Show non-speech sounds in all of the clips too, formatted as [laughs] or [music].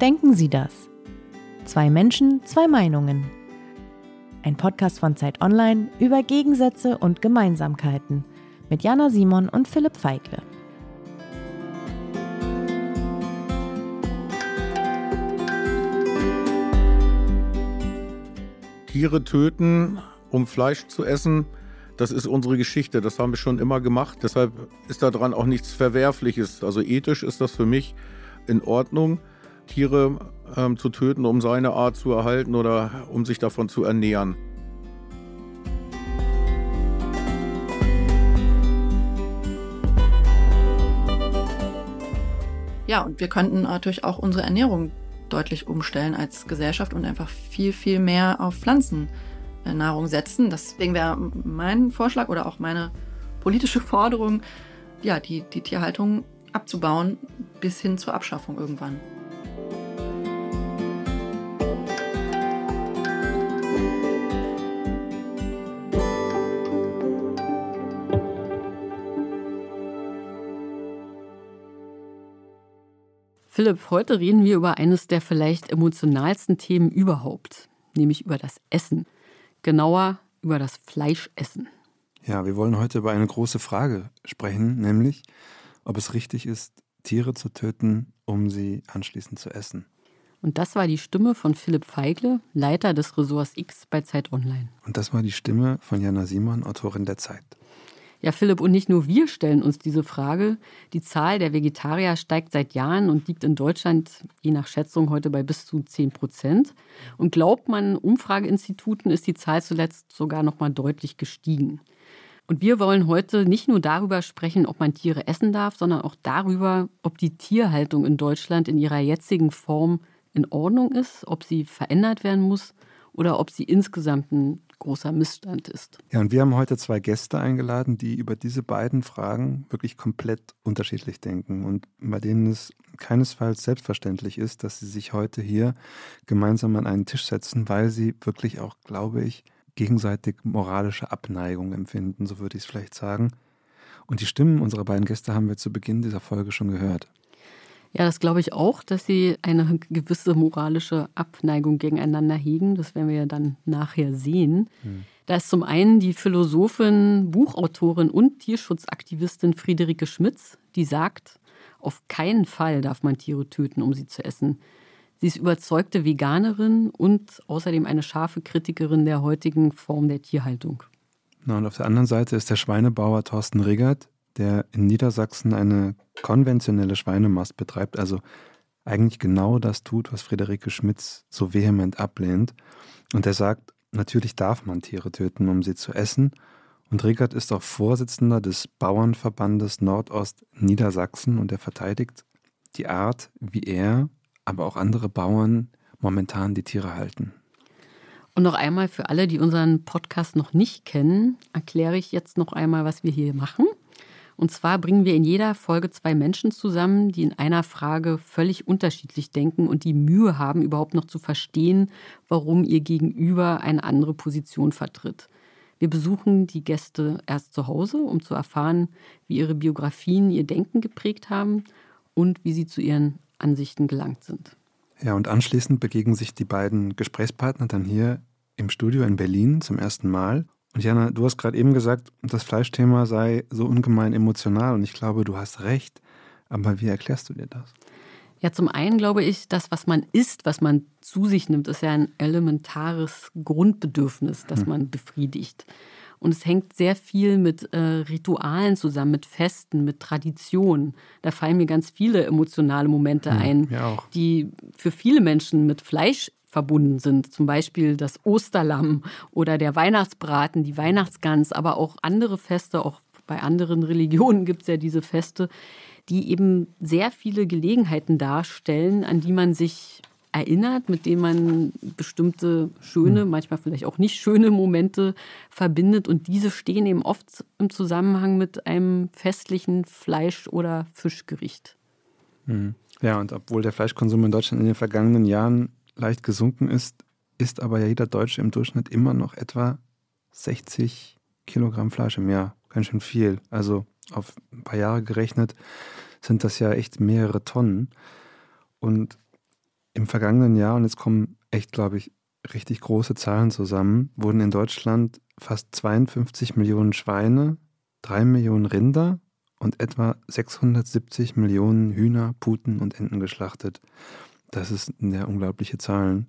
Denken Sie das? Zwei Menschen, zwei Meinungen. Ein Podcast von Zeit Online über Gegensätze und Gemeinsamkeiten mit Jana Simon und Philipp Feigle. Tiere töten, um Fleisch zu essen, das ist unsere Geschichte. Das haben wir schon immer gemacht. Deshalb ist daran auch nichts Verwerfliches. Also ethisch ist das für mich in Ordnung, Tiere ähm, zu töten, um seine Art zu erhalten oder um sich davon zu ernähren. Ja, und wir könnten natürlich auch unsere Ernährung deutlich umstellen als Gesellschaft und einfach viel, viel mehr auf Pflanzennahrung setzen. Deswegen wäre mein Vorschlag oder auch meine politische [laughs] Forderung, ja, die, die Tierhaltung abzubauen bis hin zur Abschaffung irgendwann. Philipp, heute reden wir über eines der vielleicht emotionalsten Themen überhaupt, nämlich über das Essen. Genauer über das Fleischessen. Ja, wir wollen heute über eine große Frage sprechen, nämlich ob es richtig ist, Tiere zu töten, um sie anschließend zu essen. Und das war die Stimme von Philipp Feigle, Leiter des Ressorts X bei Zeit Online. Und das war die Stimme von Jana Simon, Autorin der Zeit. Ja, Philipp, und nicht nur wir stellen uns diese Frage. Die Zahl der Vegetarier steigt seit Jahren und liegt in Deutschland je nach Schätzung heute bei bis zu 10 Prozent. Und glaubt man Umfrageinstituten, ist die Zahl zuletzt sogar noch mal deutlich gestiegen. Und wir wollen heute nicht nur darüber sprechen, ob man Tiere essen darf, sondern auch darüber, ob die Tierhaltung in Deutschland in ihrer jetzigen Form in Ordnung ist, ob sie verändert werden muss oder ob sie insgesamt ein großer Missstand ist. Ja, und wir haben heute zwei Gäste eingeladen, die über diese beiden Fragen wirklich komplett unterschiedlich denken und bei denen es keinesfalls selbstverständlich ist, dass sie sich heute hier gemeinsam an einen Tisch setzen, weil sie wirklich auch, glaube ich, gegenseitig moralische Abneigung empfinden, so würde ich es vielleicht sagen. Und die Stimmen unserer beiden Gäste haben wir zu Beginn dieser Folge schon gehört. Ja, das glaube ich auch, dass sie eine gewisse moralische Abneigung gegeneinander hegen. Das werden wir ja dann nachher sehen. Hm. Da ist zum einen die Philosophin, Buchautorin und Tierschutzaktivistin Friederike Schmitz, die sagt, auf keinen Fall darf man Tiere töten, um sie zu essen. Sie ist überzeugte Veganerin und außerdem eine scharfe Kritikerin der heutigen Form der Tierhaltung. Na, und auf der anderen Seite ist der Schweinebauer Thorsten Riggert, der in Niedersachsen eine konventionelle Schweinemast betreibt, also eigentlich genau das tut, was Friederike Schmitz so vehement ablehnt. Und er sagt, natürlich darf man Tiere töten, um sie zu essen. Und Riggert ist auch Vorsitzender des Bauernverbandes Nordost Niedersachsen und er verteidigt die Art, wie er aber auch andere Bauern momentan die Tiere halten. Und noch einmal für alle, die unseren Podcast noch nicht kennen, erkläre ich jetzt noch einmal, was wir hier machen. Und zwar bringen wir in jeder Folge zwei Menschen zusammen, die in einer Frage völlig unterschiedlich denken und die Mühe haben, überhaupt noch zu verstehen, warum ihr Gegenüber eine andere Position vertritt. Wir besuchen die Gäste erst zu Hause, um zu erfahren, wie ihre Biografien ihr Denken geprägt haben und wie sie zu ihren Ansichten gelangt sind. Ja, und anschließend begegnen sich die beiden Gesprächspartner dann hier im Studio in Berlin zum ersten Mal. Und Jana, du hast gerade eben gesagt, das Fleischthema sei so ungemein emotional und ich glaube, du hast recht. Aber wie erklärst du dir das? Ja, zum einen glaube ich, das, was man isst, was man zu sich nimmt, ist ja ein elementares Grundbedürfnis, das hm. man befriedigt. Und es hängt sehr viel mit äh, Ritualen zusammen, mit Festen, mit Traditionen. Da fallen mir ganz viele emotionale Momente hm, ein, die für viele Menschen mit Fleisch verbunden sind. Zum Beispiel das Osterlamm oder der Weihnachtsbraten, die Weihnachtsgans, aber auch andere Feste, auch bei anderen Religionen gibt es ja diese Feste, die eben sehr viele Gelegenheiten darstellen, an die man sich erinnert, mit denen man bestimmte schöne, hm. manchmal vielleicht auch nicht schöne Momente verbindet. Und diese stehen eben oft im Zusammenhang mit einem festlichen Fleisch- oder Fischgericht. Hm. Ja, und obwohl der Fleischkonsum in Deutschland in den vergangenen Jahren leicht gesunken ist, isst aber ja jeder Deutsche im Durchschnitt immer noch etwa 60 Kilogramm Fleisch im Jahr. Ganz schön viel. Also auf ein paar Jahre gerechnet sind das ja echt mehrere Tonnen. Und Im vergangenen Jahr, und jetzt kommen echt, glaube ich, richtig große Zahlen zusammen, wurden in Deutschland fast 52 Millionen Schweine, 3 Millionen Rinder und etwa 670 Millionen Hühner, Puten und Enten geschlachtet. Das ist eine unglaubliche Zahlen.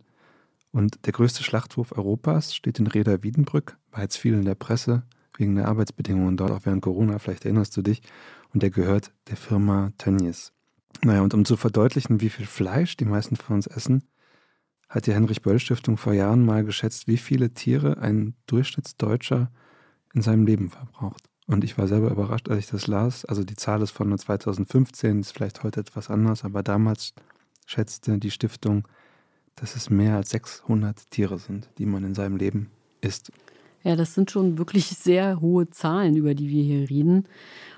Und der größte Schlachthof Europas steht in Reda Wiedenbrück, war jetzt viel in der Presse wegen der Arbeitsbedingungen dort, auch während Corona, vielleicht erinnerst du dich. Und der gehört der Firma Tönnies. Naja, und um zu verdeutlichen, wie viel Fleisch die meisten von uns essen, hat die Heinrich-Böll-Stiftung vor Jahren mal geschätzt, wie viele Tiere ein Durchschnittsdeutscher in seinem Leben verbraucht. Und ich war selber überrascht, als ich das las. Also die Zahl ist von 2015, ist vielleicht heute etwas anders, aber damals schätzte die Stiftung, dass es mehr als 600 Tiere sind, die man in seinem Leben isst. Ja, das sind schon wirklich sehr hohe Zahlen, über die wir hier reden.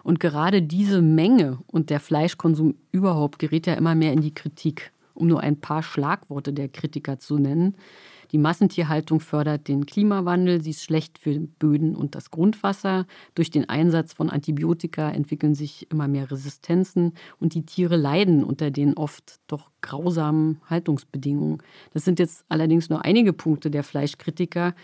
Und gerade diese Menge und der Fleischkonsum überhaupt gerät ja immer mehr in die Kritik. Um nur ein paar Schlagworte der Kritiker zu nennen. Die Massentierhaltung fördert den Klimawandel, sie ist schlecht für Böden und das Grundwasser. Durch den Einsatz von Antibiotika entwickeln sich immer mehr Resistenzen und die Tiere leiden unter den oft doch grausamen Haltungsbedingungen. Das sind jetzt allerdings nur einige Punkte der Fleischkritiker.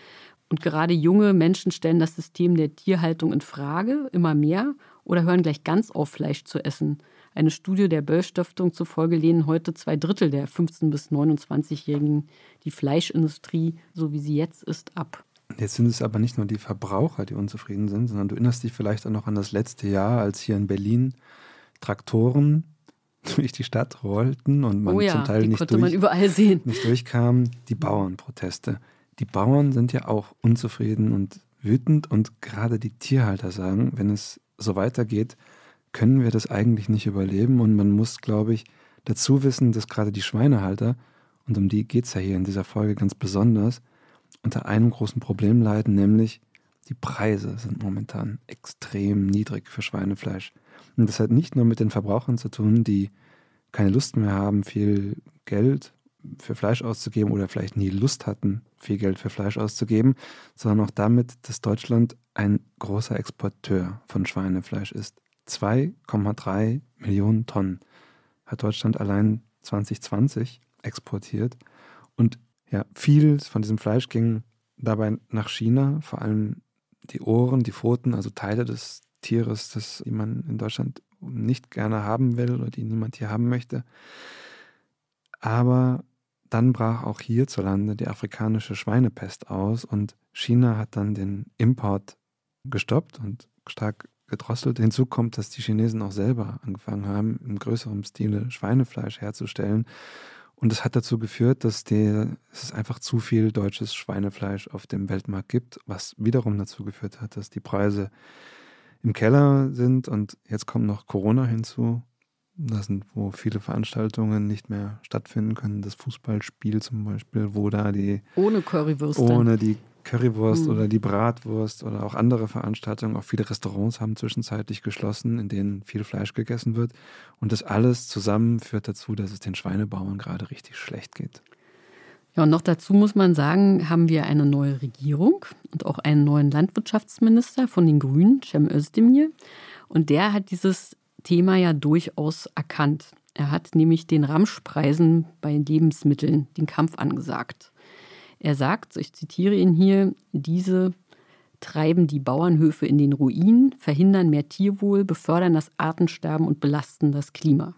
Und gerade junge Menschen stellen das System der Tierhaltung in Frage, immer mehr, oder hören gleich ganz auf, Fleisch zu essen. Eine Studie der Böll-Stiftung zufolge lehnen heute zwei Drittel der 15- bis 29-Jährigen die Fleischindustrie, so wie sie jetzt ist, ab. Jetzt sind es aber nicht nur die Verbraucher, die unzufrieden sind, sondern du erinnerst dich vielleicht auch noch an das letzte Jahr, als hier in Berlin Traktoren [laughs] durch die Stadt rollten und man oh ja, zum Teil nicht, durch, man überall sehen. nicht durchkam. Die Bauernproteste. Die Bauern sind ja auch unzufrieden und wütend und gerade die Tierhalter sagen, wenn es so weitergeht, können wir das eigentlich nicht überleben. Und man muss, glaube ich, dazu wissen, dass gerade die Schweinehalter, und um die geht es ja hier in dieser Folge ganz besonders, unter einem großen Problem leiden, nämlich die Preise sind momentan extrem niedrig für Schweinefleisch. Und das hat nicht nur mit den Verbrauchern zu tun, die keine Lust mehr haben, viel Geld für Fleisch auszugeben oder vielleicht nie Lust hatten, viel Geld für Fleisch auszugeben, sondern auch damit, dass Deutschland ein großer Exporteur von Schweinefleisch ist. 2,3 Millionen Tonnen hat Deutschland allein 2020 exportiert. Und ja, viel von diesem Fleisch ging dabei nach China, vor allem die Ohren, die Pfoten, also Teile des Tieres, das die man in Deutschland nicht gerne haben will oder die niemand hier haben möchte. Aber dann brach auch hierzulande die afrikanische Schweinepest aus und China hat dann den Import gestoppt und stark gedrosselt. Hinzu kommt, dass die Chinesen auch selber angefangen haben, im größeren Stile Schweinefleisch herzustellen. Und das hat dazu geführt, dass die, es einfach zu viel deutsches Schweinefleisch auf dem Weltmarkt gibt, was wiederum dazu geführt hat, dass die Preise im Keller sind. Und jetzt kommt noch Corona hinzu. Das sind, wo viele Veranstaltungen nicht mehr stattfinden können. Das Fußballspiel zum Beispiel, wo da die. Ohne Currywürste. Ohne die Currywurst mhm. oder die Bratwurst oder auch andere Veranstaltungen. Auch viele Restaurants haben zwischenzeitlich geschlossen, in denen viel Fleisch gegessen wird. Und das alles zusammen führt dazu, dass es den Schweinebauern gerade richtig schlecht geht. Ja, und noch dazu muss man sagen, haben wir eine neue Regierung und auch einen neuen Landwirtschaftsminister von den Grünen, Cem Özdemir. Und der hat dieses Thema ja durchaus erkannt. Er hat nämlich den Ramschpreisen bei Lebensmitteln den Kampf angesagt. Er sagt, ich zitiere ihn hier, diese treiben die Bauernhöfe in den Ruin, verhindern mehr Tierwohl, befördern das Artensterben und belasten das Klima.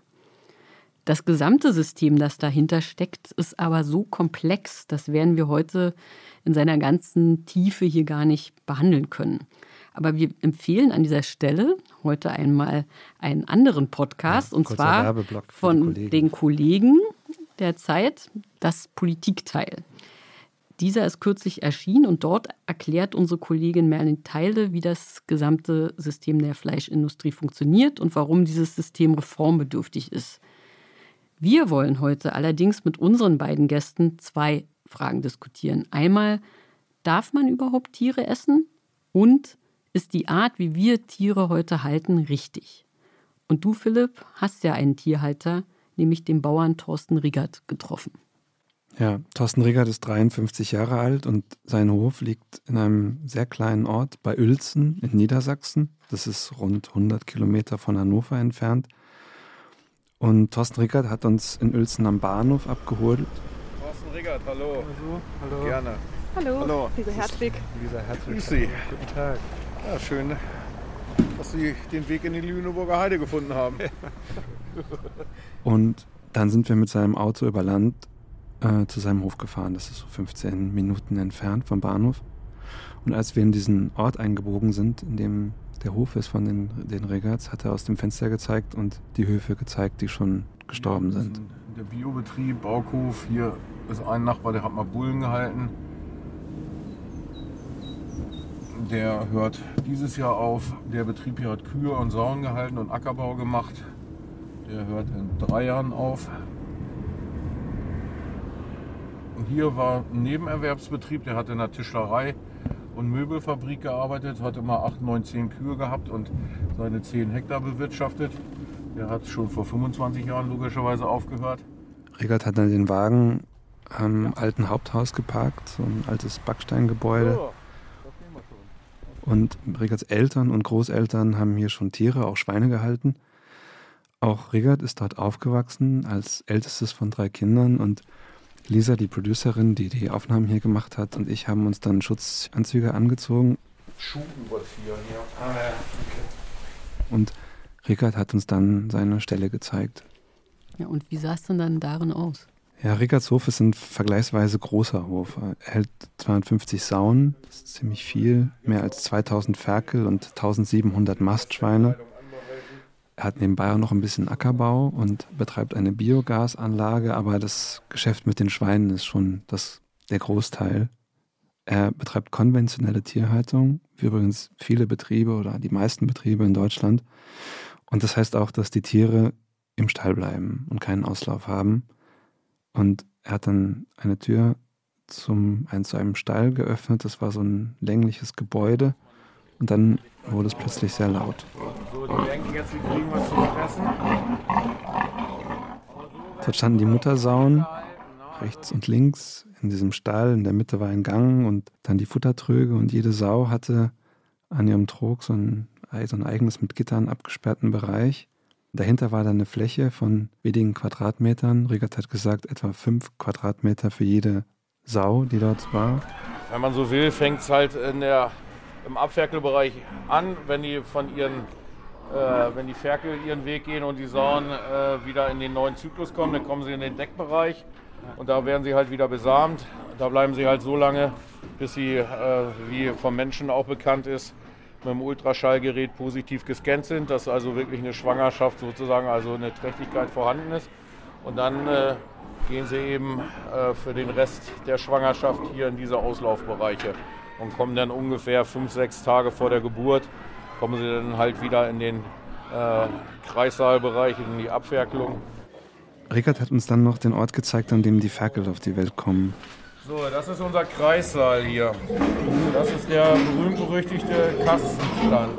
Das gesamte System, das dahinter steckt, ist aber so komplex, das werden wir heute in seiner ganzen Tiefe hier gar nicht behandeln können. Aber wir empfehlen an dieser Stelle heute einmal einen anderen Podcast, ja, und zwar von den, den Kollegen der Zeit, das Politikteil. Dieser ist kürzlich erschienen und dort erklärt unsere Kollegin Merlin Teile, wie das gesamte System der Fleischindustrie funktioniert und warum dieses System reformbedürftig ist. Wir wollen heute allerdings mit unseren beiden Gästen zwei Fragen diskutieren. Einmal, darf man überhaupt Tiere essen? Und ist die Art, wie wir Tiere heute halten, richtig? Und du, Philipp, hast ja einen Tierhalter, nämlich den Bauern Thorsten Riggert, getroffen. Ja, Thorsten Riggert ist 53 Jahre alt und sein Hof liegt in einem sehr kleinen Ort bei Uelzen in Niedersachsen. Das ist rund 100 Kilometer von Hannover entfernt. Und Thorsten Rickert hat uns in Uelzen am Bahnhof abgeholt. Thorsten Rickert, hallo. Hallo, hallo. Gerne. Hallo, Hallo. Lisa Herzwig. Lisa Herzog. Grüß Sie. Guten Tag. Ja, schön, dass Sie den Weg in die Lüneburger Heide gefunden haben. Und dann sind wir mit seinem Auto über Land äh, zu seinem Hof gefahren. Das ist so 15 Minuten entfernt vom Bahnhof. Und als wir in diesen Ort eingebogen sind, in dem der Hof ist von den, den Regats, hat er aus dem Fenster gezeigt und die Höfe gezeigt, die schon gestorben Das sind. Der Biobetrieb, Baukhof, hier ist ein Nachbar, der hat mal Bullen gehalten. Der hört dieses Jahr auf. Der Betrieb hier hat Kühe und Sauen gehalten und Ackerbau gemacht. Der hört in drei Jahren auf. Und hier war ein Nebenerwerbsbetrieb, der hat in der Tischlerei und Möbelfabrik gearbeitet, hat immer 8, 9, 10 Kühe gehabt und seine 10 Hektar bewirtschaftet. Der hat schon vor 25 Jahren logischerweise aufgehört. Regard hat dann den Wagen am alten Haupthaus geparkt, so ein altes Backsteingebäude. Und Regards Eltern und Großeltern haben hier schon Tiere, auch Schweine gehalten. Auch Regard ist dort aufgewachsen als ältestes von drei Kindern und Lisa, die Producerin, die die Aufnahmen hier gemacht hat, und ich haben uns dann Schutzanzüge angezogen Schuh überziehen hier. und Regard hat uns dann seine Stelle gezeigt. Ja, und wie sah es denn dann darin aus? Ja, Rickards Hof ist ein vergleichsweise großer Hof. Er hält 250 Sauen, das ist ziemlich viel, mehr als 2000 Ferkel und 1700 Mastschweine. Er hat nebenbei auch noch ein bisschen Ackerbau und betreibt eine Biogasanlage, aber das Geschäft mit den Schweinen ist schon das, der Großteil. Er betreibt konventionelle Tierhaltung, wie übrigens viele Betriebe oder die meisten Betriebe in Deutschland. Und das heißt auch, dass die Tiere im Stall bleiben und keinen Auslauf haben. Und er hat dann eine Tür zum, ein, zu einem Stall geöffnet. Das war so ein längliches Gebäude. Und dann wurde es plötzlich sehr laut. So, die denken jetzt, sie kriegen was zu fressen. Dort standen die Muttersauen rechts und links in diesem Stall. In der Mitte war ein Gang und dann die Futtertröge. Und jede Sau hatte an ihrem Trog so ein, so ein eigenes mit Gittern abgesperrten Bereich. Dahinter war dann eine Fläche von wenigen Quadratmetern. Rigat hat gesagt, etwa fünf Quadratmeter für jede Sau, die dort war. Wenn man so will, fängt es halt in der, im Abferkelbereich an, wenn die von ihren, äh, wenn die Ferkel ihren Weg gehen und die Sauen äh, wieder in den neuen Zyklus kommen, dann kommen sie in den Deckbereich und da werden sie halt wieder besamt. Da bleiben sie halt so lange, bis sie, äh, wie vom Menschen auch bekannt ist, mit dem Ultraschallgerät positiv gescannt sind, dass also wirklich eine Schwangerschaft sozusagen, also eine Trächtigkeit vorhanden ist. Und dann äh, gehen sie eben äh, für den Rest der Schwangerschaft hier in diese Auslaufbereiche und kommen dann ungefähr fünf, sechs Tage vor der Geburt, kommen sie dann halt wieder in den äh, Kreissaalbereich, in die Abferkelung. Rickard hat uns dann noch den Ort gezeigt, an dem die Ferkel auf die Welt kommen. So, das ist unser Kreissaal hier. Das ist der berühmt-berüchtigte Kastenstand.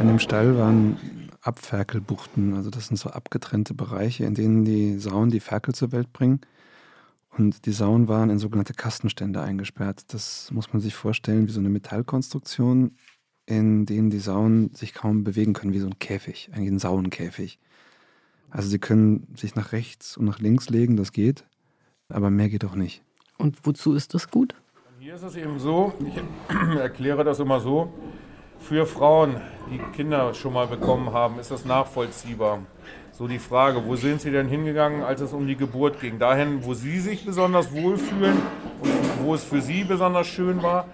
In dem Stall waren Abferkelbuchten, also das sind so abgetrennte Bereiche, in denen die Sauen die Ferkel zur Welt bringen. Und die Sauen waren in sogenannte Kastenstände eingesperrt. Das muss man sich vorstellen wie so eine Metallkonstruktion, in denen die Sauen sich kaum bewegen können, wie so ein Käfig, eigentlich ein Sauenkäfig. Also sie können sich nach rechts und nach links legen, das geht, aber mehr geht auch nicht. Und wozu ist das gut? Hier ist es eben so, ich [clears throat] erkläre das immer so, für Frauen, die Kinder schon mal bekommen haben, ist das nachvollziehbar. So die Frage, wo sind sie denn hingegangen, als es um die Geburt ging? Dahin, wo sie sich besonders wohlfühlen und wo es für sie besonders schön war?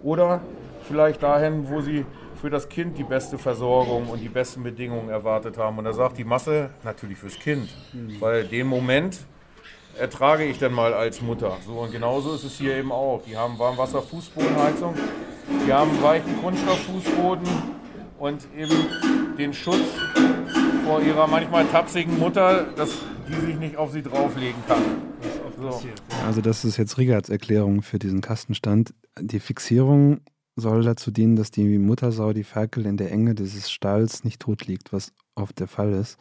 Oder vielleicht dahin, wo sie für das Kind die beste Versorgung und die besten Bedingungen erwartet haben? Und da sagt die Masse natürlich fürs Kind, weil den Moment ertrage ich dann mal als Mutter. So und genauso ist es hier eben auch. Die haben Warmwasser-Fußbodenheizung, die haben weichen Kunststofffußboden und eben den Schutz vor ihrer manchmal tapsigen Mutter, dass die sich nicht auf sie drauflegen kann. So. Also das ist jetzt Rigards Erklärung für diesen Kastenstand. Die Fixierung soll dazu dienen, dass die Muttersau die Ferkel in der Enge dieses Stalls nicht tot liegt, was oft der Fall ist.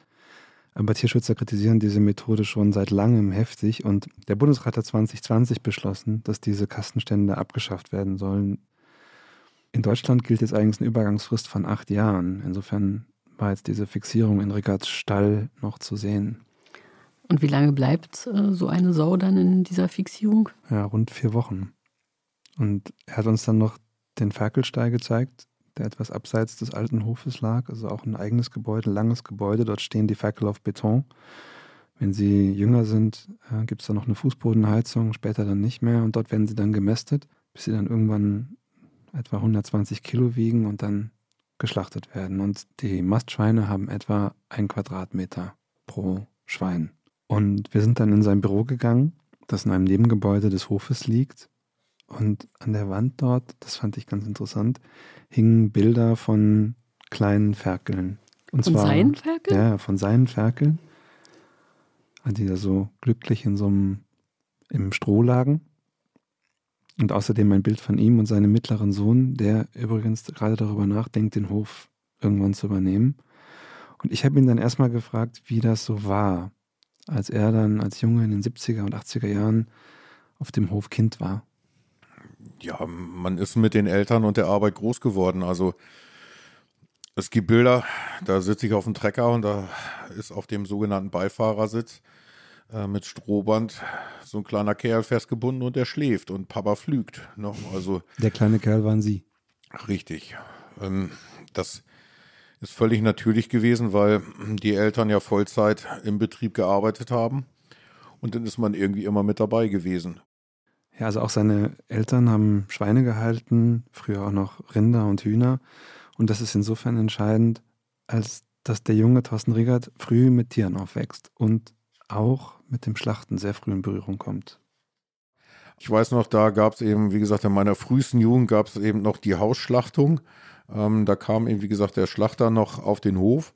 Aber Tierschützer kritisieren diese Methode schon seit langem heftig und der Bundesrat hat 2020 beschlossen, dass diese Kastenstände abgeschafft werden sollen. In Deutschland gilt jetzt eigentlich eine Übergangsfrist von acht Jahren. Insofern war jetzt diese Fixierung in Rickards Stall noch zu sehen. Und wie lange bleibt äh, so eine Sau dann in dieser Fixierung? Ja, rund vier Wochen. Und er hat uns dann noch den Ferkelstall gezeigt, der etwas abseits des alten Hofes lag, also auch ein eigenes Gebäude, ein langes Gebäude. Dort stehen die Ferkel auf Beton. Wenn sie jünger sind, äh, gibt es da noch eine Fußbodenheizung, später dann nicht mehr. Und dort werden sie dann gemästet, bis sie dann irgendwann etwa 120 Kilo wiegen und dann geschlachtet werden. Und die Mastschweine haben etwa ein Quadratmeter pro Schwein. Und wir sind dann in sein Büro gegangen, das in einem Nebengebäude des Hofes liegt. Und an der Wand dort, das fand ich ganz interessant, hingen Bilder von kleinen Ferkeln. Und von zwar, seinen Ferkeln? Ja, von seinen Ferkeln. Die da so glücklich in so einem im Stroh lagen. Und außerdem ein Bild von ihm und seinem mittleren Sohn, der übrigens gerade darüber nachdenkt, den Hof irgendwann zu übernehmen. Und ich habe ihn dann erstmal gefragt, wie das so war, als er dann als Junge in den 70er und 80er Jahren auf dem Hof Kind war. Ja, man ist mit den Eltern und der Arbeit groß geworden. Also es gibt Bilder, da sitze ich auf dem Trecker und da ist auf dem sogenannten Beifahrersitz äh, mit Strohband so ein kleiner Kerl festgebunden und der schläft und Papa flügt. Ne? Also, der kleine Kerl waren Sie. Richtig. Ähm, das ist völlig natürlich gewesen, weil die Eltern ja Vollzeit im Betrieb gearbeitet haben. Und dann ist man irgendwie immer mit dabei gewesen. Ja, also auch seine Eltern haben Schweine gehalten, früher auch noch Rinder und Hühner. Und das ist insofern entscheidend, als dass der junge Thorsten Riegert früh mit Tieren aufwächst und auch mit dem Schlachten sehr früh in Berührung kommt. Ich weiß noch, da gab es eben, wie gesagt, in meiner frühesten Jugend gab es eben noch die Hausschlachtung. Ähm, da kam eben, wie gesagt, der Schlachter noch auf den Hof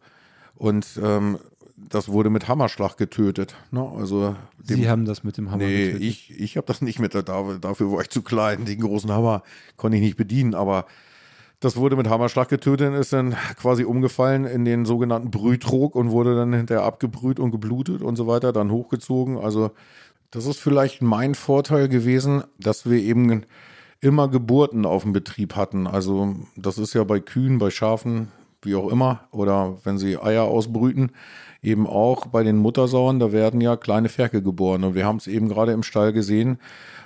und ähm, das wurde mit Hammerschlag getötet. Ne? Also dem, Sie haben das mit dem Hammer nee, getötet? Nee, ich, ich habe das nicht mit. Dafür, dafür war ich zu klein. Den großen Hammer konnte ich nicht bedienen, aber das wurde mit Hammerschlag getötet und ist dann quasi umgefallen in den sogenannten Brühtrog und wurde dann hinterher abgebrüht und geblutet und so weiter, dann hochgezogen. Also das ist vielleicht mein Vorteil gewesen, dass wir eben immer Geburten auf dem Betrieb hatten. Also das ist ja bei Kühen, bei Schafen, wie auch immer, oder wenn sie Eier ausbrüten, eben auch bei den Muttersauern, da werden ja kleine Ferkel geboren. Und wir haben es eben gerade im Stall gesehen,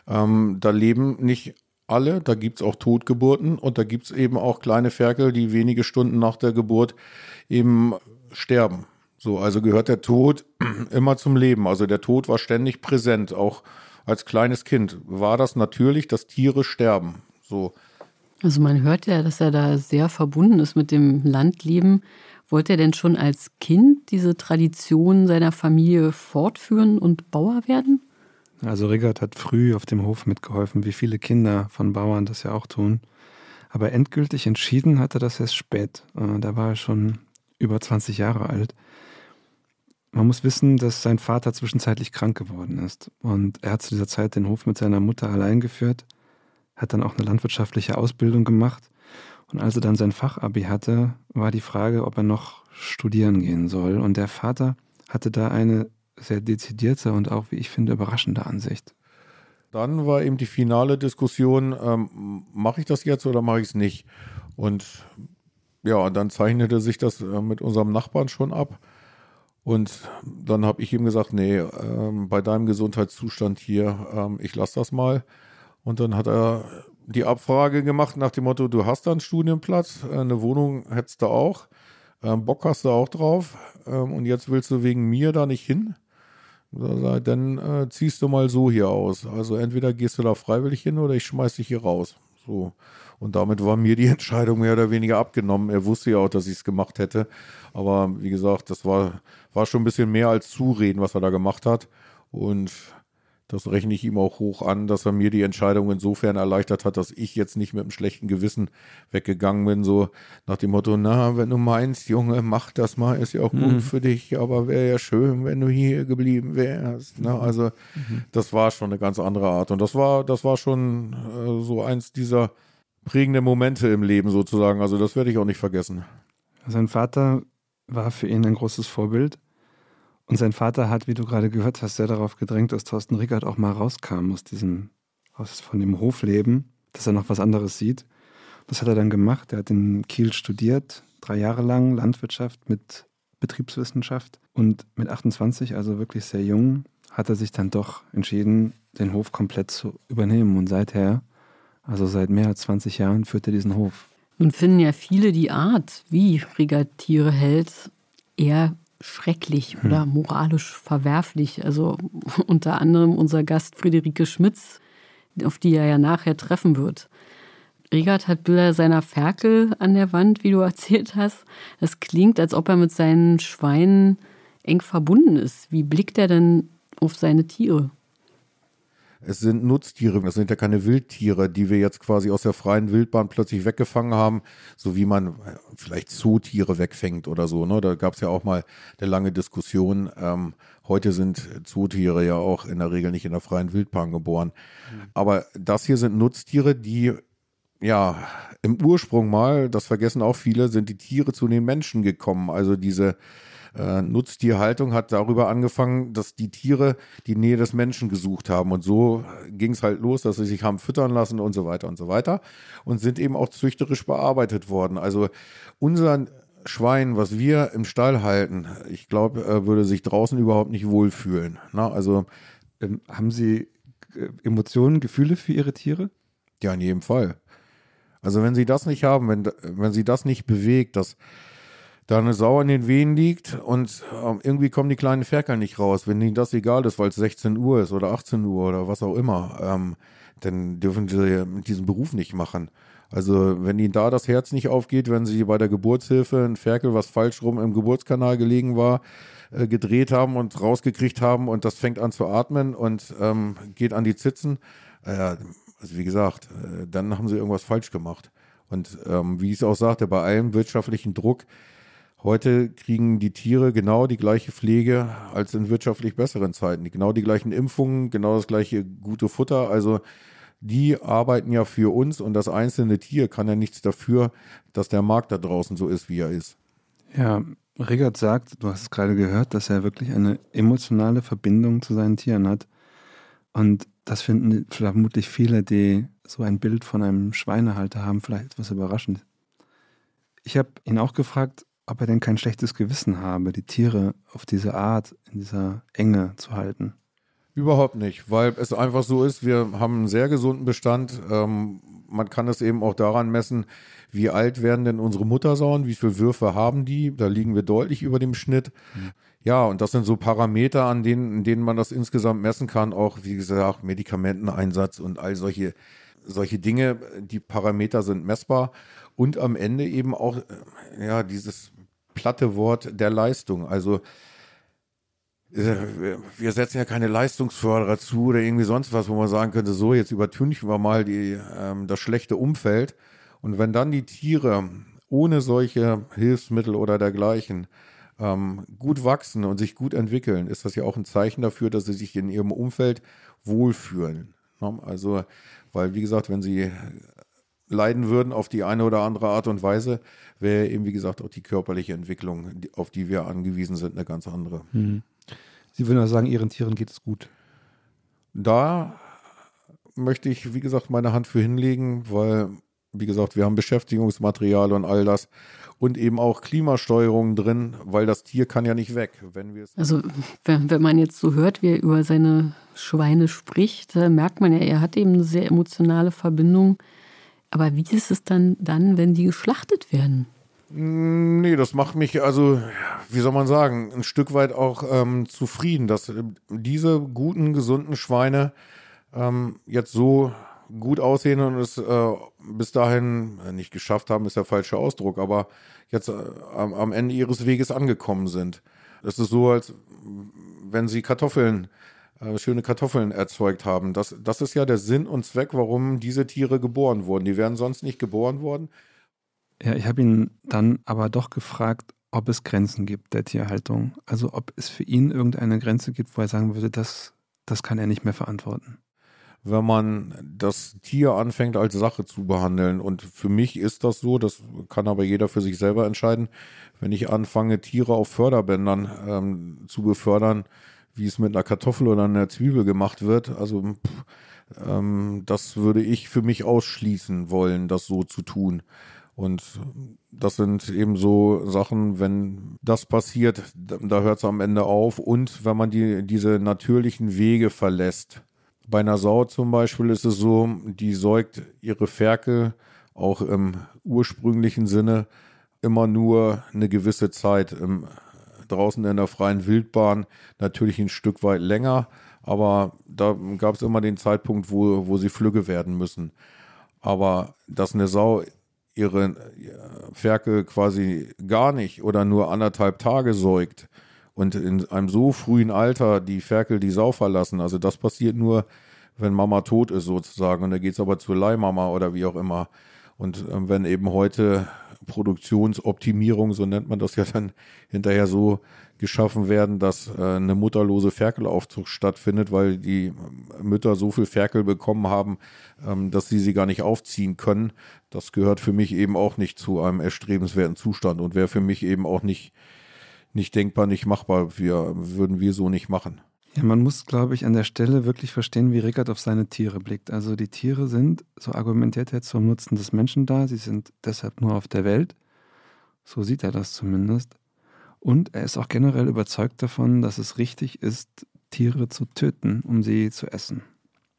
ähm, da leben nicht alle. Da gibt es auch Totgeburten und da gibt es eben auch kleine Ferkel, die wenige Stunden nach der Geburt eben sterben. So, also gehört der Tod [clears throat] immer zum Leben. Also der Tod war ständig präsent, auch als kleines Kind war das natürlich, dass Tiere sterben. So. Also man hört ja, dass er da sehr verbunden ist mit dem Landleben. Wollte er denn schon als Kind diese Tradition seiner Familie fortführen und Bauer werden? Also Riggert hat früh auf dem Hof mitgeholfen, wie viele Kinder von Bauern das ja auch tun. Aber endgültig entschieden hatte das erst spät. Äh, da war er schon über 20 Jahre alt. Man muss wissen, dass sein Vater zwischenzeitlich krank geworden ist. Und er hat zu dieser Zeit den Hof mit seiner Mutter allein geführt, hat dann auch eine landwirtschaftliche Ausbildung gemacht. Und als er dann sein Fachabi hatte, war die Frage, ob er noch studieren gehen soll. Und der Vater hatte da eine sehr dezidierte und auch, wie ich finde, überraschende Ansicht. Dann war eben die finale Diskussion, ähm, mache ich das jetzt oder mache ich es nicht? Und ja, dann zeichnete sich das äh, mit unserem Nachbarn schon ab. Und dann habe ich ihm gesagt, nee, ähm, bei deinem Gesundheitszustand hier, ähm, ich lasse das mal. Und dann hat er die Abfrage gemacht nach dem Motto, du hast da einen Studienplatz, äh, eine Wohnung hättest du auch, ähm, Bock hast du auch drauf ähm, und jetzt willst du wegen mir da nicht hin? Dann äh, ziehst du mal so hier aus. Also entweder gehst du da freiwillig hin oder ich schmeiß dich hier raus. So. Und damit war mir die [laughs] Entscheidung mehr oder weniger abgenommen. Er wusste ja auch, dass ich es gemacht hätte. Aber wie gesagt, das war, war schon ein bisschen mehr als Zureden, was er da gemacht hat. Und das rechne ich ihm auch hoch an, dass er mir die Entscheidung insofern erleichtert hat, dass ich jetzt nicht mit einem schlechten Gewissen weggegangen bin, so nach dem Motto, na, wenn du meinst, Junge, mach das mal, ist ja auch gut mhm. für dich, aber wäre ja schön, wenn du hier geblieben wärst. Ne? Also mhm. das war schon eine ganz andere Art und das war, das war schon äh, so eins dieser prägenden Momente im Leben sozusagen. Also das werde ich auch nicht vergessen. Sein Vater war für ihn ein großes Vorbild. Und sein Vater hat, wie du gerade gehört hast, sehr darauf gedrängt, dass Thorsten Rickert auch mal rauskam aus diesem, aus, von dem Hofleben, dass er noch was anderes sieht. Das hat er dann gemacht. Er hat in Kiel studiert, drei Jahre lang Landwirtschaft mit Betriebswissenschaft. Und mit 28, also wirklich sehr jung, hat er sich dann doch entschieden, den Hof komplett zu übernehmen. Und seither, also seit mehr als 20 Jahren, führt er diesen Hof. Nun finden ja viele die Art, wie Rieger Tiere hält, eher schrecklich hm. oder moralisch verwerflich. Also [laughs] unter anderem unser Gast Friederike Schmitz, auf die er ja nachher treffen wird. Regard hat Bilder seiner Ferkel an der Wand, wie du [laughs] erzählt hast. Es klingt, als ob er mit seinen Schweinen eng verbunden ist. Wie blickt er denn auf seine Tiere? Es sind Nutztiere, das sind ja keine Wildtiere, die wir jetzt quasi aus der freien Wildbahn plötzlich weggefangen haben, so wie man vielleicht Zootiere wegfängt oder so. Ne? Da gab es ja auch mal eine lange Diskussion. Ähm, heute sind Zootiere ja auch in der Regel nicht in der freien Wildbahn geboren. Mhm. Aber das hier sind Nutztiere, die ja im Ursprung mal, das vergessen auch viele, sind die Tiere zu den Menschen gekommen. Also diese äh, Nutztierhaltung hat darüber angefangen, dass die Tiere die Nähe des Menschen gesucht haben. Und so ging es halt los, dass sie sich haben füttern lassen und so weiter und so weiter. Und sind eben auch züchterisch bearbeitet worden. Also unser Schwein, was wir im Stall halten, ich glaube, äh, würde sich draußen überhaupt nicht wohlfühlen. Na, also ähm, haben Sie äh, Emotionen, Gefühle für Ihre Tiere? Ja, in jedem Fall. Also wenn Sie das nicht haben, wenn, wenn Sie das nicht bewegt, dass da eine Sau in den Wehen liegt und ähm, irgendwie kommen die kleinen Ferkel nicht raus. Wenn ihnen das egal ist, weil es 16 Uhr ist oder 18 Uhr oder was auch immer, ähm, dann dürfen sie diesen Beruf nicht machen. Also wenn ihnen da das Herz nicht aufgeht, wenn sie bei der Geburtshilfe ein Ferkel, was falsch rum im Geburtskanal gelegen war, äh, gedreht haben und rausgekriegt haben und das fängt an zu atmen und ähm, geht an die Zitzen, äh, also wie gesagt, äh, dann haben sie irgendwas falsch gemacht. Und ähm, wie ich es auch sagte, bei allem wirtschaftlichen Druck Heute kriegen die Tiere genau die gleiche Pflege als in wirtschaftlich besseren Zeiten. Genau die gleichen Impfungen, genau das gleiche gute Futter. Also die arbeiten ja für uns und das einzelne Tier kann ja nichts dafür, dass der Markt da draußen so ist, wie er ist. Ja, Riggert sagt, du hast es gerade gehört, dass er wirklich eine emotionale Verbindung zu seinen Tieren hat. Und das finden vermutlich viele, die so ein Bild von einem Schweinehalter haben, vielleicht etwas überraschend. Ich habe ihn auch gefragt, ob er denn kein schlechtes Gewissen habe, die Tiere auf diese Art, in dieser Enge zu halten. Überhaupt nicht, weil es einfach so ist, wir haben einen sehr gesunden Bestand. Ähm, man kann es eben auch daran messen, wie alt werden denn unsere Muttersauen, wie viele Würfe haben die. Da liegen wir deutlich über dem Schnitt. Mhm. Ja, und das sind so Parameter, an denen, in denen man das insgesamt messen kann. Auch, wie gesagt, Medikamenteneinsatz und all solche, solche Dinge. Die Parameter sind messbar. Und am Ende eben auch, äh, ja, dieses platte Wort der Leistung. Also äh, wir setzen ja keine Leistungsförderer zu oder irgendwie sonst was, wo man sagen könnte, so jetzt übertünchen wir mal die, ähm, das schlechte Umfeld. Und wenn dann die Tiere ohne solche Hilfsmittel oder dergleichen ähm, gut wachsen und sich gut entwickeln, ist das ja auch ein Zeichen dafür, dass sie sich in ihrem Umfeld wohlfühlen. Ne? Also, weil wie gesagt, wenn sie leiden würden auf die eine oder andere Art und Weise, wäre eben, wie gesagt, auch die körperliche Entwicklung, auf die wir angewiesen sind, eine ganz andere. Mhm. Sie würden also sagen, Ihren Tieren geht es gut? Da möchte ich, wie gesagt, meine Hand für hinlegen, weil, wie gesagt, wir haben Beschäftigungsmaterial und all das und eben auch Klimasteuerung drin, weil das Tier kann ja nicht weg. Wenn wir also wenn, wenn man jetzt so hört, wie er über seine Schweine spricht, merkt man ja, er hat eben eine sehr emotionale Verbindung aber wie ist es dann, dann, wenn die geschlachtet werden? Mm, nee, das macht mich also, wie soll man sagen, ein Stück weit auch ähm, zufrieden, dass äh, diese guten, gesunden Schweine ähm, jetzt so gut aussehen und es äh, bis dahin äh, nicht geschafft haben, ist der falsche Ausdruck, aber jetzt äh, am, Ende ihres Weges angekommen sind. Es ist so, als wenn sie Kartoffeln äh, schöne Kartoffeln erzeugt haben. Das, das ist ja der Sinn und Zweck, warum diese Tiere geboren wurden. Die wären sonst nicht geboren worden. Ja, ich habe ihn dann aber doch gefragt, ob es Grenzen gibt der Tierhaltung. Also ob es für ihn irgendeine Grenze gibt, wo er sagen würde, das, das kann er nicht mehr verantworten. Wenn man das Tier anfängt als Sache zu behandeln. Und für mich ist das so, das kann aber jeder für sich selber entscheiden. Wenn ich anfange, Tiere auf Förderbändern ähm, zu befördern, wie es mit einer Kartoffel oder einer Zwiebel gemacht wird. Also pff, ähm, das würde ich für mich ausschließen wollen, das so zu tun. Und das sind eben so Sachen, wenn das passiert, da hört es am Ende auf. Und wenn man die, diese natürlichen Wege verlässt. Bei einer Sau zum Beispiel ist es so, die säugt ihre Ferkel auch im ursprünglichen Sinne immer nur eine gewisse Zeit im, draußen in der freien Wildbahn, natürlich ein Stück weit länger, aber da gab es immer den Zeitpunkt, wo, wo sie flügge werden müssen. Aber dass eine Sau ihre Ferkel quasi gar nicht oder nur anderthalb Tage säugt und in einem so frühen Alter die Ferkel die Sau verlassen. Also das passiert nur, wenn Mama tot ist sozusagen. Und da geht es aber zur Leihmama oder wie auch immer. Und äh, wenn eben heute Produktionsoptimierung, so nennt man das ja dann hinterher so geschaffen werden, dass äh, eine mutterlose Ferkelaufzucht stattfindet, weil die Mütter so viel Ferkel bekommen haben, ähm, dass sie sie gar nicht aufziehen können. Das gehört für mich eben auch nicht zu einem erstrebenswerten Zustand und wäre für mich eben auch nicht, nicht denkbar, nicht machbar. Wir würden wir so nicht machen. Ja, man muss, glaube ich, an der Stelle wirklich verstehen, wie Rickard auf seine Tiere blickt. Also die Tiere sind, so argumentiert er, zum Nutzen des Menschen da. Sie sind deshalb nur auf der Welt. So sieht er das zumindest. Und er ist auch generell überzeugt davon, dass es richtig ist, Tiere zu töten, um sie zu essen.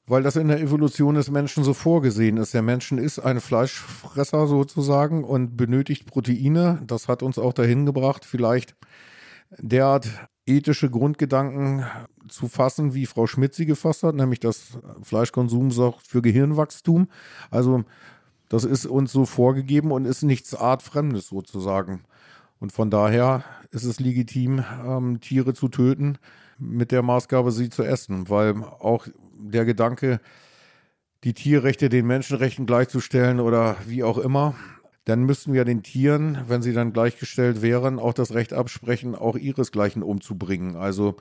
Weil das in der Evolution des Menschen so vorgesehen ist. Der Mensch ist ein Fleischfresser sozusagen und benötigt Proteine. Das hat uns auch dahin gebracht, vielleicht derart ethische Grundgedanken zu fassen, wie Frau Schmidt sie gefasst hat, nämlich dass Fleischkonsum sorgt für Gehirnwachstum. Also das ist uns so vorgegeben und ist nichts Artfremdes sozusagen. Und von daher ist es legitim, ähm, Tiere zu töten, mit der Maßgabe, sie zu essen, weil auch der Gedanke, die Tierrechte den Menschenrechten gleichzustellen oder wie auch immer, dann müssten wir den Tieren, wenn sie dann gleichgestellt wären, auch das Recht absprechen, auch ihresgleichen umzubringen. Also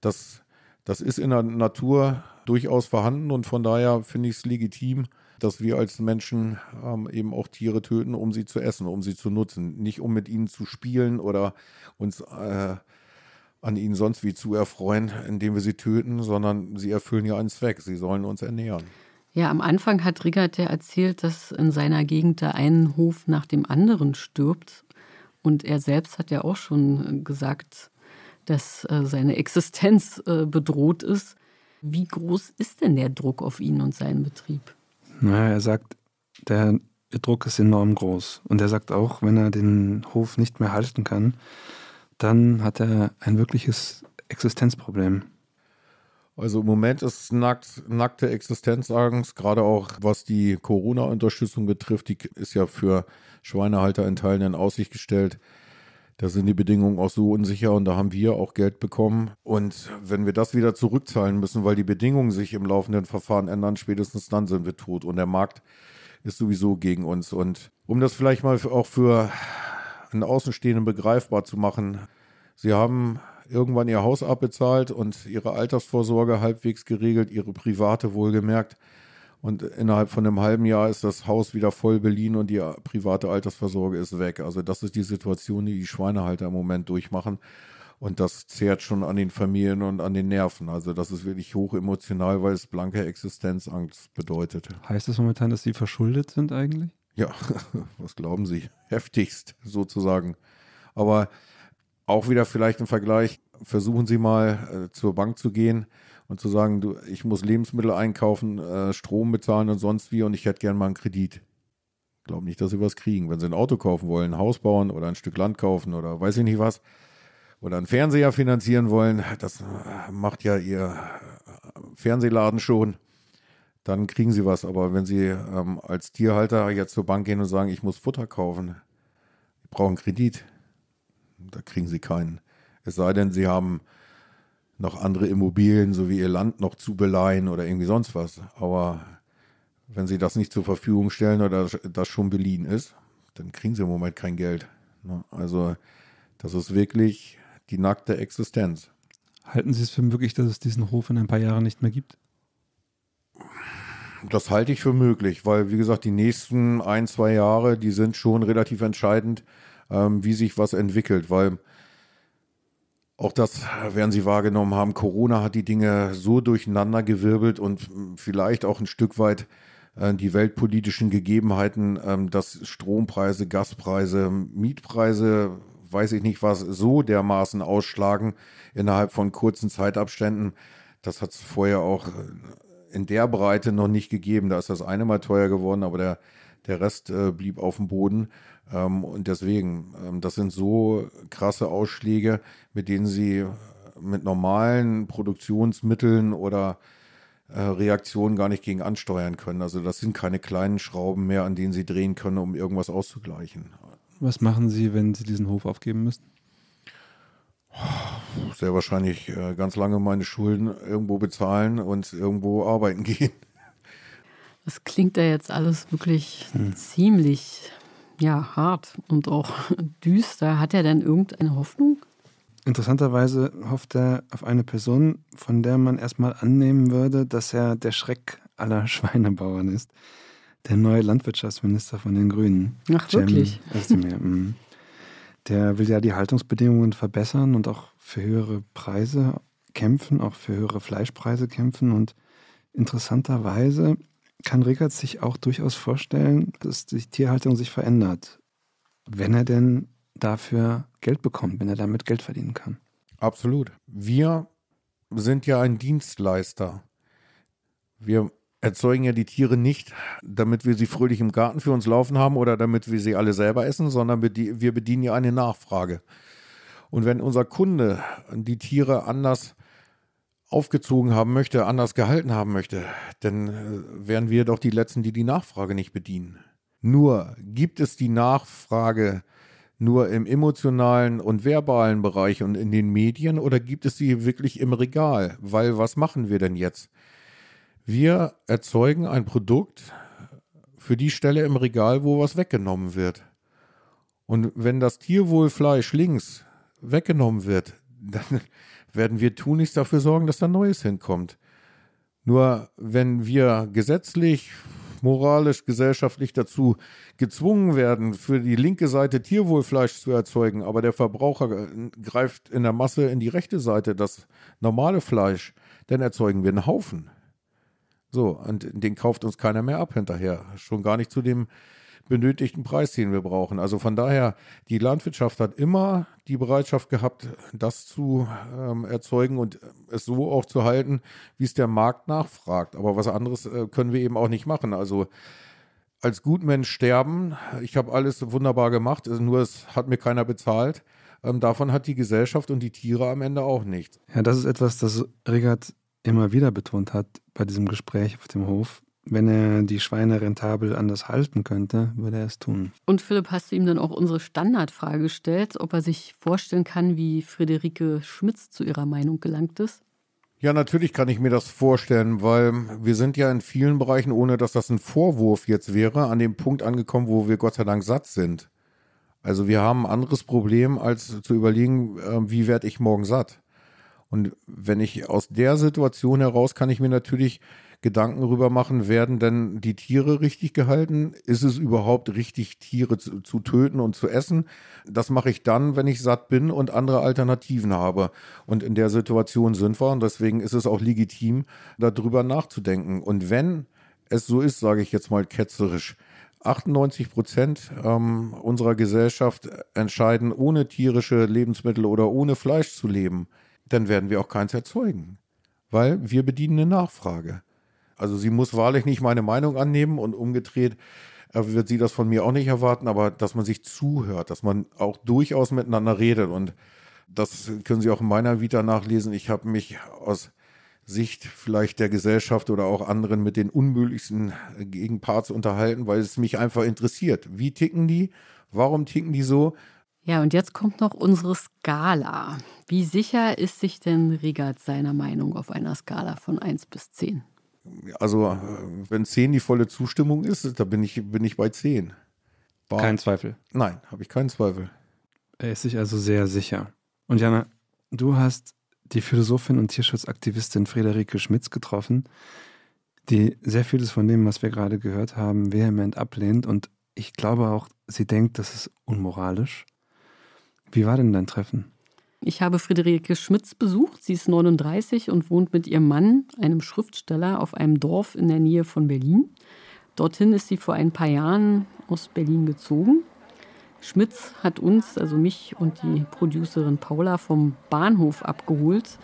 das, das ist in der Natur durchaus vorhanden und von daher finde ich es legitim, dass wir als Menschen ähm, eben auch Tiere töten, um sie zu essen, um sie zu nutzen. Nicht um mit ihnen zu spielen oder uns äh, an ihnen sonst wie zu erfreuen, indem wir sie töten, sondern sie erfüllen ja einen Zweck. Sie sollen uns ernähren. Ja, am Anfang hat Riggert ja erzählt, dass in seiner Gegend da ein Hof nach dem anderen stirbt. Und er selbst hat ja auch schon gesagt, dass äh, seine [laughs] Existenz äh, bedroht ist. Wie groß ist denn der Druck auf ihn und seinen Betrieb? Naja, er sagt, der Druck ist enorm groß. Und er sagt auch, wenn er den Hof nicht mehr halten kann, dann hat er ein wirkliches Existenzproblem. Also im Moment ist nackt, nackte Existenzangst, gerade auch was die Corona-Unterstützung betrifft, die ist ja für Schweinehalter in Teilen in Aussicht gestellt. Da sind die Bedingungen auch so unsicher und da haben wir auch Geld bekommen. Und wenn wir das wieder zurückzahlen müssen, weil die Bedingungen sich im laufenden Verfahren ändern, spätestens dann sind wir tot. Und der Markt ist sowieso gegen uns. Und um das vielleicht mal auch für einen Außenstehenden begreifbar zu machen, Sie haben irgendwann Ihr Haus abbezahlt und Ihre Altersvorsorge halbwegs geregelt, Ihre private wohlgemerkt. Und innerhalb von einem halben Jahr ist das Haus wieder voll beliehen und die private Altersvorsorge ist weg. Also das ist die Situation, die die Schweinehalter im Moment durchmachen. Und das zehrt schon an den Familien und an den Nerven. Also das ist wirklich hoch emotional, weil es blanke Existenzangst bedeutet. Heißt das momentan, dass Sie verschuldet sind eigentlich? Ja, [laughs] was glauben Sie? [laughs] Heftigst sozusagen. Aber auch wieder vielleicht ein Vergleich. Versuchen Sie mal äh, zur Bank zu gehen und zu sagen, du, ich muss Lebensmittel einkaufen, äh, Strom bezahlen und sonst wie und ich hätte gerne mal einen Kredit. Ich glaube nicht, dass Sie was kriegen. Wenn Sie ein Auto kaufen wollen, ein Haus bauen oder ein Stück Land kaufen oder weiß ich nicht was, oder einen Fernseher finanzieren wollen, das äh, macht ja Ihr äh, Fernsehladen schon, dann kriegen Sie was. Aber wenn Sie ähm, als Tierhalter jetzt zur Bank gehen und sagen, ich muss Futter kaufen, ich brauche einen Kredit, da kriegen Sie keinen. Es sei denn, Sie haben noch andere Immobilien sowie ihr Land noch zu beleihen oder irgendwie sonst was. Aber wenn sie das nicht zur Verfügung stellen oder das schon beliehen ist, dann kriegen sie im Moment kein Geld. Ne? Also das ist wirklich die nackte Existenz. Halten Sie es für möglich, dass es diesen Hof in ein paar Jahren nicht mehr gibt? Das halte ich für möglich, weil wie gesagt, die nächsten ein, zwei Jahre, die sind schon relativ entscheidend, ähm, wie sich was entwickelt, weil Auch das werden Sie wahrgenommen haben. Corona hat die Dinge so durcheinander gewirbelt und vielleicht auch ein Stück weit äh, die weltpolitischen Gegebenheiten, ähm, dass Strompreise, Gaspreise, Mietpreise, weiß ich nicht was, so dermaßen ausschlagen innerhalb von kurzen Zeitabständen. Das hat es vorher auch äh, in der Breite noch nicht gegeben. Da ist das eine mal teuer geworden, aber der, der Rest äh, blieb auf dem Boden. Ähm, und deswegen, ähm, das sind so krasse Ausschläge, mit denen sie mit normalen Produktionsmitteln oder äh, Reaktionen gar nicht gegen ansteuern können. Also das sind keine kleinen Schrauben mehr, an denen sie drehen können, um irgendwas auszugleichen. Was machen Sie, wenn Sie diesen Hof aufgeben müssen? Sehr wahrscheinlich äh, ganz lange meine Schulden irgendwo bezahlen und irgendwo arbeiten [laughs] gehen. Das klingt ja jetzt alles wirklich hm. ziemlich ja, hart und auch [laughs] düster. Hat er denn irgendeine Hoffnung? Interessanterweise hofft er auf eine Person, von der man erstmal annehmen würde, dass er der Schreck aller [laughs] Schweinebauern ist. Der neue Landwirtschaftsminister von den Grünen. Ach, Cem wirklich? Özdemir. [laughs] Mhm. Der will ja die Haltungsbedingungen verbessern und auch für höhere Preise kämpfen, auch für höhere Fleischpreise kämpfen. Und interessanterweise kann Rickert sich auch durchaus vorstellen, dass die Tierhaltung sich verändert, wenn er denn dafür Geld bekommt, wenn er damit Geld verdienen kann. Absolut. Wir sind ja ein Dienstleister. Wir erzeugen ja die Tiere nicht, damit wir sie fröhlich im Garten für uns laufen haben oder damit wir sie alle selber essen, sondern wir bedienen ja eine Nachfrage. Und wenn unser Kunde die Tiere anders aufgezogen haben möchte, anders gehalten haben möchte, dann äh, wären wir doch die Letzten, die die Nachfrage nicht bedienen. Nur gibt es die Nachfrage nur im emotionalen und verbalen Bereich und in den Medien oder gibt es sie wirklich im Regal? Weil was machen wir denn jetzt? Wir erzeugen ein Produkt für die Stelle im Regal, wo was weggenommen wird. Und wenn das Tierwohlfleisch links weggenommen wird, [laughs] dann werden wir tunlichst dafür sorgen, dass da Neues hinkommt. Nur wenn wir gesetzlich, moralisch, gesellschaftlich dazu gezwungen werden, für die linke Seite Tierwohlfleisch zu erzeugen, aber der Verbraucher greift in der Masse in die rechte Seite, das normale Fleisch, dann erzeugen wir einen Haufen. So, und den kauft uns keiner mehr ab hinterher. Schon gar nicht zu dem benötigten Preis, den wir brauchen. Also von daher, die Landwirtschaft hat immer die Bereitschaft gehabt, das zu ähm, erzeugen und es so auch zu halten, wie es der Markt nachfragt. Aber was anderes äh, können wir eben auch nicht machen. Also als Gutmensch sterben, ich habe alles wunderbar gemacht, nur es hat mir keiner bezahlt. Ähm, davon hat die Gesellschaft und die Tiere am Ende auch nichts. Ja, das ist etwas, das Riggert immer wieder betont hat bei diesem Gespräch auf dem Hof. Wenn er die Schweine rentabel anders halten könnte, würde er es tun. Und Philipp, hast du ihm dann auch unsere Standardfrage gestellt, ob er sich vorstellen kann, wie Friederike Schmitz zu ihrer Meinung gelangt ist? Ja, natürlich kann ich mir das vorstellen, weil wir sind ja in vielen Bereichen, ohne dass das ein Vorwurf jetzt wäre, an dem Punkt angekommen, wo wir Gott sei Dank satt sind. Also wir haben ein anderes Problem, als zu überlegen, äh, wie werde ich morgen satt. Und wenn ich aus der Situation heraus kann ich mir natürlich Gedanken darüber machen, werden denn die Tiere richtig gehalten? Ist es überhaupt richtig, Tiere zu, zu, töten und zu essen? Das mache ich dann, wenn ich satt bin und andere Alternativen habe. Und in der Situation sind wir und deswegen ist es auch legitim, darüber nachzudenken. Und wenn es so ist, sage ich jetzt mal ketzerisch, 98 Prozent ähm, unserer Gesellschaft entscheiden, ohne tierische Lebensmittel oder ohne Fleisch zu leben, dann werden wir auch keins erzeugen, weil wir bedienen eine Nachfrage. Also sie muss wahrlich nicht meine Meinung annehmen und umgedreht äh, wird sie das von mir auch nicht erwarten, aber dass man sich zuhört, dass man auch durchaus miteinander redet und das können Sie auch in meiner Vita nachlesen. Ich habe mich aus Sicht vielleicht der Gesellschaft oder auch anderen mit den unmöglichsten Gegenparts unterhalten, weil es mich einfach interessiert. Wie ticken die? Warum ticken die so? Ja, und jetzt kommt noch unsere Skala. Wie sicher ist sich denn Rigat seiner Meinung auf einer Skala von 1 bis 10? Also wenn 10 die volle Zustimmung ist, da bin ich, bin ich bei 10. War, Kein Zweifel. Nein, habe ich keinen Zweifel. Er ist sich also sehr sicher. Und Jana, du hast die Philosophin und Tierschutzaktivistin Friederike Schmitz getroffen, die sehr vieles von dem, was wir gerade gehört haben, vehement ablehnt. Und ich glaube auch, sie denkt, das ist unmoralisch. Wie war denn dein Treffen? Ich habe Friederike Schmitz besucht. Sie ist 39 und wohnt mit ihrem Mann, einem Schriftsteller, auf einem Dorf in der Nähe von Berlin. Dorthin ist sie vor ein paar Jahren aus Berlin gezogen. Schmitz hat uns, also mich und die Producerin Paula, vom Bahnhof abgeholt.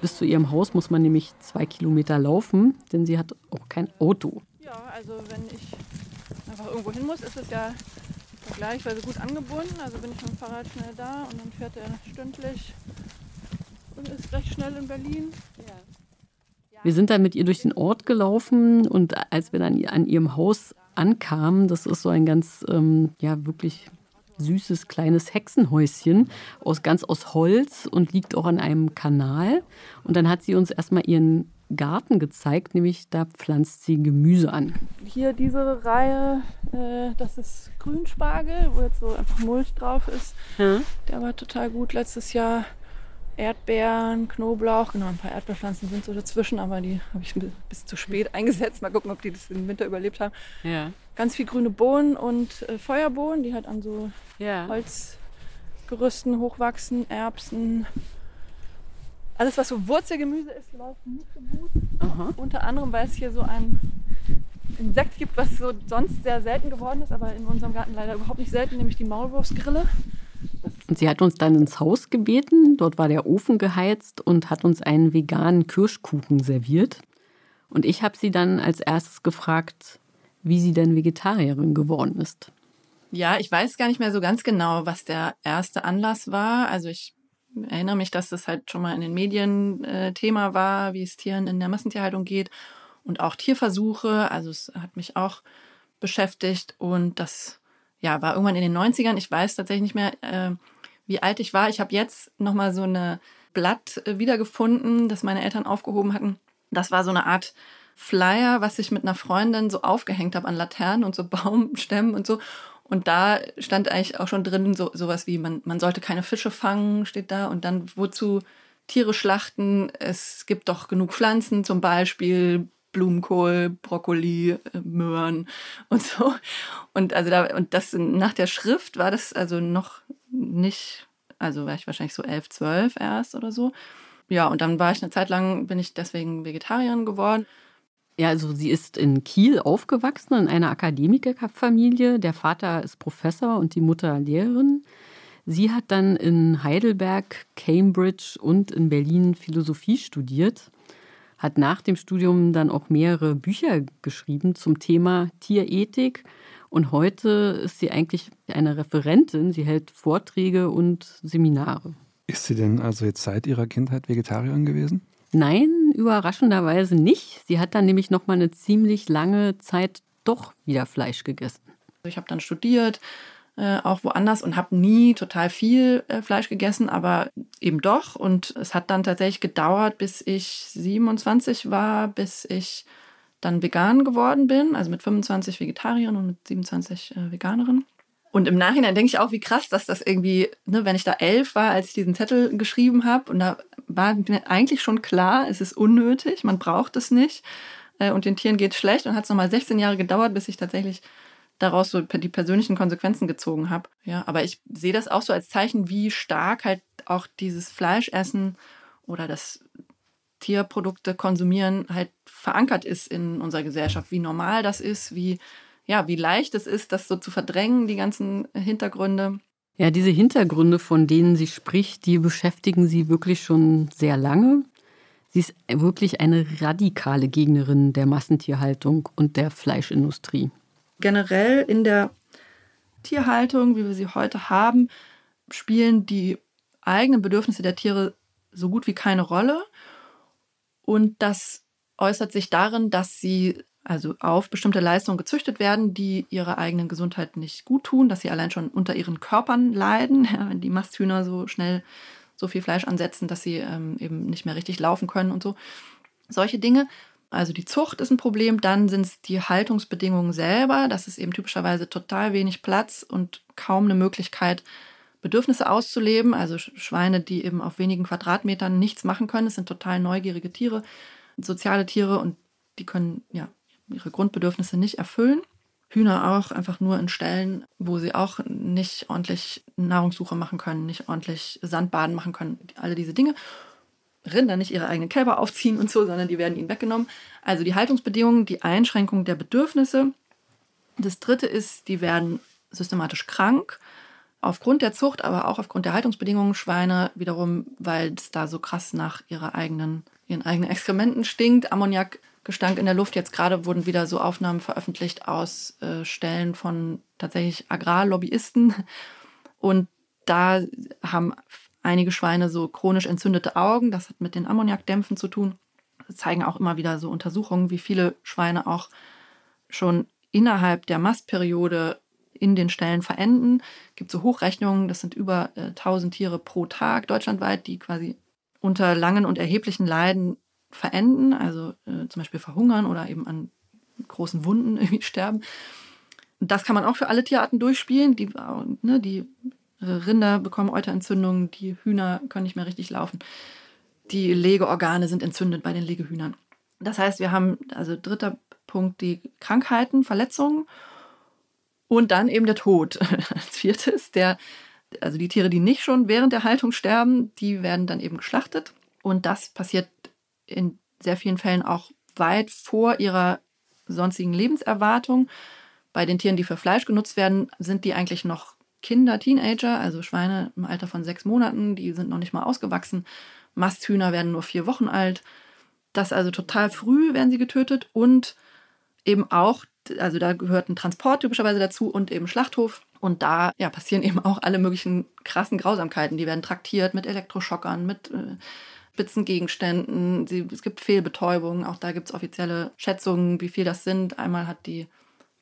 Bis zu ihrem Haus muss man nämlich zwei Kilometer laufen, denn sie hat auch kein Auto. Ja, also wenn ich einfach irgendwo hin muss, ist es ja vergleichsweise gut angebunden. Also bin ich mit dem Fahrrad schnell da und dann fährt er stündlich und ist recht schnell in Berlin. Wir sind dann mit ihr durch den Ort gelaufen und als wir dann an ihrem Haus ankamen, das ist so ein ganz, ähm, ja, wirklich süßes kleines Hexenhäuschen aus ganz aus Holz und liegt auch an einem Kanal. Und dann hat sie uns erstmal ihren Garten gezeigt, nämlich da pflanzt sie Gemüse an. Hier diese Reihe, äh, das ist Grünspargel, wo jetzt so einfach Mulch drauf ist. Ja. Der war total gut letztes Jahr. Erdbeeren, Knoblauch, genau, ein paar Erdbeerpflanzen sind so dazwischen, aber die habe ich bis zu spät [laughs] eingesetzt. Mal gucken, ob die das im Winter überlebt haben. Ja. Ganz viel grüne Bohnen und äh, Feuerbohnen, die halt an so Ja. Holzgerüsten hochwachsen, Erbsen. Alles, was so Wurzelgemüse ist, läuft nicht so gut. Aha. Unter anderem, weil es hier so ein Insekt gibt, was so sonst sehr selten geworden ist, aber in unserem Garten leider überhaupt nicht selten, nämlich die Maulwurfsgrille. Und sie hat uns dann ins Haus gebeten. Dort war der Ofen geheizt und hat uns einen veganen Kirschkuchen serviert. Und ich habe sie dann als erstes gefragt, wie sie denn Vegetarierin geworden ist. Ja, ich weiß gar nicht mehr so ganz genau, was der erste Anlass war. Also ich erinnere mich, dass das halt schon mal in den Medien äh, Thema war, wie es Tieren in der Massentierhaltung geht und auch Tierversuche. Also es hat mich auch beschäftigt und das ja, war irgendwann in den 90ern. Ich weiß tatsächlich nicht mehr, äh, wie alt ich war. Ich habe jetzt nochmal so eine Blatt äh, wiedergefunden, das meine Eltern aufgehoben hatten. Das war so eine Art Flyer, was ich mit einer Freundin so aufgehängt habe an Laternen und so [laughs] Baumstämmen und so. Und da stand eigentlich auch schon drin so sowas wie, man, man sollte keine Fische fangen, steht da. Und dann wozu Tiere schlachten. Es gibt doch genug Pflanzen, zum Beispiel Blumenkohl, Brokkoli, äh, Möhren [laughs] und so. Und also da, und das nach der Schrift war das also noch nicht, also war ich wahrscheinlich so elf, zwölf erst oder so. Ja, und dann war ich eine Zeit lang, bin ich deswegen Vegetarierin geworden. Ja, also sie ist in Kiel aufgewachsen, in einer Akademikerfamilie. Der Vater ist Professor und die Mutter Lehrerin. Sie hat dann in Heidelberg, Cambridge und in Berlin Philosophie studiert, hat nach dem Studium dann auch mehrere Bücher geschrieben zum Thema Tierethik. Und heute ist sie eigentlich eine Referentin. Sie hält Vorträge und Seminare. Ist sie denn also jetzt seit ihrer Kindheit Vegetarierin gewesen? Nein, überraschenderweise nicht. Sie hat dann nämlich noch mal eine ziemlich lange Zeit doch wieder Fleisch gegessen. Ich habe dann studiert, äh, auch woanders und habe nie total viel äh, Fleisch gegessen, aber eben doch. Und es hat dann tatsächlich gedauert, bis ich 27 war, bis ich dann vegan geworden bin, also mit 25 Vegetarierin und mit 27 äh, Veganerin. Und im Nachhinein denke ich auch, wie krass, dass das irgendwie, ne, wenn ich da elf war, als ich diesen Zettel geschrieben habe, und da war mir eigentlich schon klar, es ist unnötig, man braucht es nicht äh, und den Tieren geht es schlecht. Und hat es nochmal 16 Jahre gedauert, bis ich tatsächlich daraus so die persönlichen Konsequenzen gezogen habe. Ja, aber ich sehe das auch so als Zeichen, wie stark halt auch dieses Fleischessen oder das Tierprodukte konsumieren halt verankert ist in unserer Gesellschaft, wie normal das ist, wie ja, wie leicht es ist, das so zu verdrängen, die ganzen Hintergründe. Ja, diese Hintergründe, von denen sie spricht, die beschäftigen sie wirklich schon sehr lange. Sie ist wirklich eine radikale Gegnerin der Massentierhaltung und der Fleischindustrie. Generell in der Tierhaltung, wie wir sie heute haben, spielen die eigenen Bedürfnisse der Tiere so gut wie keine Rolle. Und das äußert sich darin, dass sie also auf bestimmte Leistungen gezüchtet werden, die ihrer eigenen Gesundheit nicht gut tun, dass sie allein schon unter ihren Körpern leiden, [laughs] ja, wenn die Masthühner so schnell so viel Fleisch ansetzen, dass sie ähm, eben nicht mehr richtig laufen können und so. Solche Dinge. Also die Zucht ist ein Problem, dann sind es die Haltungsbedingungen selber, das ist eben typischerweise total wenig Platz und kaum eine Möglichkeit, Bedürfnisse auszuleben. Also Schweine, die eben auf wenigen Quadratmetern nichts machen können, das sind total neugierige Tiere, soziale Tiere und die können ja ihre Grundbedürfnisse nicht erfüllen. Hühner auch einfach nur in Stellen, wo sie auch nicht ordentlich Nahrungssuche machen können, nicht ordentlich Sandbaden machen können, alle diese Dinge. Rinder nicht ihre eigenen Kälber aufziehen und so, sondern die werden ihnen weggenommen. Also die Haltungsbedingungen, die Einschränkung der Bedürfnisse. Das dritte ist, die werden systematisch krank. Aufgrund der Zucht, aber auch aufgrund der Haltungsbedingungen Schweine wiederum, weil es da so krass nach ihrer eigenen, ihren eigenen Exkrementen stinkt. Ammoniakgestank in der Luft. Jetzt gerade wurden wieder so Aufnahmen veröffentlicht aus äh, Stellen von tatsächlich Agrarlobbyisten. Und da haben einige Schweine so chronisch entzündete Augen. Das hat mit den Ammoniakdämpfen zu tun. Das zeigen auch immer wieder so Untersuchungen, wie viele Schweine auch schon innerhalb der Mastperiode in den Ställen verenden. Es gibt so Hochrechnungen, das sind über äh, 1000 Tiere pro Tag deutschlandweit, die quasi unter langen und erheblichen Leiden verenden, also äh, zum Beispiel verhungern oder eben an großen Wunden [laughs] irgendwie sterben. Das kann man auch für alle Tierarten durchspielen. Die, ne, die Rinder bekommen Euterentzündungen, die Hühner können nicht mehr richtig laufen. Die Legeorgane sind entzündet bei den Legehühnern. Das heißt, wir haben, also dritter Punkt, die Krankheiten, Verletzungen und dann eben der Tod. [laughs] Als viertes, der, also die Tiere, die nicht schon während der Haltung sterben, die werden dann eben geschlachtet. Und das passiert in sehr vielen Fällen auch weit vor ihrer sonstigen Lebenserwartung. Bei den Tieren, die für Fleisch genutzt werden, sind die eigentlich noch Kinder, Teenager, also Schweine im Alter von sechs Monaten, die sind noch nicht mal ausgewachsen. Masthühner werden nur vier Wochen alt. Das also total früh werden sie getötet und eben auch also da gehört ein Transport typischerweise dazu und eben Schlachthof. Und da ja, passieren eben auch alle möglichen krassen Grausamkeiten. Die werden traktiert mit Elektroschockern, mit äh, spitzen Gegenständen. Sie, es gibt Fehlbetäubungen. Auch da gibt es offizielle Schätzungen, wie viel das sind. Einmal hat die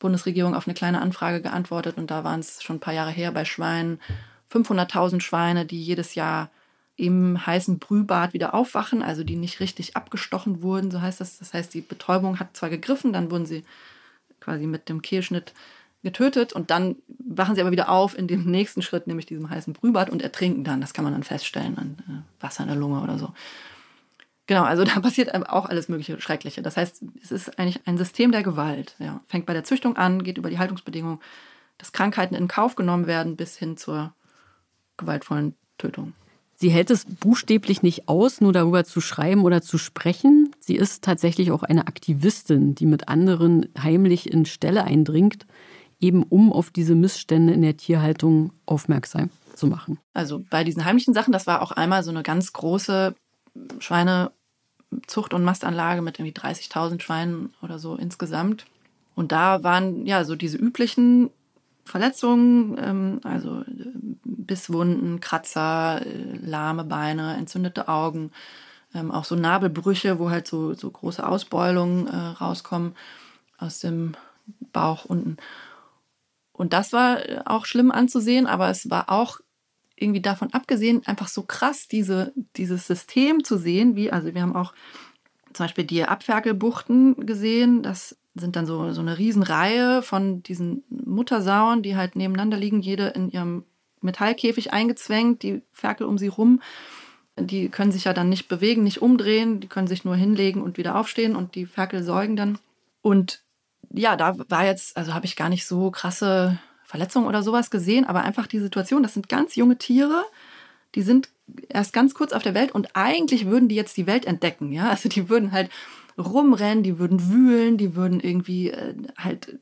Bundesregierung auf eine kleine Anfrage geantwortet und da waren es schon ein paar Jahre her bei Schweinen 500.000 Schweine, die jedes Jahr im heißen Brühbad wieder aufwachen, also die nicht richtig abgestochen wurden, so heißt das. Das heißt, die Betäubung hat zwar gegriffen, dann wurden sie quasi mit dem Kehlschnitt getötet und dann wachen sie aber wieder auf in dem nächsten Schritt, nämlich diesem heißen Brühbad und ertrinken dann. Das kann man dann feststellen an äh, Wasser in der Lunge oder so. Genau, also [laughs] da passiert auch alles mögliche Schreckliche. Das heißt, es ist eigentlich ein System der Gewalt. Ja. Fängt bei der Züchtung an, geht über die Haltungsbedingungen, dass Krankheiten in Kauf genommen werden bis hin zur gewaltvollen Tötung. Sie hält es buchstäblich nicht aus, nur darüber zu schreiben oder zu sprechen. Sie ist tatsächlich auch eine Aktivistin, die mit anderen heimlich in Ställe eindringt, eben um auf diese Missstände in der Tierhaltung aufmerksam zu machen. Also bei diesen heimlichen Sachen, das war auch einmal so eine ganz große Schweinezucht- und Mastanlage mit irgendwie 30.000 Schweinen oder so insgesamt. Und da waren ja so diese üblichen Verletzungen, ähm, also äh, Bisswunden, Kratzer, äh, lahme Beine, entzündete Augen, ähm, auch so Nabelbrüche, wo halt so, so große Ausbeulungen äh, rauskommen aus dem Bauch unten. Und das war auch schlimm anzusehen, aber es war auch irgendwie davon abgesehen einfach so krass, diese, dieses System zu sehen, wie, also wir haben auch zum Beispiel die Abferkelbuchten gesehen, das sind dann so, so eine Riesenreihe von diesen Muttersauen, die halt nebeneinander liegen, jede in ihrem Metallkäfig eingezwängt, die Ferkel um sie rum. Die können sich ja dann nicht bewegen, nicht umdrehen, die können sich nur hinlegen und wieder aufstehen und die Ferkel säugen dann. Und ja, da war jetzt, also habe ich gar nicht so krasse Verletzungen oder sowas gesehen, aber einfach die Situation, das sind ganz junge Tiere, die sind erst ganz kurz auf der Welt und eigentlich würden die jetzt die Welt entdecken, ja, also die würden halt rumrennen, die würden wühlen, die würden irgendwie äh, halt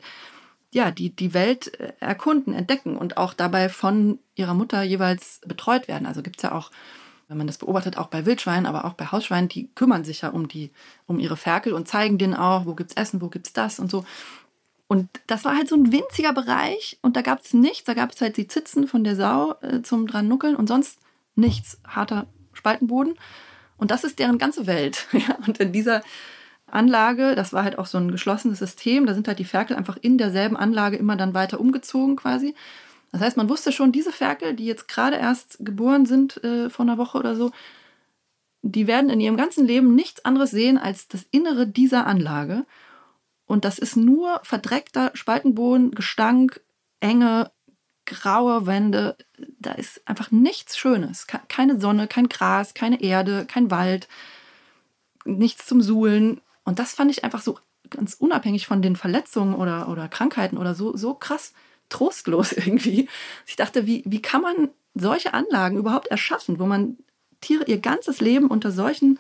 ja, die, die Welt äh, erkunden, entdecken und auch dabei von ihrer Mutter jeweils betreut werden. Also gibt es ja auch, wenn man das beobachtet, auch bei Wildschweinen, aber auch bei Hausschweinen, die kümmern sich ja um die, um ihre Ferkel und zeigen denen auch, wo gibt's Essen, wo gibt's das und so. Und das war halt so ein winziger Bereich und da gab es nichts. Da gab es halt die Zitzen von der Sau äh, zum dran nuckeln und sonst nichts. Harter Spaltenboden. Und das ist deren ganze Welt. [laughs] Und in dieser Anlage. Das war halt auch so ein geschlossenes System. Da sind halt die Ferkel einfach in derselben Anlage immer dann weiter umgezogen quasi. Das heißt, man wusste schon, diese Ferkel, die jetzt gerade erst geboren sind äh, vor einer Woche oder so, die werden in ihrem ganzen Leben nichts anderes sehen als das Innere dieser Anlage. Und das ist nur verdreckter Spaltenboden, Gestank, enge, graue Wände. Da ist einfach nichts Schönes. Keine Sonne, kein Gras, keine Erde, kein Wald, nichts zum Suhlen. Und das fand ich einfach so ganz unabhängig von den Verletzungen oder, oder Krankheiten oder so, so krass trostlos [laughs] irgendwie. Ich dachte, wie, wie kann man solche Anlagen überhaupt erschaffen, wo man Tiere ihr ganzes Leben unter solchen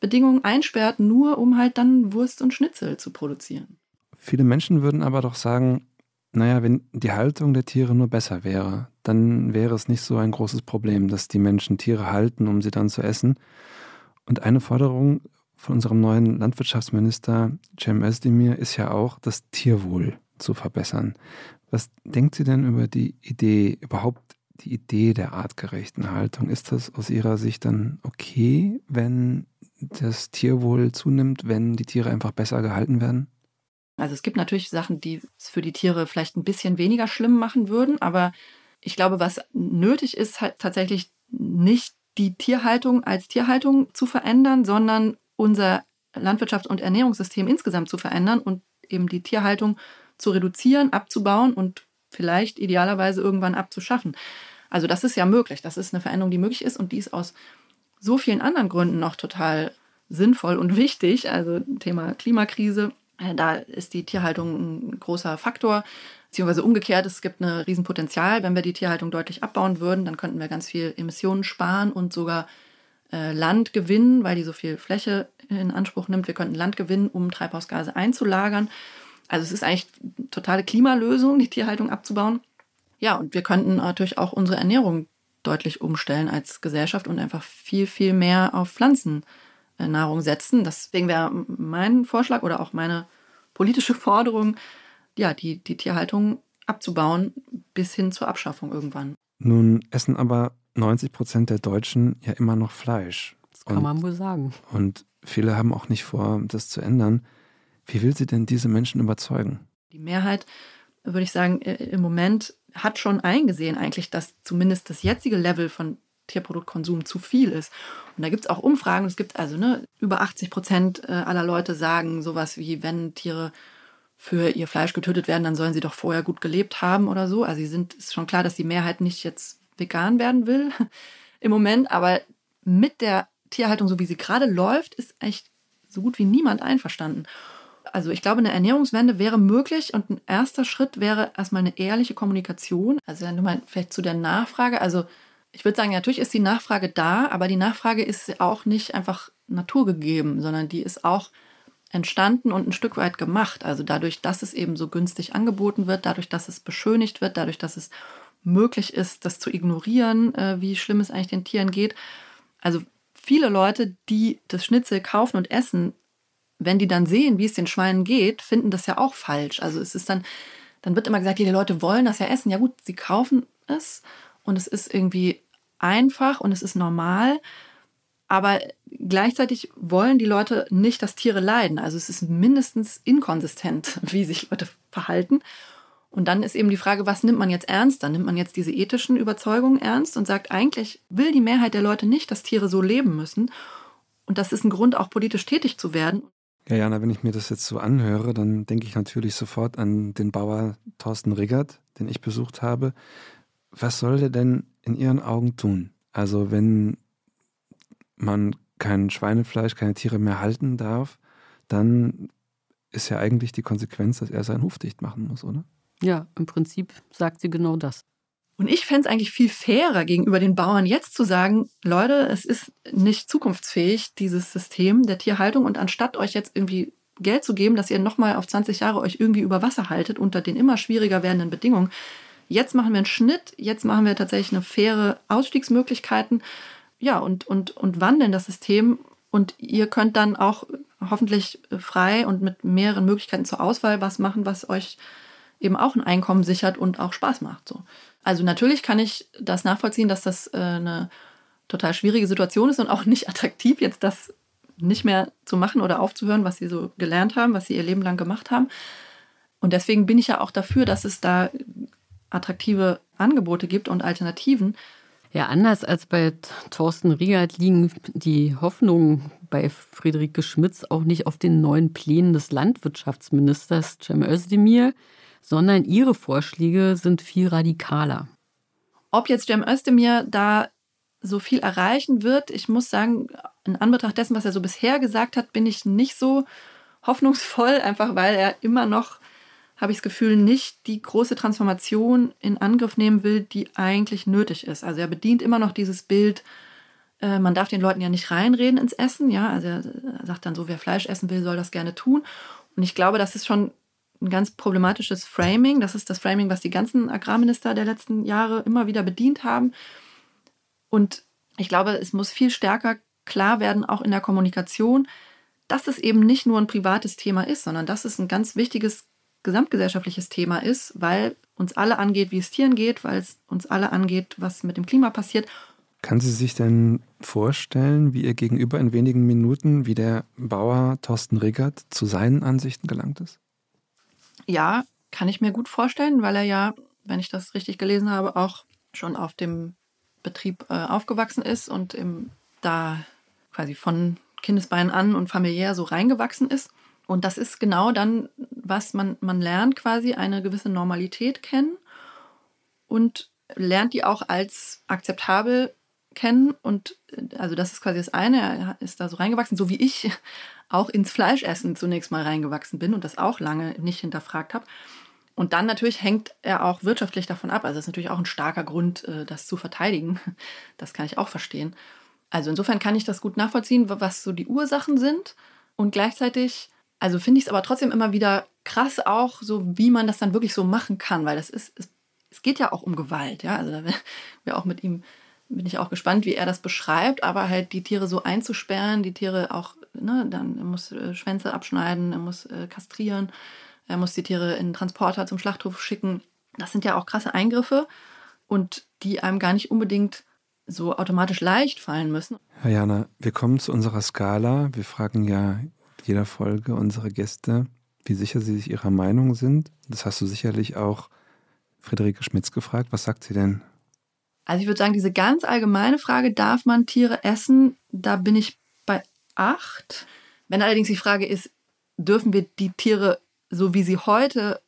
Bedingungen einsperrt, nur um halt dann Wurst und Schnitzel zu produzieren. Viele Menschen würden aber doch sagen, naja, wenn die Haltung der Tiere nur besser wäre, dann wäre es nicht so ein großes Problem, dass die Menschen Tiere halten, um sie dann zu essen. Und eine Forderung von unserem neuen Landwirtschaftsminister Cem Özdemir ist ja auch, das Tierwohl zu verbessern. Was denkt sie denn über die Idee, überhaupt die Idee der artgerechten Haltung? Ist das aus Ihrer Sicht dann okay, wenn das Tierwohl zunimmt, wenn die Tiere einfach besser gehalten werden? Also es gibt natürlich Sachen, die es für die Tiere vielleicht ein bisschen weniger schlimm machen würden, aber ich glaube, was nötig ist, halt tatsächlich nicht die Tierhaltung als Tierhaltung zu verändern, sondern unser Landwirtschafts- und Ernährungssystem insgesamt zu verändern und eben die Tierhaltung zu reduzieren, abzubauen und vielleicht idealerweise irgendwann abzuschaffen. Also das ist ja möglich. Das ist eine Veränderung, die möglich ist und die ist aus so vielen anderen Gründen noch total sinnvoll und [laughs] wichtig. Also Thema Klimakrise, äh, da ist die Tierhaltung ein großer Faktor. Beziehungsweise umgekehrt, es gibt ein Riesenpotenzial. Wenn wir die Tierhaltung deutlich abbauen würden, dann könnten wir ganz viel Emissionen sparen und sogar äh, Land gewinnen, weil die so viel Fläche in Anspruch nimmt. Wir könnten Land gewinnen, um Treibhausgase einzulagern. Also es ist eigentlich eine totale Klimalösung, die Tierhaltung abzubauen. Ja, und wir könnten natürlich auch unsere Ernährung deutlich umstellen als Gesellschaft und einfach viel, viel mehr auf Pflanzennahrung setzen. Deswegen wäre mein Vorschlag oder auch meine politische [laughs] Forderung, ja, die, die Tierhaltung abzubauen bis hin zur Abschaffung irgendwann. Nun essen aber 90 Prozent der Deutschen ja immer noch Fleisch. Das kann und, man wohl sagen. Und viele haben auch nicht vor, das zu ändern. Wie will sie denn diese Menschen überzeugen? Die Mehrheit, würde ich sagen, im Moment hat schon eingesehen eigentlich, dass zumindest das jetzige Level von Tierproduktkonsum zu viel ist. Und da gibt es auch Umfragen. Es gibt also ne, über 80 Prozent äh, aller Leute sagen sowas wie, wenn Tiere für ihr Fleisch getötet werden, dann sollen sie doch vorher gut gelebt haben oder so. Also sie sind, ist schon klar, dass die Mehrheit nicht jetzt vegan werden will [laughs] im Moment, aber mit der Tierhaltung, so wie sie gerade läuft, ist echt so gut wie niemand einverstanden. Also ich glaube, eine Ernährungswende wäre möglich und ein erster Schritt wäre erstmal eine ehrliche Kommunikation. Also wenn du mal vielleicht zu der Nachfrage, also ich würde sagen, natürlich ist die Nachfrage da, aber die Nachfrage ist auch nicht einfach naturgegeben, sondern die ist auch entstanden und ein Stück weit gemacht. Also dadurch, dass es eben so günstig angeboten wird, dadurch, dass es beschönigt wird, dadurch, dass es möglich ist, das zu ignorieren, äh, wie schlimm es eigentlich den Tieren geht. Also viele Leute, die das Schnitzel kaufen und essen, wenn die dann sehen, wie es den Schweinen geht, finden das ja auch falsch. Also es ist dann, dann wird immer gesagt, die Leute wollen das ja essen. Ja gut, sie kaufen es und es ist irgendwie einfach und es ist normal. Aber gleichzeitig wollen die Leute nicht, dass Tiere leiden. Also es ist mindestens inkonsistent, [laughs] wie sich Leute verhalten. Und dann ist eben die Frage, was nimmt man jetzt ernst? Dann nimmt man jetzt diese ethischen Überzeugungen ernst und sagt, eigentlich will die Mehrheit der Leute nicht, dass Tiere so leben müssen. Und das ist ein Grund, auch politisch tätig zu werden. Ja, Jana, wenn ich mir das jetzt so anhöre, dann denke ich natürlich sofort an den Bauer Thorsten Riggert, den ich besucht habe. Was soll der denn in Ihren Augen tun? Also wenn man kein Schweinefleisch, keine Tiere mehr halten darf, dann ist ja eigentlich die Konsequenz, dass er seinen Hof dicht machen muss, oder? Ja, im Prinzip sagt sie genau das. Und ich fände es eigentlich viel fairer gegenüber den Bauern jetzt zu sagen, Leute, es ist nicht zukunftsfähig, dieses System der Tierhaltung. Und anstatt euch jetzt irgendwie Geld zu geben, dass ihr nochmal auf 20 Jahre euch irgendwie über Wasser haltet unter den immer schwieriger werdenden Bedingungen, jetzt machen wir einen Schnitt, jetzt machen wir tatsächlich eine faire Ausstiegsmöglichkeiten, ja, und, und, und wandeln das System. Und ihr könnt dann auch hoffentlich frei und mit mehreren Möglichkeiten zur Auswahl was machen, was euch eben auch ein Einkommen sichert und auch Spaß macht. So. Also natürlich kann ich das nachvollziehen, dass das äh, eine total schwierige Situation ist und auch nicht [laughs] attraktiv, jetzt das nicht mehr zu machen oder aufzuhören, was sie so gelernt haben, was sie ihr Leben lang gemacht haben. Und deswegen bin ich ja auch dafür, dass es da attraktive Angebote gibt und Alternativen. Ja, anders als bei Thorsten Riegert liegen die Hoffnungen bei Friederike Schmitz auch nicht auf den neuen Plänen des Landwirtschaftsministers Cem Özdemir, sondern ihre Vorschläge sind viel radikaler. Ob jetzt Cem Özdemir da so viel erreichen wird, ich muss sagen, in Anbetracht dessen, was er so bisher gesagt hat, bin ich nicht so hoffnungsvoll, einfach weil er immer noch, habe ich das Gefühl, nicht die große Transformation in Angriff nehmen will, die eigentlich nötig ist. Also er bedient immer noch dieses Bild, äh, man darf den Leuten ja nicht reinreden ins Essen, ja. Also er sagt dann so, wer Fleisch essen will, soll das gerne tun. Und ich glaube, das ist schon ein ganz problematisches Framing. Das ist das Framing, was die ganzen Agrarminister der letzten Jahre immer wieder bedient haben. Und ich glaube, es muss viel stärker klar werden, auch in der Kommunikation, dass es eben nicht nur ein privates Thema ist, sondern dass es ein ganz wichtiges gesamtgesellschaftliches Thema ist, weil uns alle angeht, wie es Tieren geht, weil es uns alle angeht, was mit dem Klima passiert. Kann sie sich denn vorstellen, wie ihr gegenüber in wenigen Minuten, wie der Bauer Thorsten Riggert zu seinen Ansichten gelangt ist? Ja, kann ich mir gut vorstellen, weil er ja, wenn ich das richtig gelesen habe, auch schon auf dem Betrieb äh, aufgewachsen ist und im, da quasi von Kindesbeinen an und familiär so reingewachsen ist. Und das ist genau dann, was man, man lernt quasi eine gewisse Normalität kennen und lernt die auch als akzeptabel kennen. Und äh, also das ist quasi das eine, er ist da so reingewachsen, so wie ich [laughs] auch ins Fleischessen zunächst mal reingewachsen bin und das auch lange nicht hinterfragt habe. Und dann natürlich hängt er auch wirtschaftlich davon ab. Also das ist natürlich auch ein starker Grund, äh, das zu verteidigen. [laughs] Das kann ich auch verstehen. Also insofern kann ich das gut nachvollziehen, was so die Ursachen sind. Und gleichzeitig, also finde ich es aber trotzdem immer wieder krass auch, so wie man das dann wirklich so machen kann, weil das ist, es, es geht ja auch um Gewalt, ja. Also da wir auch mit ihm bin ich auch gespannt, wie er das beschreibt, aber halt die Tiere so einzusperren, die Tiere auch, ne, dann er muss äh, Schwänze abschneiden, er muss äh, kastrieren, er muss die Tiere in Transporter zum Schlachthof schicken. Das sind ja auch krasse Eingriffe und die einem gar nicht unbedingt so automatisch leicht fallen müssen. Herr Jana, wir kommen zu unserer Skala. Wir fragen ja jeder Folge unsere Gäste, wie sicher sie sich ihrer Meinung sind. Das hast du sicherlich auch Friederike Schmitz gefragt. Was sagt sie denn? Also ich würde sagen, diese ganz allgemeine Frage, darf man Tiere essen, da bin ich bei acht. Wenn allerdings die Frage ist, dürfen wir die Tiere, so wie sie heute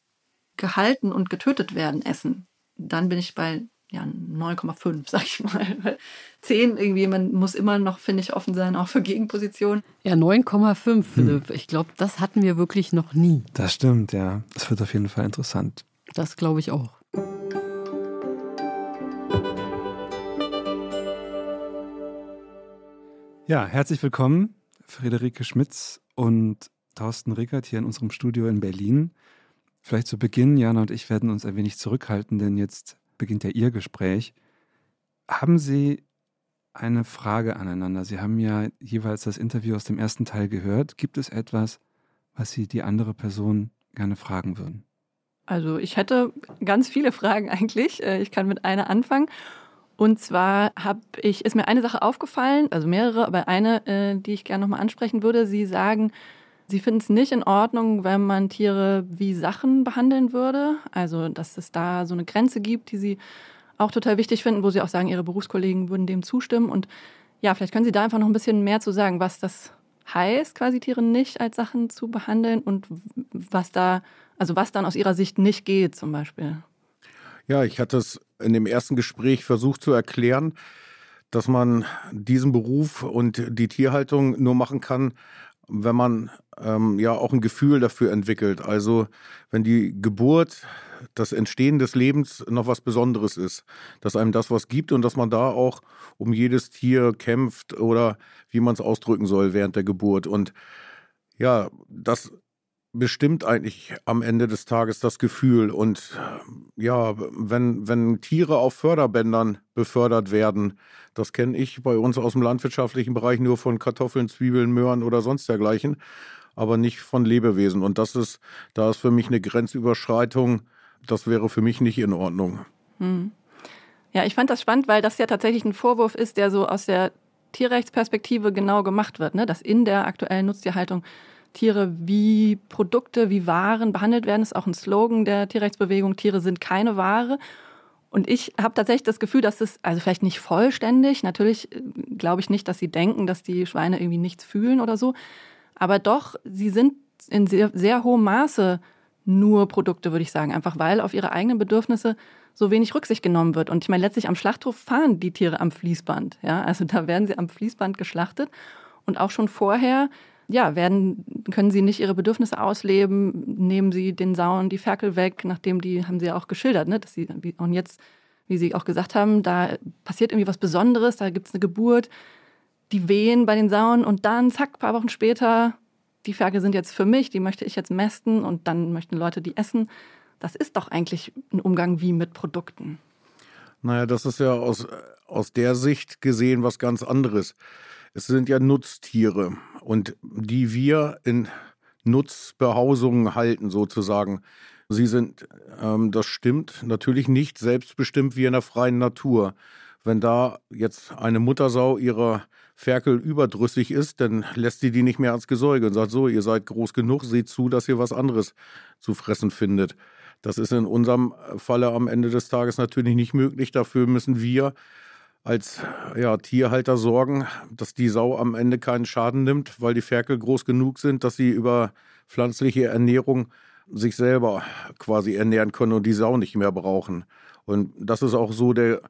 gehalten und getötet werden, essen, dann bin ich bei ja, 9,5, [laughs] sag ich mal. 10 irgendwie, man muss immer noch, finde ich, offen sein, auch für Gegenpositionen. Ja, 9,5, Philipp. Hm. Ich glaube, das hatten wir wirklich noch nie. Das stimmt, ja. Das wird auf jeden Fall interessant. Das glaube ich auch. Ja, herzlich willkommen, Friederike Schmitz und Thorsten Rickert hier in unserem Studio in Berlin. Vielleicht zu Beginn, Jana und ich werden uns ein wenig zurückhalten, denn jetzt beginnt ja Ihr Gespräch. Haben Sie eine Frage aneinander? Sie haben ja jeweils das Interview aus dem ersten Teil gehört. Gibt es etwas, was Sie die andere Person gerne fragen würden? Also ich hätte ganz viele Fragen [laughs] eigentlich. Äh, ich kann mit einer anfangen. Und zwar habe ich, ist mir eine Sache aufgefallen, also mehrere, aber eine, äh, die ich gerne nochmal ansprechen würde. Sie sagen, Sie finden es nicht in Ordnung, wenn man Tiere wie Sachen behandeln würde. Also, dass es da so eine Grenze gibt, die Sie auch total wichtig finden, wo Sie auch sagen, Ihre Berufskollegen würden dem zustimmen. Und ja, vielleicht können Sie da einfach noch ein bisschen mehr zu sagen, was das heißt, quasi Tiere nicht als Sachen zu behandeln und was da, also was dann aus Ihrer Sicht nicht geht, zum Beispiel. Ja, ich hatte es in dem ersten Gespräch versucht zu erklären, dass man diesen Beruf und die Tierhaltung nur machen kann, wenn man ähm, ja auch ein Gefühl dafür entwickelt. Also wenn die Geburt, das Entstehen des Lebens noch was Besonderes ist, dass einem das was gibt und dass man da auch um jedes Tier kämpft oder wie man es ausdrücken soll während der Geburt. Und ja, das bestimmt eigentlich am Ende des Tages das Gefühl. Und ja, wenn, wenn Tiere auf Förderbändern befördert werden, das kenne ich bei uns aus dem landwirtschaftlichen Bereich nur von Kartoffeln, Zwiebeln, Möhren oder sonst dergleichen, aber nicht von Lebewesen. Und das ist, da ist für mich eine Grenzüberschreitung. Das wäre für mich nicht in Ordnung. Hm. Ja, ich fand das spannend, weil das ja tatsächlich ein Vorwurf ist, der so aus der Tierrechtsperspektive genau gemacht wird, ne? dass in der aktuellen Nutztierhaltung Tiere wie Produkte, wie Waren behandelt werden. Das ist auch ein Slogan der Tierrechtsbewegung. Tiere sind keine Ware. Und ich habe tatsächlich das Gefühl, dass es, also vielleicht nicht vollständig, natürlich äh, glaube ich nicht, dass sie denken, dass die Schweine irgendwie nichts fühlen oder so, aber doch, sie sind in sehr, sehr hohem Maße nur Produkte, würde ich sagen, einfach weil auf ihre eigenen Bedürfnisse so wenig Rücksicht genommen wird. Und ich meine, letztlich am Schlachthof fahren die Tiere am Fließband. Ja? Also da werden sie am Fließband geschlachtet. Und auch schon vorher ja, werden, können sie nicht ihre Bedürfnisse ausleben, nehmen sie den Sauen die Ferkel weg, nachdem die, haben sie ja auch geschildert, ne, dass sie, und jetzt, wie sie auch gesagt haben, da passiert irgendwie was Besonderes, da gibt es eine Geburt, die wehen bei den Sauen und dann, zack, paar Wochen später, die Ferkel sind jetzt für mich, die möchte ich jetzt mästen und dann möchten Leute die essen. Das ist doch eigentlich ein Umgang wie mit Produkten. Naja, das ist ja aus, aus der Sicht gesehen was ganz anderes. Es sind ja Nutztiere und die wir in Nutzbehausungen halten sozusagen. Sie sind, ähm, das stimmt, natürlich nicht selbstbestimmt wie in der freien Natur. Wenn da jetzt eine Muttersau ihrer Ferkel überdrüssig ist, dann lässt sie die nicht mehr als Gesäuge und sagt so, ihr seid groß genug, seht zu, dass ihr was anderes zu fressen findet. Das ist in unserem Falle am Ende des Tages natürlich nicht möglich. Dafür müssen wir als ja, Tierhalter sorgen, dass die Sau am Ende keinen Schaden nimmt, weil die Ferkel groß genug sind, dass sie über pflanzliche Ernährung sich selber quasi ernähren können und die Sau nicht mehr brauchen. Und das ist auch so der,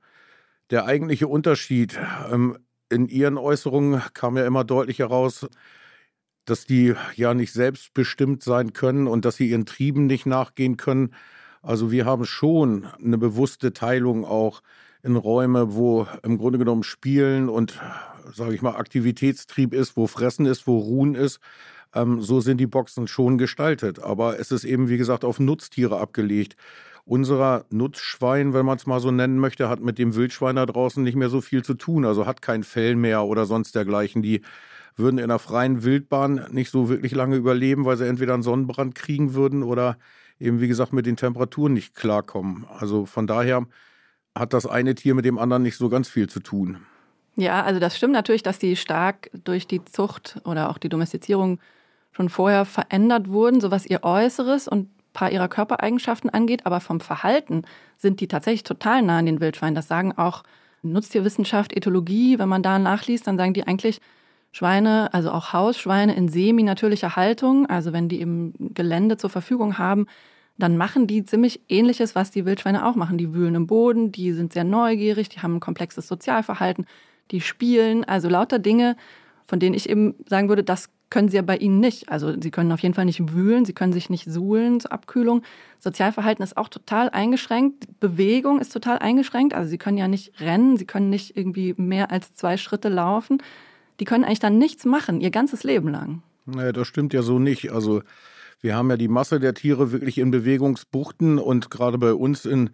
der eigentliche Unterschied. Ähm, in ihren Äußerungen kam ja immer deutlich heraus, dass die ja nicht selbstbestimmt sein können und dass sie ihren Trieben nicht nachgehen können. Also wir haben schon eine bewusste Teilung auch in Räume, wo im Grunde genommen Spielen und, sage ich mal, Aktivitätstrieb ist, wo Fressen ist, wo Ruhen ist. Ähm, so sind die Boxen schon gestaltet. Aber es ist eben, wie gesagt, auf Nutztiere abgelegt. Unserer Nutzschwein, wenn man es mal so nennen möchte, hat mit dem Wildschwein da draußen nicht mehr so viel zu tun. Also hat kein Fell mehr oder sonst dergleichen. Die würden in einer freien Wildbahn nicht so wirklich lange überleben, weil sie entweder einen Sonnenbrand kriegen würden oder eben, wie gesagt, mit den Temperaturen nicht klarkommen. Also von daher hat das eine Tier mit dem anderen nicht so ganz viel zu tun. Ja, also das stimmt natürlich, dass die stark durch die Zucht oder auch die Domestizierung schon vorher verändert wurden, so was ihr Äußeres und ein paar ihrer Körpereigenschaften angeht, aber vom Verhalten sind die tatsächlich total nah an den Wildschweinen. Das sagen auch Nutztierwissenschaft, Ethologie, wenn man da nachliest, dann sagen die eigentlich, Schweine, also auch Hausschweine in semi-natürlicher Haltung, also wenn die im Gelände zur Verfügung haben, dann machen die ziemlich ähnliches, was die Wildschweine auch machen. Die wühlen im Boden, die sind sehr neugierig, die haben ein komplexes Sozialverhalten, die spielen, also lauter Dinge, von denen ich eben sagen würde, das können sie ja bei ihnen nicht. Also sie können auf jeden Fall nicht wühlen, sie können sich nicht suhlen zur Abkühlung. Sozialverhalten ist auch total eingeschränkt. Bewegung ist total eingeschränkt. Also sie können ja nicht rennen, sie können nicht irgendwie mehr als zwei Schritte laufen die können eigentlich dann nichts machen, ihr ganzes Leben lang. Naja, das stimmt ja so nicht. Also wir haben ja die Masse der Tiere wirklich in Bewegungsbuchten und gerade bei uns in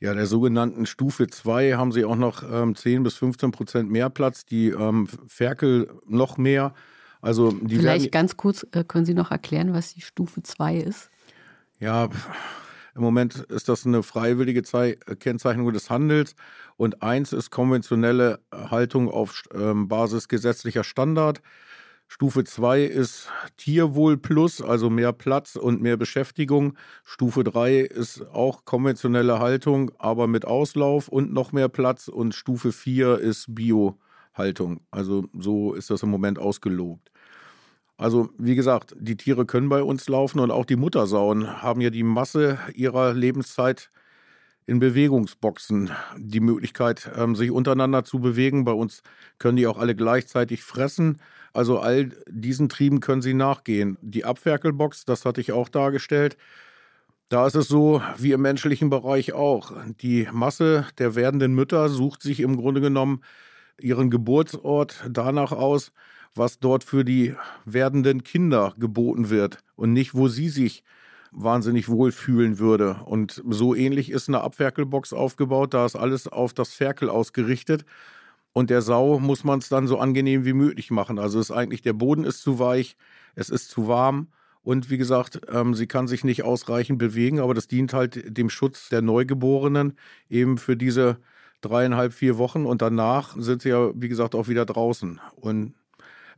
ja, der sogenannten Stufe 2 haben sie auch noch ähm, 10 bis 15 Prozent mehr Platz, die ähm, Ferkel noch mehr. Also die Vielleicht ganz kurz, äh, können Sie noch erklären, was die Stufe 2 ist? Ja, im Moment ist das eine freiwillige Zei Kennzeichnung des Handels und eins ist konventionelle Haltung auf ähm, Basis gesetzlicher Standard. Stufe 2 ist Tierwohl plus, also mehr Platz und mehr Beschäftigung. Stufe 3 ist auch konventionelle Haltung, aber mit Auslauf und noch mehr Platz. Und Stufe 4 ist Biohaltung. Also so ist das im Moment ausgelobt. Also wie gesagt, die Tiere können bei uns laufen und auch die Muttersauen haben ja die Masse ihrer Lebenszeit in Bewegungsboxen die Möglichkeit, ähm, sich untereinander zu bewegen. Bei uns können die auch alle gleichzeitig fressen. Also all diesen Trieben können sie nachgehen. Die Abferkelbox, das hatte ich auch dargestellt. Da ist es so wie im menschlichen Bereich auch. Die Masse der werdenden Mütter sucht sich im Grunde genommen ihren Geburtsort danach aus, was dort für die werdenden Kinder geboten wird und nicht, wo sie sich wahnsinnig wohlfühlen würde. Und so ähnlich ist eine Abferkelbox aufgebaut. Da ist alles auf das Ferkel ausgerichtet. Und der Sau muss man es dann so angenehm wie möglich machen. Also ist eigentlich, der Boden ist zu weich, es ist zu warm. Und wie gesagt, ähm, sie kann sich nicht ausreichend bewegen, aber das dient halt dem Schutz der Neugeborenen eben für diese dreieinhalb, vier Wochen. Und danach sind sie ja, wie gesagt, auch wieder draußen. Und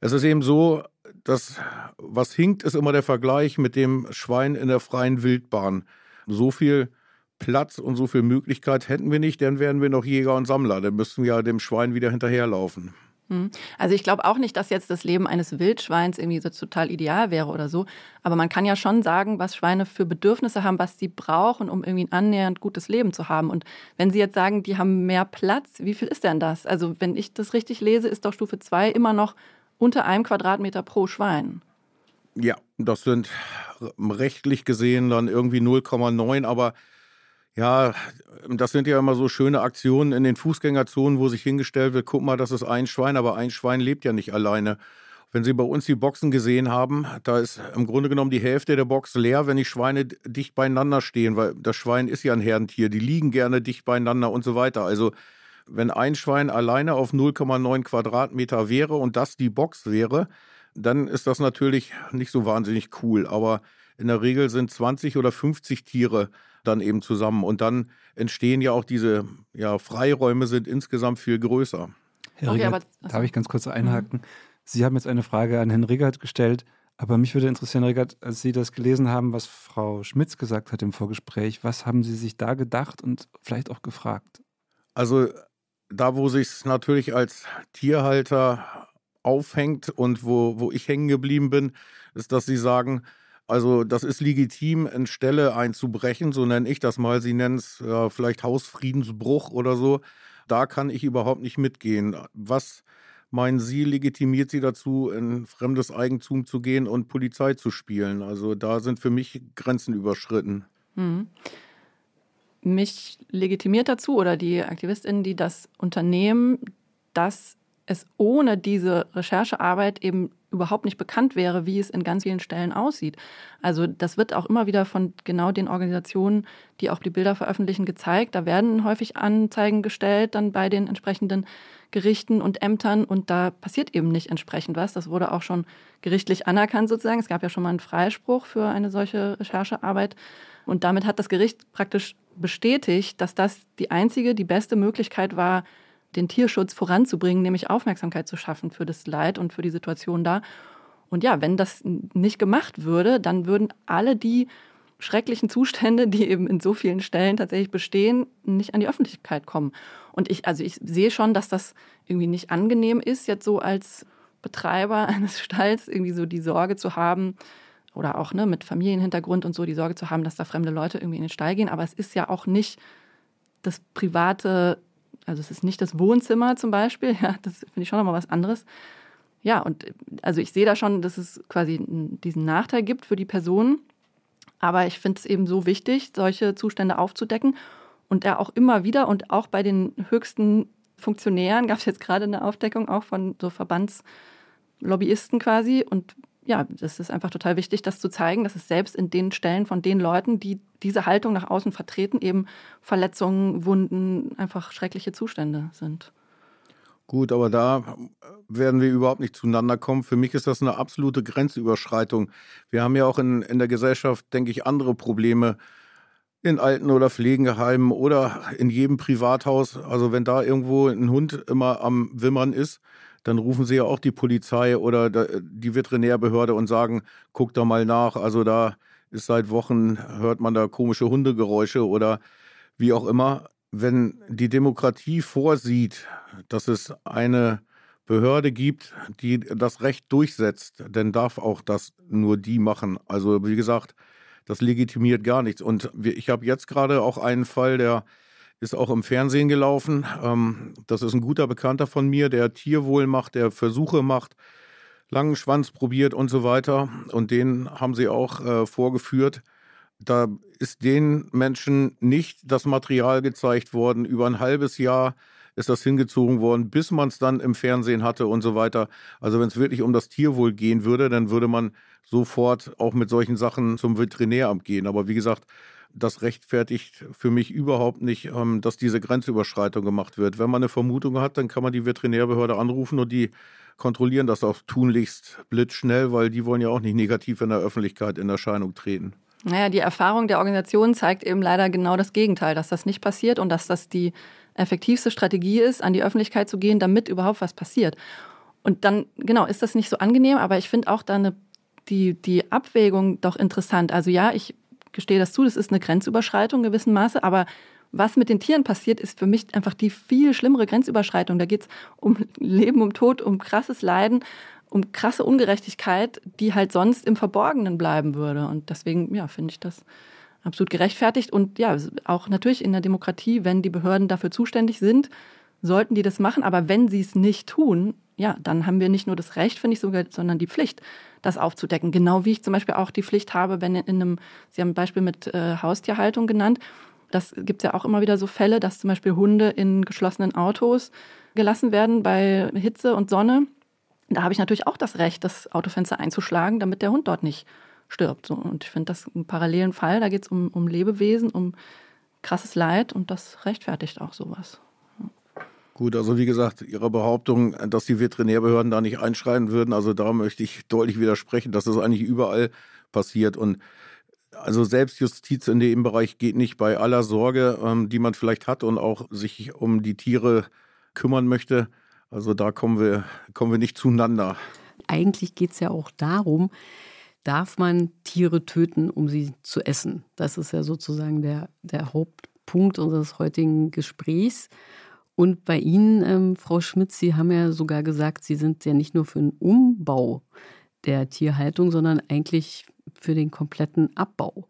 es ist eben so, dass was hinkt, ist immer der Vergleich mit dem Schwein in der freien Wildbahn. So viel Platz und so viel Möglichkeit hätten wir nicht, dann wären wir noch Jäger und Sammler. Dann müssten wir ja dem Schwein wieder hinterherlaufen. Hm. Also ich glaube auch nicht, dass jetzt das Leben eines Wildschweins irgendwie so total ideal wäre oder so. Aber man kann ja schon sagen, was Schweine für Bedürfnisse haben, was sie brauchen, um irgendwie ein annähernd gutes Leben zu haben. Und wenn Sie jetzt sagen, die haben mehr Platz, wie viel ist denn das? Also wenn ich das richtig lese, ist doch Stufe 2 immer noch unter einem Quadratmeter pro Schwein. Ja, das sind rechtlich gesehen dann irgendwie 0,9, aber ja, das sind ja immer so schöne Aktionen in den Fußgängerzonen, wo sich hingestellt wird, guck mal, das ist ein Schwein, aber ein Schwein lebt ja nicht alleine. Wenn Sie bei uns die Boxen gesehen haben, da ist im Grunde genommen die Hälfte der Box leer, wenn die Schweine dicht beieinander stehen, weil das Schwein ist ja ein Herdentier, die liegen gerne dicht beieinander und so weiter. Also wenn ein Schwein alleine auf 0,9 Quadratmeter wäre und das die Box wäre, dann ist das natürlich nicht so wahnsinnig cool. Aber in der Regel sind 20 oder 50 Tiere dann eben zusammen. Und dann entstehen ja auch diese ja, Freiräume sind insgesamt viel größer. Herr okay, Riegert, aber, darf ich ganz kurz einhaken? Mhm. Sie haben jetzt eine Frage an Herrn Riegert gestellt, aber mich würde interessieren, Riegert, als Sie das gelesen haben, was Frau Schmitz gesagt hat im Vorgespräch, was haben Sie sich da gedacht und vielleicht auch gefragt? Also da, wo sich es natürlich als Tierhalter aufhängt und wo, wo ich hängen geblieben bin, ist, dass Sie sagen, also das ist legitim, in Stelle einzubrechen, so nenne ich das mal. Sie nennen es ja, vielleicht Hausfriedensbruch oder so. Da kann ich überhaupt nicht mitgehen. Was meinen Sie, legitimiert Sie dazu, in fremdes Eigentum zu gehen und Polizei zu spielen? Also da sind für mich Grenzen überschritten. Mhm. Mich legitimiert dazu oder die AktivistInnen, die das unternehmen, dass es ohne diese Recherchearbeit eben überhaupt nicht bekannt wäre, wie es in ganz vielen Stellen aussieht. Also das wird auch immer wieder von genau den Organisationen, die auch die Bilder veröffentlichen, gezeigt. Da werden häufig Anzeigen gestellt dann bei den entsprechenden Gerichten und Ämtern und da passiert eben nicht entsprechend was. Das wurde auch schon gerichtlich anerkannt sozusagen. Es gab ja schon mal einen Freispruch für eine solche Recherchearbeit und damit hat das Gericht praktisch bestätigt, dass das die einzige, die beste Möglichkeit war, den Tierschutz voranzubringen, nämlich Aufmerksamkeit zu schaffen für das Leid und für die Situation da. Und ja, wenn das nicht gemacht würde, dann würden alle die schrecklichen Zustände, die eben in so vielen Stellen tatsächlich bestehen, nicht an die Öffentlichkeit kommen. Und ich, also ich sehe schon, dass das irgendwie nicht angenehm ist, jetzt so als Betreiber [laughs] eines Stalls irgendwie so die Sorge zu haben, oder auch ne, mit Familienhintergrund und so die Sorge zu haben, dass da fremde Leute irgendwie in den Stall gehen. Aber es ist ja auch nicht das private also es ist nicht das Wohnzimmer zum Beispiel, [laughs] ja, das finde ich schon nochmal was anderes. Ja, und also ich sehe da schon, dass es quasi diesen Nachteil gibt für die Person. Aber ich finde es eben so wichtig, solche Zustände aufzudecken. Und er auch immer wieder und auch bei den höchsten Funktionären [laughs] gab es jetzt gerade eine Aufdeckung auch von so Verbandslobbyisten quasi. Und ja, das ist einfach total wichtig, das zu zeigen, dass es selbst in den Stellen von den Leuten, die diese Haltung nach außen vertreten, eben Verletzungen, Wunden, einfach schreckliche Zustände sind. Gut, aber da werden wir überhaupt nicht zueinander kommen. Für mich ist das eine absolute Grenzüberschreitung. Wir haben ja auch in, in der Gesellschaft, denke ich, andere Probleme in Alten- oder Pflegeheimen oder in jedem Privathaus. Also wenn da irgendwo ein Hund immer am Wimmern ist, dann rufen sie ja auch die Polizei oder die Veterinärbehörde und sagen, guck da mal nach. Also da ist seit Wochen, hört man da komische Hundegeräusche oder wie auch immer. Wenn die Demokratie vorsieht, dass es eine Behörde gibt, die das Recht durchsetzt, dann darf auch das nur die machen. Also wie gesagt, das legitimiert gar nichts. Und ich habe jetzt gerade auch einen Fall, der ist auch im Fernsehen gelaufen. Ähm, das ist ein guter Bekannter von mir, der Tierwohl macht, der Versuche macht, langen Schwanz probiert und so weiter. Und den haben sie auch äh, vorgeführt. Da ist den Menschen nicht das Material gezeigt worden. Über ein halbes Jahr ist das hingezogen worden, bis man es dann im Fernsehen hatte und so weiter. Also wenn es wirklich um das Tierwohl gehen würde, dann würde man sofort auch mit solchen Sachen zum Veterinäramt gehen. Aber wie gesagt, das rechtfertigt für mich überhaupt nicht, ähm, dass diese Grenzüberschreitung gemacht wird. Wenn man eine Vermutung hat, dann kann man die Veterinärbehörde anrufen und die kontrollieren das auch tunlichst blitzschnell, weil die wollen ja auch nicht negativ in der Öffentlichkeit in Erscheinung treten. Naja, die Erfahrung der Organisation zeigt eben leider genau das Gegenteil, dass das nicht passiert und dass das die effektivste Strategie ist, an die Öffentlichkeit zu gehen, damit überhaupt was passiert. Und dann, genau, ist das nicht so angenehm, aber ich finde auch da eine, die, die Abwägung doch interessant. Also ja, ich gestehe das zu, das ist eine Grenzüberschreitung in gewissem Maße, aber was mit den Tieren passiert, ist für mich einfach die viel schlimmere Grenzüberschreitung. Da geht es um [laughs] Leben, um Tod, um krasses Leiden, um krasse Ungerechtigkeit, die halt sonst im Verborgenen bleiben würde. Und deswegen, ja, finde ich das absolut gerechtfertigt. Und ja, auch natürlich in der Demokratie, wenn die Behörden dafür zuständig sind, sollten die das machen. Aber wenn sie es nicht tun, ja, dann haben wir nicht nur das Recht, finde ich sogar, sondern die Pflicht, das aufzudecken. Genau wie ich zum Beispiel auch die Pflicht habe, wenn in einem, Sie haben ein Beispiel mit äh, Haustierhaltung genannt, das gibt es ja auch immer wieder so Fälle, dass zum Beispiel Hunde in geschlossenen Autos gelassen werden bei Hitze und Sonne. Da habe ich natürlich auch das Recht, das Autofenster einzuschlagen, damit der Hund dort nicht stirbt. Und ich finde das einen parallelen Fall. Da geht es um, um Lebewesen, um krasses Leid und das rechtfertigt auch sowas. Gut, also wie gesagt, Ihrer Behauptung, dass die Veterinärbehörden da nicht einschreien würden, also da möchte ich deutlich widersprechen, dass das eigentlich überall passiert. Und also Selbstjustiz in dem Bereich geht nicht bei aller Sorge, ähm, die man vielleicht hat und auch sich um die Tiere kümmern möchte. Also da kommen wir, kommen wir nicht zueinander. Eigentlich geht es ja auch darum, darf man Tiere töten, um sie zu essen? Das ist ja sozusagen der, der Hauptpunkt unseres heutigen Gesprächs. Und bei Ihnen, ähm, Frau Schmitz, Sie haben ja sogar gesagt, Sie sind ja nicht nur für den Umbau der Tierhaltung, sondern eigentlich für den kompletten Abbau.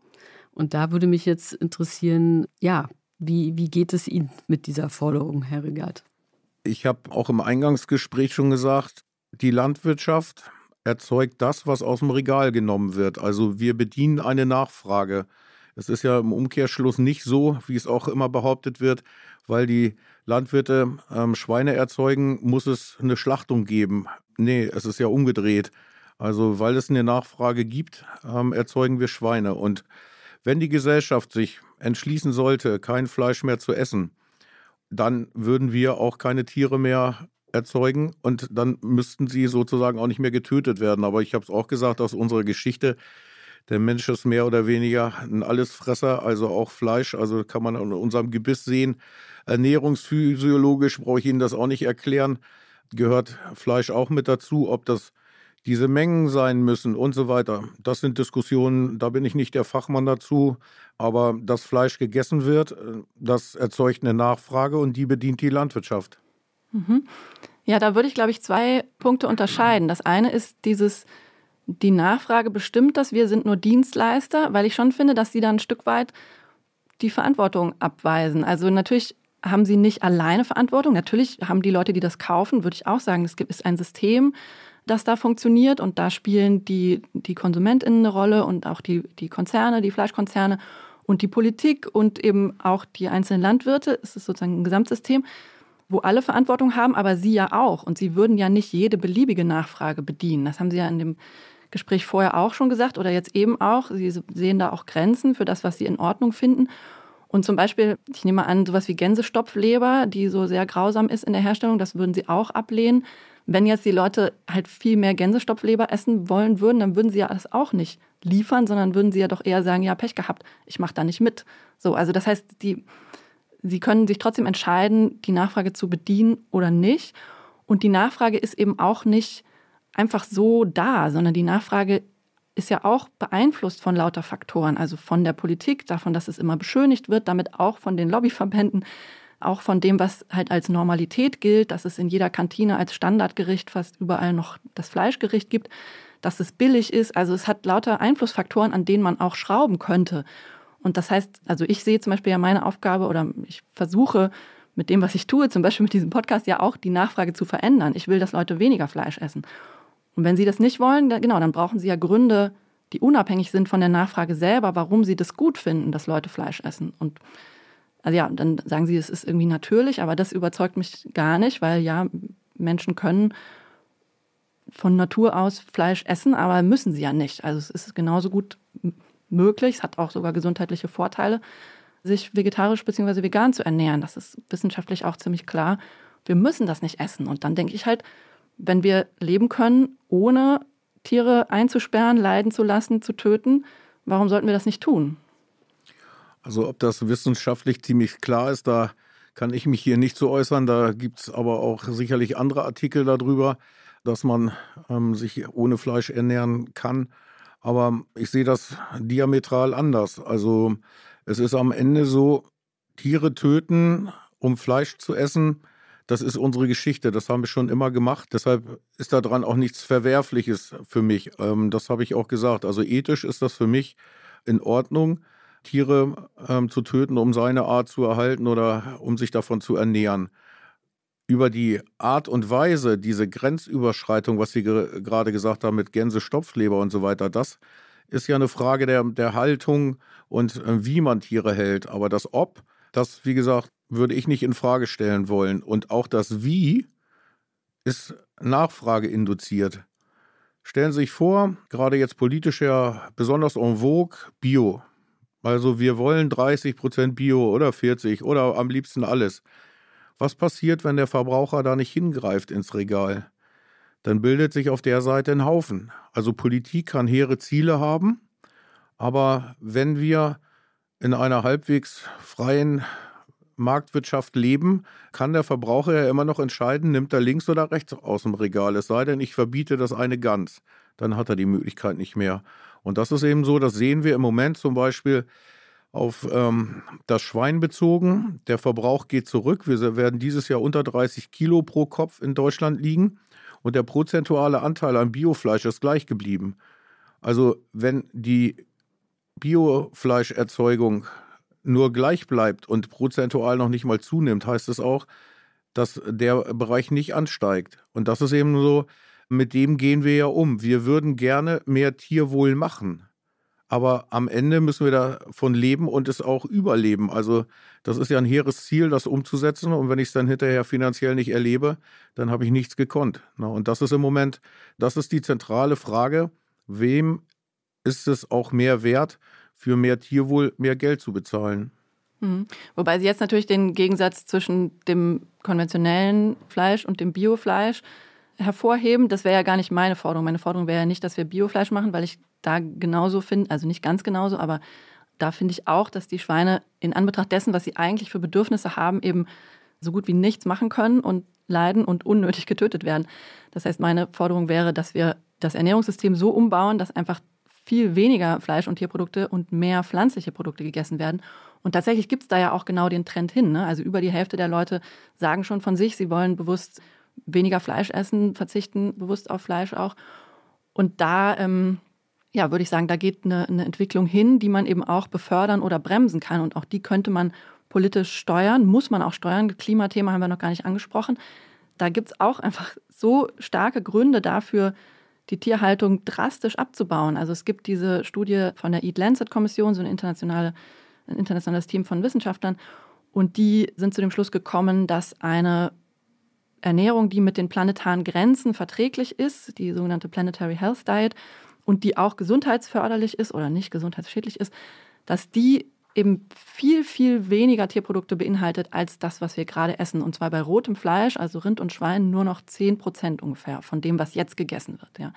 Und da würde mich jetzt interessieren, ja, wie, wie geht es Ihnen mit dieser Forderung, Herr Regard? Ich habe auch im Eingangsgespräch schon gesagt, die Landwirtschaft erzeugt das, was aus dem Regal genommen wird. Also wir bedienen eine Nachfrage. Es ist ja im Umkehrschluss nicht so, wie es auch immer behauptet wird, weil die Landwirte ähm, Schweine erzeugen, muss es eine Schlachtung geben. Nee, es ist ja umgedreht. Also weil es eine Nachfrage gibt, ähm, erzeugen wir Schweine. Und wenn die Gesellschaft sich entschließen sollte, kein Fleisch mehr zu essen, dann würden wir auch keine Tiere mehr erzeugen und dann müssten sie sozusagen auch nicht mehr getötet werden. Aber ich habe es auch gesagt aus unserer Geschichte, der Mensch ist mehr oder weniger ein Allesfresser, also auch Fleisch. Also kann man in unserem Gebiss sehen. Ernährungsphysiologisch brauche ich Ihnen das auch nicht erklären. Gehört Fleisch auch mit dazu, ob das diese Mengen sein müssen und so weiter. Das sind Diskussionen, da bin ich nicht der Fachmann dazu. Aber dass Fleisch gegessen wird, das erzeugt eine Nachfrage und die bedient die Landwirtschaft. Mhm. Ja, da würde ich, glaube ich, zwei Punkte unterscheiden. Das eine ist dieses, die Nachfrage bestimmt das, wir sind nur Dienstleister, weil ich schon finde, dass sie dann ein Stück weit die Verantwortung abweisen. Also natürlich haben sie nicht alleine Verantwortung. Natürlich haben die Leute, die das kaufen, würde ich auch sagen, es ist ein System, das da funktioniert und da spielen die, die KonsumentInnen eine Rolle und auch die, die Konzerne, die Fleischkonzerne und die Politik und eben auch die einzelnen Landwirte. Es ist sozusagen ein Gesamtsystem, wo alle Verantwortung haben, aber sie ja auch. Und sie würden ja nicht jede beliebige Nachfrage bedienen. Das haben sie ja in dem Gespräch vorher auch schon gesagt oder jetzt eben auch. Sie sehen da auch Grenzen für das, was sie in Ordnung finden. Und zum Beispiel, ich nehme an, sowas wie Gänsestopfleber, die so sehr grausam ist in der Herstellung, das würden sie auch ablehnen. Wenn jetzt die Leute halt viel mehr Gänsestopfleber essen wollen würden, dann würden sie ja das auch nicht liefern, sondern würden sie ja doch eher sagen, ja, Pech gehabt, ich mache da nicht mit. So, also das heißt, die, sie können sich trotzdem entscheiden, die Nachfrage zu bedienen oder nicht. Und die Nachfrage ist eben auch nicht einfach so da, sondern die Nachfrage ist ja auch beeinflusst von lauter Faktoren, also von der Politik, davon, dass es immer beschönigt wird, damit auch von den Lobbyverbänden, auch von dem, was halt als Normalität gilt, dass es in jeder Kantine als Standardgericht fast überall noch das Fleischgericht gibt, dass es billig ist. Also es hat lauter Einflussfaktoren, an denen man auch schrauben könnte. Und das heißt, also ich sehe zum Beispiel ja meine Aufgabe oder ich versuche mit dem, was ich tue, zum Beispiel mit diesem Podcast ja auch die Nachfrage zu verändern. Ich will, dass Leute weniger Fleisch essen. Und wenn sie das nicht wollen, dann, genau, dann brauchen sie ja Gründe, die unabhängig sind von der Nachfrage selber, warum sie das gut finden, dass Leute Fleisch essen. Und also ja, dann sagen sie, es ist irgendwie natürlich, aber das überzeugt mich gar nicht, weil ja, Menschen können von Natur aus Fleisch essen, aber müssen sie ja nicht. Also es ist genauso gut möglich, es hat auch sogar gesundheitliche Vorteile, sich vegetarisch bzw. vegan zu ernähren. Das ist wissenschaftlich auch ziemlich klar. Wir müssen das nicht essen. Und dann denke ich halt, wenn wir leben können, ohne Tiere einzusperren, leiden zu lassen, zu töten, warum sollten wir das nicht tun? Also ob das wissenschaftlich ziemlich klar ist, da kann ich mich hier nicht zu äußern. Da gibt es aber auch sicherlich andere Artikel darüber, dass man ähm, sich ohne Fleisch ernähren kann. Aber ich sehe das diametral anders. Also es ist am Ende so, Tiere töten, um Fleisch zu essen, das ist unsere Geschichte. Das haben wir schon immer gemacht. Deshalb ist daran auch nichts Verwerfliches für mich. Ähm, das habe ich auch gesagt. Also ethisch ist das für mich in Ordnung. Tiere ähm, zu töten, um seine Art zu erhalten oder um sich davon zu ernähren. über die Art und Weise, diese Grenzüberschreitung, was Sie ge gerade gesagt haben mit Gänse, Stopfleber und so weiter, das ist ja eine Frage der, der Haltung und äh, wie man Tiere hält. Aber das Ob, das, wie gesagt, würde ich nicht in Frage stellen wollen. Und auch das Wie ist Nachfrage induziert. Stellen Sie sich vor, gerade jetzt politisch ja besonders en vogue, Bio. Also wir wollen 30 Prozent Bio oder 40 oder am liebsten alles. Was passiert, wenn der Verbraucher da nicht hingreift ins Regal? Dann bildet sich auf der Seite ein Haufen. Also Politik kann hehre Ziele haben, aber wenn wir in einer halbwegs freien Marktwirtschaft leben, kann der Verbraucher ja immer noch entscheiden, nimmt er links oder rechts aus dem Regal. Es sei denn, ich verbiete das eine ganz. Dann hat er die Möglichkeit nicht mehr. Und das ist eben so, das sehen wir im Moment zum Beispiel auf ähm, das Schwein bezogen. Der Verbrauch geht zurück. Wir werden dieses Jahr unter 30 Kilo pro Kopf in Deutschland liegen und der prozentuale Anteil an Biofleisch ist gleich geblieben. Also wenn die Biofleischerzeugung nur gleich bleibt und prozentual noch nicht mal zunimmt, heißt es auch, dass der Bereich nicht ansteigt. Und das ist eben so, mit dem gehen wir ja um. Wir würden gerne mehr Tierwohl machen aber am Ende müssen wir davon leben und es auch überleben. Also das ist ja ein hehres Ziel, das umzusetzen. Und wenn ich es dann hinterher finanziell nicht erlebe, dann habe ich nichts gekonnt. Und das ist im Moment, das ist die zentrale Frage, wem ist es auch mehr wert, für mehr Tierwohl mehr Geld zu bezahlen? Mhm. Wobei Sie jetzt natürlich den Gegensatz zwischen dem konventionellen Fleisch und dem Biofleisch hervorheben. Das wäre ja gar nicht meine Forderung. Meine Forderung wäre ja nicht, dass wir Biofleisch machen, weil ich da genauso finde, also nicht ganz genauso, aber da finde ich auch, dass die Schweine in Anbetracht dessen, was sie eigentlich für Bedürfnisse haben, eben so gut wie nichts machen können und leiden und unnötig getötet werden. Das heißt, meine Forderung wäre, dass wir das Ernährungssystem so umbauen, dass einfach viel weniger Fleisch- und Tierprodukte und mehr pflanzliche Produkte gegessen werden. Und tatsächlich gibt es da ja auch genau den Trend hin. Ne? Also über die Hälfte der Leute sagen schon von sich, sie wollen bewusst weniger Fleisch essen, verzichten bewusst auf Fleisch auch. Und da ähm, ja, würde ich sagen, da geht eine, eine Entwicklung hin, die man eben auch befördern oder bremsen kann. Und auch die könnte man politisch steuern, muss man auch steuern. Klimathema haben wir noch gar nicht angesprochen. Da gibt es auch einfach so starke Gründe dafür, die Tierhaltung drastisch abzubauen. Also es gibt diese Studie von der Eat Lancet Kommission, so eine internationale, ein internationales Team von Wissenschaftlern, und die sind zu dem Schluss gekommen, dass eine Ernährung, die mit den planetaren Grenzen verträglich ist, die sogenannte Planetary Health Diet, und die auch gesundheitsförderlich ist oder nicht gesundheitsschädlich ist, dass die eben viel, viel weniger Tierprodukte beinhaltet als das, was wir gerade essen. Und zwar bei rotem Fleisch, also Rind und Schwein, nur noch 10 Prozent ungefähr von dem, was jetzt gegessen wird. Ja.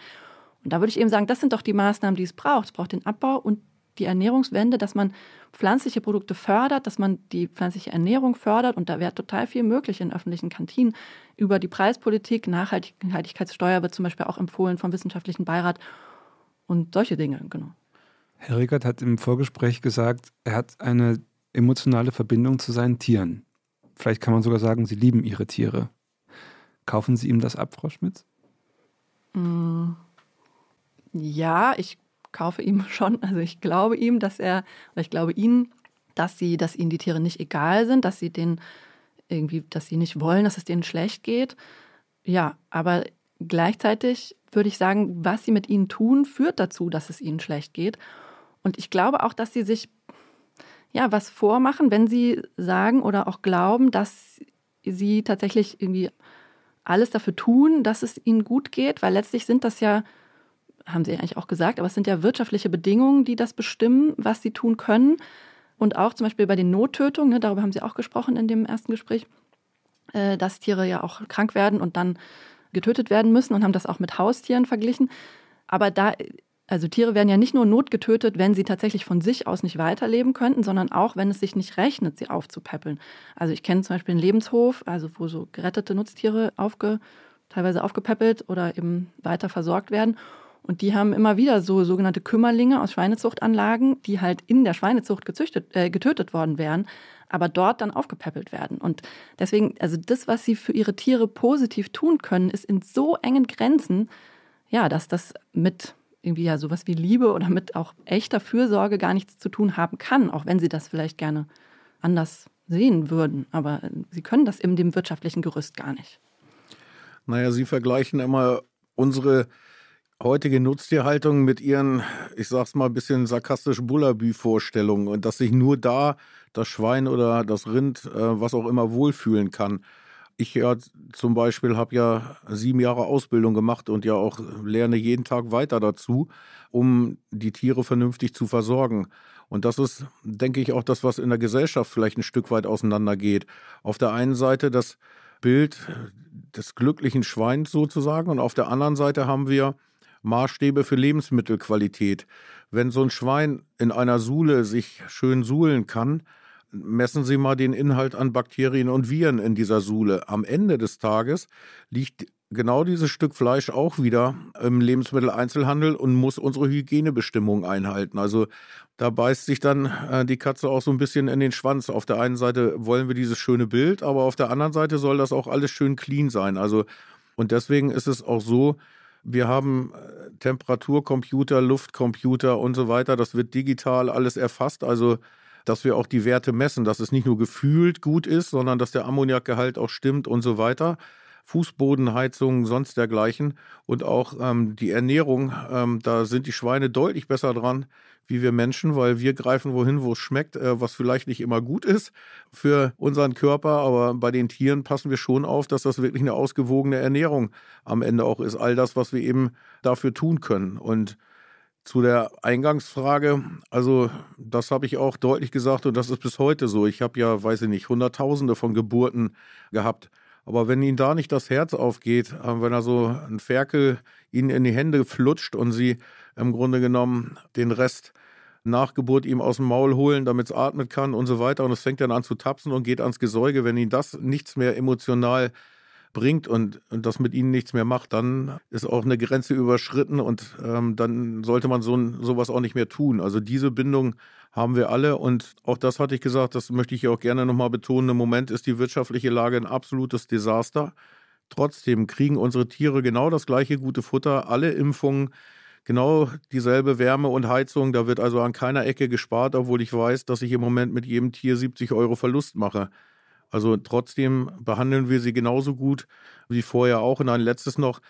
Und da würde ich eben sagen, das sind doch die Maßnahmen, die es braucht. Es braucht den Abbau und die Ernährungswende, dass man pflanzliche Produkte fördert, dass man die pflanzliche Ernährung fördert. Und da wäre total viel möglich in öffentlichen Kantinen. Über die Preispolitik, Nachhaltigkeitssteuer wird zum Beispiel auch empfohlen vom Wissenschaftlichen Beirat und solche Dinge, genau. Herr Rickert hat im Vorgespräch gesagt, er hat eine emotionale Verbindung zu seinen Tieren. Vielleicht kann man sogar sagen, Sie lieben Ihre Tiere. Kaufen Sie ihm das ab, Frau Schmitz? Mm, ja, ich kaufe ihm [laughs] schon. Also ich glaube ihm, dass er, oder ich glaube Ihnen, dass sie, dass ihnen die Tiere nicht egal sind, dass sie den irgendwie, dass sie nicht wollen, dass es denen schlecht geht. Ja, aber gleichzeitig würde ich sagen, was sie mit ihnen tun, führt dazu, dass es ihnen schlecht geht. Und ich glaube auch, dass sie sich ja was vormachen, wenn sie sagen oder auch glauben, dass sie tatsächlich irgendwie alles dafür tun, dass es ihnen gut geht, weil letztlich sind das ja, haben sie eigentlich auch gesagt, aber es sind ja wirtschaftliche Bedingungen, die das bestimmen, was sie tun können. Und auch zum Beispiel bei den Nottötungen, ne, darüber haben sie auch gesprochen in dem ersten Gespräch, äh, dass Tiere ja auch krank werden und dann getötet werden müssen und haben das auch mit Haustieren verglichen. Aber da, also Tiere werden ja nicht nur notgetötet, wenn sie tatsächlich von sich aus nicht weiterleben könnten, sondern auch, wenn es sich nicht rechnet, sie aufzupäppeln. Also ich kenne zum Beispiel einen Lebenshof, also wo so gerettete Nutztiere aufge, teilweise aufgepäppelt oder eben weiter versorgt werden. Und die haben immer wieder so sogenannte Kümmerlinge aus Schweinezuchtanlagen, die halt in der Schweinezucht gezüchtet, äh, getötet worden wären, aber dort dann aufgepäppelt werden. Und deswegen, also das, was sie für ihre Tiere positiv tun können, ist in so engen Grenzen, ja, dass das mit irgendwie ja sowas wie Liebe oder mit auch echter Fürsorge gar nichts zu tun haben kann, auch wenn sie das vielleicht gerne anders sehen würden. Aber sie können das in dem wirtschaftlichen Gerüst gar nicht. Naja, Sie vergleichen immer unsere heutige Nutztierhaltung mit ihren, ich sag's mal ein bisschen sarkastisch, Bullabü-Vorstellungen und dass sich nur da das Schwein oder das Rind, äh, was auch immer, wohlfühlen kann. Ich ja zum Beispiel habe ja sieben Jahre Ausbildung gemacht und ja auch lerne jeden Tag weiter dazu, um die Tiere vernünftig zu versorgen. Und das ist, denke ich, auch das, was in der Gesellschaft vielleicht ein Stück weit auseinandergeht. Auf der einen Seite das Bild des glücklichen Schweins sozusagen und auf der anderen Seite haben wir Maßstäbe für Lebensmittelqualität. Wenn so ein Schwein in einer Suhle sich schön suhlen kann, messen Sie mal den Inhalt an Bakterien und Viren in dieser Suhle. Am Ende des Tages liegt genau dieses Stück Fleisch auch wieder im Lebensmitteleinzelhandel und muss unsere Hygienebestimmungen einhalten. Also da beißt sich dann äh, die Katze auch so ein bisschen in den Schwanz. Auf der einen Seite wollen wir dieses schöne Bild, aber auf der anderen Seite soll das auch alles schön clean sein. Also und deswegen ist es auch so, wir haben äh, Temperaturcomputer, Luftcomputer und so weiter. Das wird digital alles erfasst. Also dass wir auch die Werte messen, dass es nicht nur gefühlt gut ist, sondern dass der Ammoniakgehalt auch stimmt und so weiter. Fußbodenheizung, sonst dergleichen und auch ähm, die Ernährung, ähm, da sind die Schweine deutlich besser dran wie wir Menschen, weil wir greifen wohin, wo es schmeckt, äh, was vielleicht nicht immer gut ist für unseren Körper, aber bei den Tieren passen wir schon auf, dass das wirklich eine ausgewogene Ernährung am Ende auch ist. All das, was wir eben dafür tun können. Und zu der Eingangsfrage, also das habe ich auch deutlich gesagt und das ist bis heute so. Ich habe ja, weiß ich nicht, Hunderttausende von Geburten gehabt. Aber wenn Ihnen da nicht das Herz aufgeht, äh, wenn er so ein Ferkel Ihnen in die Hände flutscht und Sie im Grunde genommen den Rest nach Geburt ihm aus dem Maul holen, damit es atmen kann und so weiter und es fängt dann an zu tapsen und geht ans Gesäuge, wenn Ihnen das nichts mehr emotional bringt und, und das mit ihnen nichts mehr macht, dann ist auch eine Grenze überschritten und ähm, dann sollte man so sowas auch nicht mehr tun. Also diese Bindung haben wir alle und auch das hatte ich gesagt, das möchte ich auch gerne nochmal betonen. Im Moment ist die wirtschaftliche Lage ein absolutes Desaster. Trotzdem kriegen unsere Tiere genau das gleiche gute Futter, alle Impfungen, genau dieselbe Wärme und Heizung. Da wird also an keiner Ecke gespart, obwohl ich weiß, dass ich im Moment mit jedem Tier 70 Euro Verlust mache. Also trotzdem behandeln wir sie genauso gut wie vorher auch. Und ein letztes noch,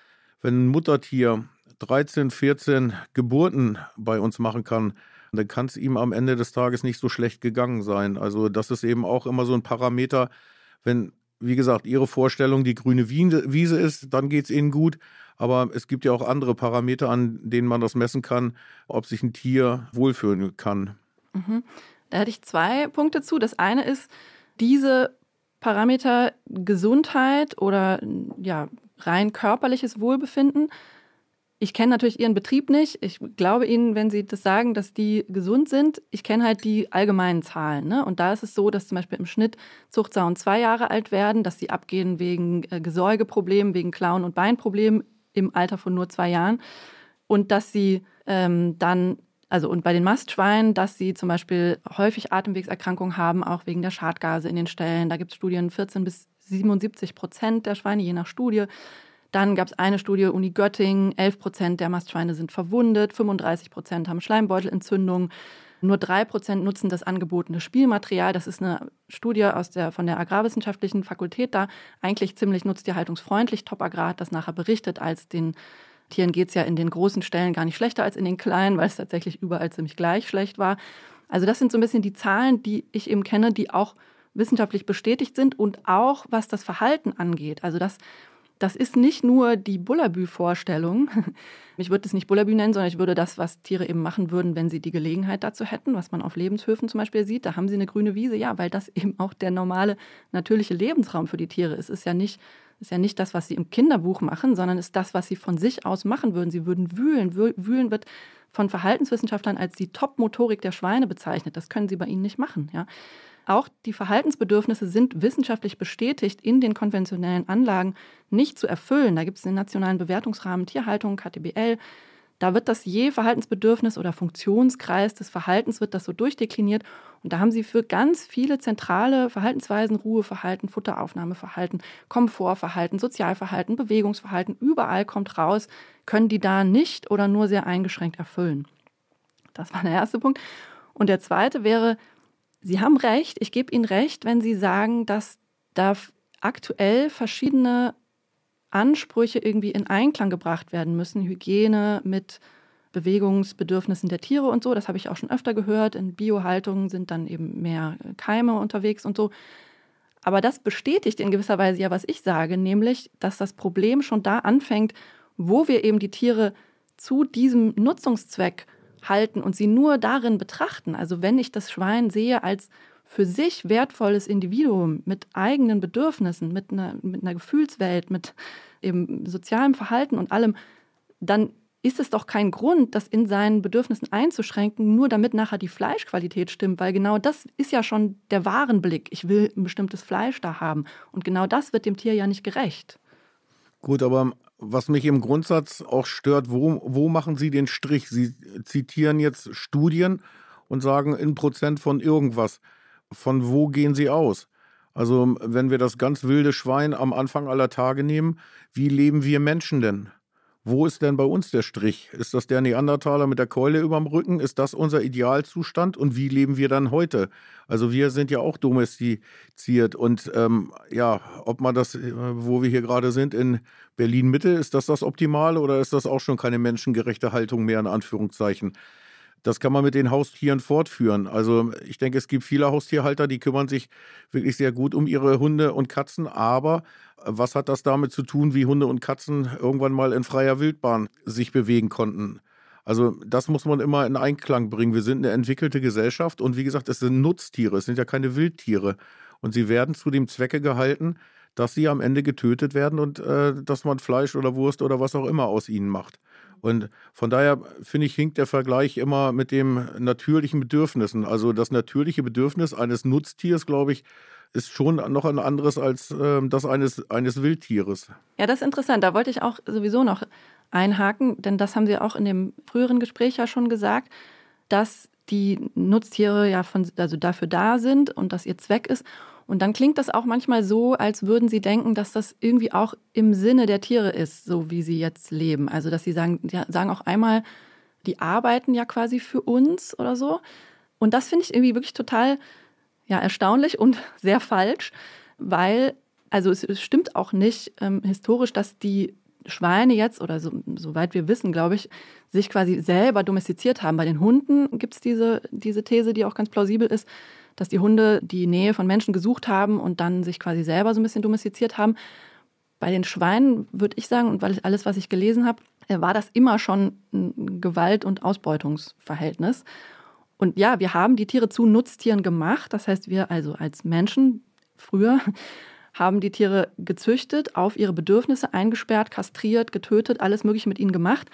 wenn ein Muttertier 13, 14 Geburten bei uns machen kann, dann kann es ihm am Ende des Tages nicht so schlecht gegangen sein. Also das ist eben auch immer so ein Parameter, wenn, wie gesagt, Ihre Vorstellung die grüne Wiese ist, dann geht es Ihnen gut. Aber es gibt ja auch andere Parameter, an denen man das messen kann, ob sich ein Tier wohlfühlen kann. Mhm. Da hätte ich zwei Punkte zu. Das eine ist, diese Parameter Gesundheit oder ja, rein körperliches Wohlbefinden. Ich kenne natürlich Ihren Betrieb nicht. Ich glaube Ihnen, wenn Sie das sagen, dass die gesund sind. Ich kenne halt die allgemeinen Zahlen. Ne? Und da ist es so, dass zum Beispiel im Schnitt Zuchtsauen zwei Jahre alt werden, dass sie abgehen wegen äh, Gesäugeproblemen, wegen Klauen- und Beinproblemen im Alter von nur zwei Jahren. Und dass sie ähm, dann also und bei den Mastschweinen, dass sie zum Beispiel häufig Atemwegserkrankungen haben, auch wegen der Schadgase in den Ställen. Da gibt es Studien 14 bis 77 Prozent der Schweine, je nach Studie. Dann gab es eine Studie, Uni Göttingen, 11 Prozent der Mastschweine sind verwundet, 35 Prozent haben Schleimbeutelentzündungen. Nur drei Prozent nutzen das angebotene Spielmaterial. Das ist eine Studie aus der, von der Agrarwissenschaftlichen Fakultät da. Eigentlich ziemlich nutztierhaltungsfreundlich. Top Agrar hat das nachher berichtet als den Tieren geht es ja in den großen Stellen gar nicht schlechter als in den kleinen, weil es tatsächlich überall ziemlich gleich schlecht war. Also das sind so ein bisschen die Zahlen, die ich eben kenne, die auch wissenschaftlich bestätigt sind und auch was das Verhalten angeht. Also das, das ist nicht nur die Bullabü-Vorstellung. [laughs] Ich würde es nicht Bullabü nennen, sondern ich würde das, was Tiere eben machen würden, wenn sie die Gelegenheit dazu hätten, was man auf Lebenshöfen zum Beispiel sieht. Da haben sie eine grüne Wiese, ja, weil das eben auch der normale, natürliche Lebensraum für die Tiere ist. Es ist ja nicht ist ja nicht das, was sie im Kinderbuch machen, sondern ist das, was sie von sich aus machen würden. Sie würden wühlen. Wühlen wird von Verhaltenswissenschaftlern als die Top-Motorik der Schweine bezeichnet. Das können sie bei ihnen nicht machen. Ja. Auch die Verhaltensbedürfnisse sind wissenschaftlich bestätigt in den konventionellen Anlagen nicht zu erfüllen. Da gibt es den nationalen Bewertungsrahmen Tierhaltung, KTBL. Da wird das je Verhaltensbedürfnis oder Funktionskreis des Verhaltens wird das so durchdekliniert und da haben sie für ganz viele zentrale Verhaltensweisen Ruheverhalten, Futteraufnahmeverhalten, Komfortverhalten, Sozialverhalten, Bewegungsverhalten, überall kommt raus, können die da nicht oder nur sehr eingeschränkt erfüllen. Das war der erste Punkt. Und der zweite wäre, Sie haben recht, ich gebe Ihnen recht, wenn Sie sagen, dass da aktuell verschiedene Ansprüche irgendwie in Einklang gebracht werden müssen. Hygiene mit Bewegungsbedürfnissen der Tiere und so. Das habe ich auch schon öfter gehört. In Biohaltungen sind dann eben mehr Keime unterwegs und so. Aber das bestätigt in gewisser Weise ja, was ich sage, nämlich, dass das Problem schon da anfängt, wo wir eben die Tiere zu diesem Nutzungszweck halten und sie nur darin betrachten. Also wenn ich das Schwein sehe als für sich wertvolles Individuum mit eigenen Bedürfnissen, mit einer, mit einer Gefühlswelt, mit eben sozialem Verhalten und allem, dann ist es doch kein Grund, das in seinen Bedürfnissen einzuschränken, nur damit nachher die Fleischqualität stimmt, weil genau das ist ja schon der Warenblick. Ich will ein bestimmtes Fleisch da haben. Und genau das wird dem Tier ja nicht gerecht. Gut, aber was mich im Grundsatz auch stört, wo, wo machen Sie den Strich? Sie zitieren jetzt Studien und sagen in Prozent von irgendwas. Von wo gehen Sie aus? Also wenn wir das ganz wilde Schwein am Anfang aller Tage nehmen, wie leben wir Menschen denn? Wo ist denn bei uns der Strich? Ist das der Neandertaler mit der Keule überm Rücken? Ist das unser Idealzustand? Und wie leben wir dann heute? Also wir sind ja auch domestiziert. Und ähm, ja, ob man das, äh, wo wir hier gerade sind, in Berlin-Mitte, ist das das Optimale oder ist das auch schon keine menschengerechte Haltung mehr, in Anführungszeichen? Das kann man mit den Haustieren fortführen. Also ich denke, es gibt viele Haustierhalter, die kümmern sich wirklich sehr gut um ihre Hunde und Katzen, aber was hat das damit zu tun, wie Hunde und Katzen irgendwann mal in freier Wildbahn sich bewegen konnten? Also das muss man immer in Einklang bringen. Wir sind eine entwickelte Gesellschaft und wie gesagt, es sind Nutztiere, es sind ja keine Wildtiere. Und sie werden zu dem Zwecke gehalten, dass sie am Ende getötet werden und äh, dass man Fleisch oder Wurst oder was auch immer aus ihnen macht. Und von daher finde ich, hinkt der Vergleich immer mit dem natürlichen Bedürfnissen. Also das natürliche Bedürfnis eines Nutztiers, glaube ich, ist schon noch ein anderes als äh, das eines, eines Wildtieres. Ja, das ist interessant. Da wollte ich auch sowieso noch einhaken, denn das haben Sie auch in dem früheren Gespräch ja schon gesagt, dass die Nutztiere ja von, also dafür da sind und dass ihr Zweck ist. Und dann klingt das auch manchmal so, als würden sie denken, dass das irgendwie auch im Sinne der Tiere ist, so wie sie jetzt leben. Also dass sie sagen, ja, sagen auch einmal, die arbeiten ja quasi für uns oder so. Und das finde ich irgendwie wirklich total ja, erstaunlich und [laughs] sehr falsch, weil, also es, es stimmt auch nicht ähm, historisch, dass die Schweine jetzt, oder so, soweit wir wissen, glaube ich, sich quasi selber domestiziert haben. Bei den Hunden gibt es diese, diese These, die auch ganz plausibel ist, dass die Hunde die Nähe von Menschen gesucht haben und dann sich quasi selber so ein bisschen domestiziert haben. Bei den Schweinen würde ich sagen, und weil ich alles, was ich gelesen habe, war das immer schon ein Gewalt- und Ausbeutungsverhältnis. Und ja, wir haben die Tiere zu Nutztieren gemacht. Das heißt, wir also als Menschen früher haben die Tiere gezüchtet, auf ihre Bedürfnisse eingesperrt, kastriert, getötet, alles Mögliche mit ihnen gemacht.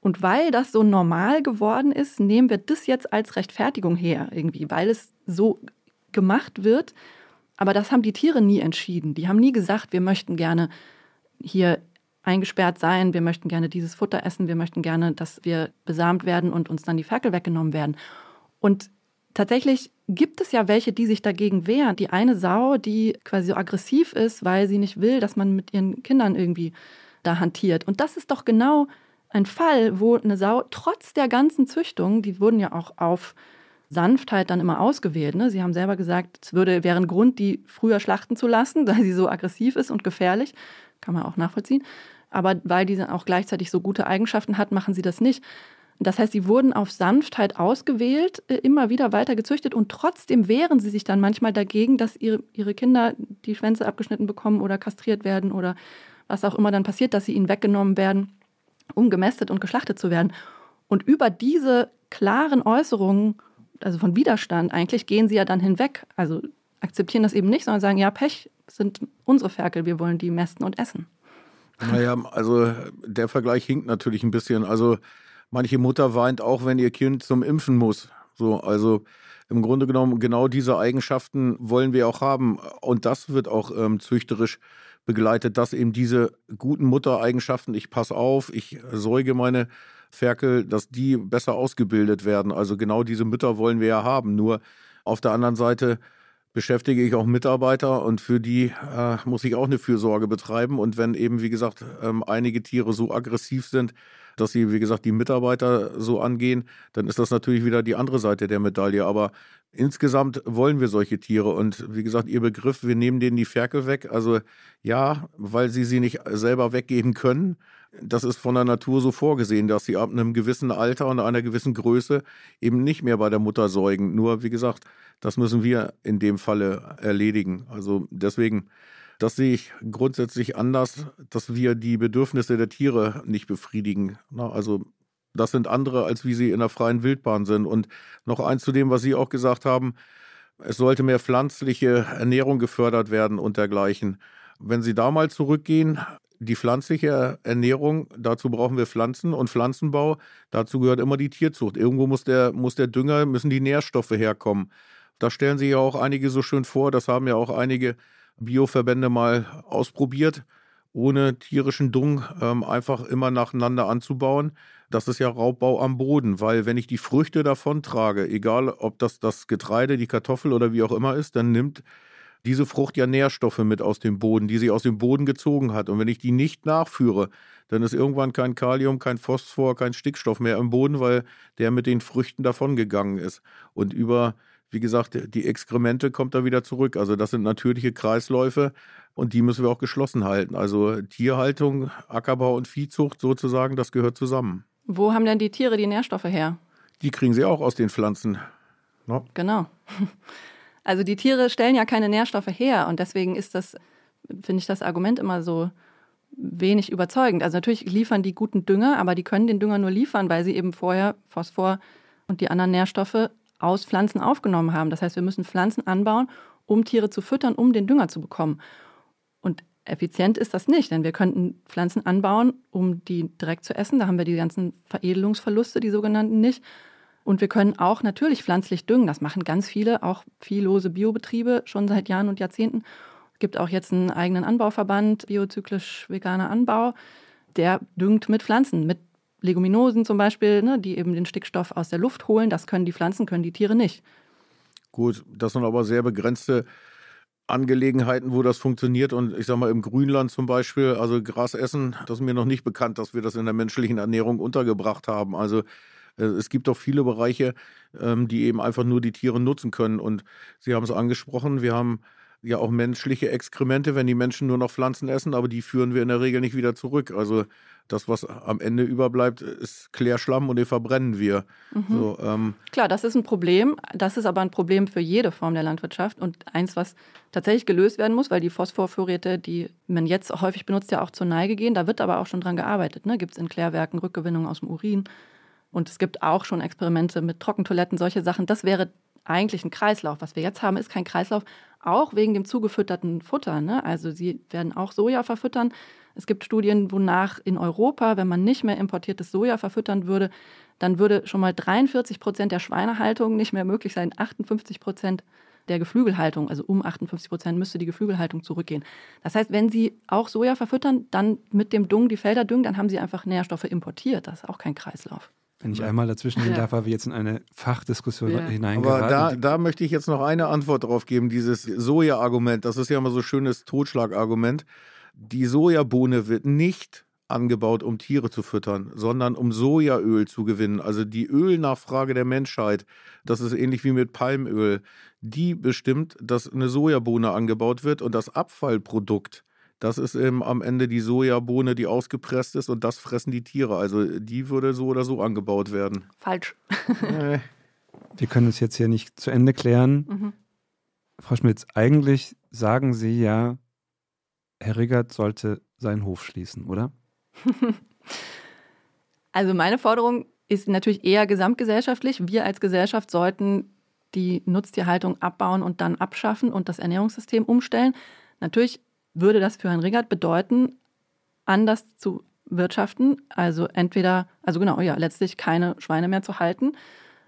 Und weil das so normal geworden ist, nehmen wir das jetzt als Rechtfertigung her, irgendwie, weil es so gemacht wird. Aber das haben die Tiere nie entschieden. Die haben nie gesagt, wir möchten gerne hier eingesperrt sein, wir möchten gerne dieses Futter essen, wir möchten gerne, dass wir besamt werden und uns dann die Ferkel weggenommen werden. Und tatsächlich gibt es ja welche, die sich dagegen wehren. Die eine Sau, die quasi so aggressiv ist, weil sie nicht will, dass man mit ihren Kindern irgendwie da hantiert. Und das ist doch genau ein Fall, wo eine Sau trotz der ganzen Züchtung, die wurden ja auch auf Sanftheit dann immer ausgewählt. Ne? Sie haben selber gesagt, es würde, wäre ein Grund, die früher schlachten zu lassen, [laughs] weil sie so aggressiv ist und gefährlich. Kann man auch nachvollziehen. Aber weil die auch gleichzeitig so gute Eigenschaften hat, machen sie das nicht. Das heißt, sie wurden auf Sanftheit ausgewählt, äh, immer wieder weiter gezüchtet und trotzdem wehren sie sich dann manchmal dagegen, dass ihre, ihre Kinder die Schwänze abgeschnitten bekommen oder kastriert werden oder was auch immer dann passiert, dass sie ihnen weggenommen werden, um gemästet und geschlachtet zu werden. Und über diese klaren Äußerungen, also von Widerstand eigentlich, gehen sie ja dann hinweg. Also akzeptieren das eben nicht, sondern sagen, ja, Pech sind unsere Ferkel, wir wollen die mästen und essen. Naja, also der Vergleich hinkt natürlich ein bisschen. Also manche Mutter weint auch, wenn ihr Kind zum Impfen muss. So, also im Grunde genommen genau diese Eigenschaften wollen wir auch haben. Und das wird auch ähm, züchterisch begleitet, dass eben diese guten Muttereigenschaften, ich passe auf, ich säuge meine Ferkel, dass die besser ausgebildet werden. Also genau diese Mütter wollen wir ja haben. Nur auf der anderen Seite beschäftige ich auch Mitarbeiter und für die äh, muss ich auch eine Fürsorge betreiben. Und wenn eben, wie gesagt, ähm, einige Tiere so aggressiv sind, dass sie, wie gesagt, die Mitarbeiter so angehen, dann ist das natürlich wieder die andere Seite der Medaille. Aber Insgesamt wollen wir solche Tiere und wie gesagt, Ihr Begriff, wir nehmen denen die Ferkel weg. Also ja, weil sie sie nicht selber weggeben können. Das ist von der Natur so vorgesehen, dass sie ab einem gewissen Alter und einer gewissen Größe eben nicht mehr bei der Mutter säugen. Nur wie gesagt, das müssen wir in dem Falle erledigen. Also deswegen, das sehe ich grundsätzlich anders, dass wir die Bedürfnisse der Tiere nicht befriedigen. Also das sind andere, als wie sie in der freien Wildbahn sind. Und noch eins zu dem, was Sie auch gesagt haben, es sollte mehr pflanzliche Ernährung gefördert werden und dergleichen. Wenn Sie da mal zurückgehen, die pflanzliche Ernährung, dazu brauchen wir Pflanzen und Pflanzenbau, dazu gehört immer die Tierzucht. Irgendwo muss der, muss der Dünger, müssen die Nährstoffe herkommen. Da stellen sich ja auch einige so schön vor, das haben ja auch einige Bioverbände mal ausprobiert, ohne tierischen Dung ähm, einfach immer nacheinander anzubauen das ist ja Raubbau am Boden, weil wenn ich die Früchte davon trage, egal ob das das Getreide, die Kartoffel oder wie auch immer ist, dann nimmt diese Frucht ja Nährstoffe mit aus dem Boden, die sie aus dem Boden gezogen hat. Und wenn ich die nicht nachführe, dann ist irgendwann kein Kalium, kein Phosphor, kein Stickstoff mehr im Boden, weil der mit den Früchten davongegangen ist. Und über, wie gesagt, die Exkremente kommt er wieder zurück. Also das sind natürliche Kreisläufe und die müssen wir auch geschlossen halten. Also Tierhaltung, Ackerbau und Viehzucht sozusagen, das gehört zusammen. Wo haben denn die Tiere die Nährstoffe her? Die kriegen sie auch aus den Pflanzen. No? Genau. [laughs] Also die Tiere stellen ja keine Nährstoffe her und deswegen ist das, finde ich das Argument immer so wenig überzeugend. Also natürlich liefern die guten Dünger, aber die können den Dünger nur liefern, weil sie eben vorher Phosphor und die anderen Nährstoffe aus Pflanzen aufgenommen haben. Das heißt, wir müssen Pflanzen anbauen, um Tiere zu füttern, um den Dünger zu bekommen. Und Effizient ist das nicht, denn wir könnten Pflanzen anbauen, um die direkt zu essen. Da haben wir die ganzen Veredelungsverluste, die sogenannten nicht. Und wir können auch natürlich pflanzlich düngen. Das machen ganz viele, auch viellose Biobetriebe schon seit Jahren und Jahrzehnten. Es gibt auch jetzt einen eigenen Anbauverband, biozyklisch veganer Anbau, der düngt mit Pflanzen, mit Leguminosen zum Beispiel, ne, die eben den Stickstoff aus der Luft holen. Das können die Pflanzen, können die Tiere nicht. Gut, das sind aber sehr begrenzte Angelegenheiten, wo das funktioniert. Und ich sage mal, im Grünland zum Beispiel, also Gras essen, das ist mir noch nicht bekannt, dass wir das in der menschlichen Ernährung untergebracht haben. Also äh, es gibt auch viele Bereiche, ähm, die eben einfach nur die Tiere nutzen können. Und Sie haben es angesprochen, wir haben ja auch menschliche Exkremente, wenn die Menschen nur noch Pflanzen essen, aber die führen wir in der Regel nicht wieder zurück. Also das, was am Ende überbleibt, ist Klärschlamm und den verbrennen wir. Mhm. So, ähm. Klar, das ist ein Problem. Das ist aber ein Problem für jede Form der Landwirtschaft und eins, was tatsächlich gelöst werden muss, weil die Phosphorvorräte, die man jetzt häufig benutzt, ja auch zur Neige gehen. Da wird aber auch schon dran gearbeitet. Ne? Gibt es in Klärwerken Rückgewinnung aus dem Urin. Und es gibt auch schon Experimente mit Trockentoiletten, solche Sachen. Das wäre eigentlich ein Kreislauf. Was wir jetzt haben, ist kein Kreislauf, auch wegen dem zugefütterten Futter. Ne? Also sie werden auch Soja verfüttern. Es gibt Studien, wonach in Europa, wenn man nicht mehr importiertes Soja verfüttern würde, dann würde schon mal 43 Prozent der Schweinehaltung nicht mehr möglich sein, 58 Prozent der Geflügelhaltung, also um 58 Prozent müsste die Geflügelhaltung zurückgehen. Das heißt, wenn Sie auch Soja verfüttern, dann mit dem Dung die Felder düngen, dann haben Sie einfach Nährstoffe importiert. Das ist auch kein Kreislauf. Wenn ich einmal dazwischen gehen darf, weil wir jetzt in eine Fachdiskussion ja. hineingeraten. Aber da, da möchte ich jetzt noch eine Antwort drauf geben. Dieses Soja-Argument, das ist ja immer so ein schönes Totschlagargument. Die Sojabohne wird nicht angebaut, um Tiere zu füttern, sondern um Sojaöl zu gewinnen. Also die Ölnachfrage der Menschheit, das ist ähnlich wie mit Palmöl, die bestimmt, dass eine Sojabohne angebaut wird und das Abfallprodukt das ist eben am Ende die Sojabohne, die ausgepresst ist und das fressen die Tiere. Also die würde so oder so angebaut werden. Falsch. Äh. [laughs] Wir können es jetzt hier nicht zu Ende klären. Mhm. Frau Schmitz, eigentlich sagen Sie ja, Herr Riggert sollte seinen Hof schließen, oder? [laughs] also meine Forderung ist natürlich eher gesamtgesellschaftlich. Wir als Gesellschaft sollten die Nutztierhaltung abbauen und dann abschaffen und das Ernährungssystem umstellen. Natürlich würde das für Herrn Riggert bedeuten, anders zu wirtschaften, also entweder, also genau, ja, letztlich keine Schweine mehr zu halten,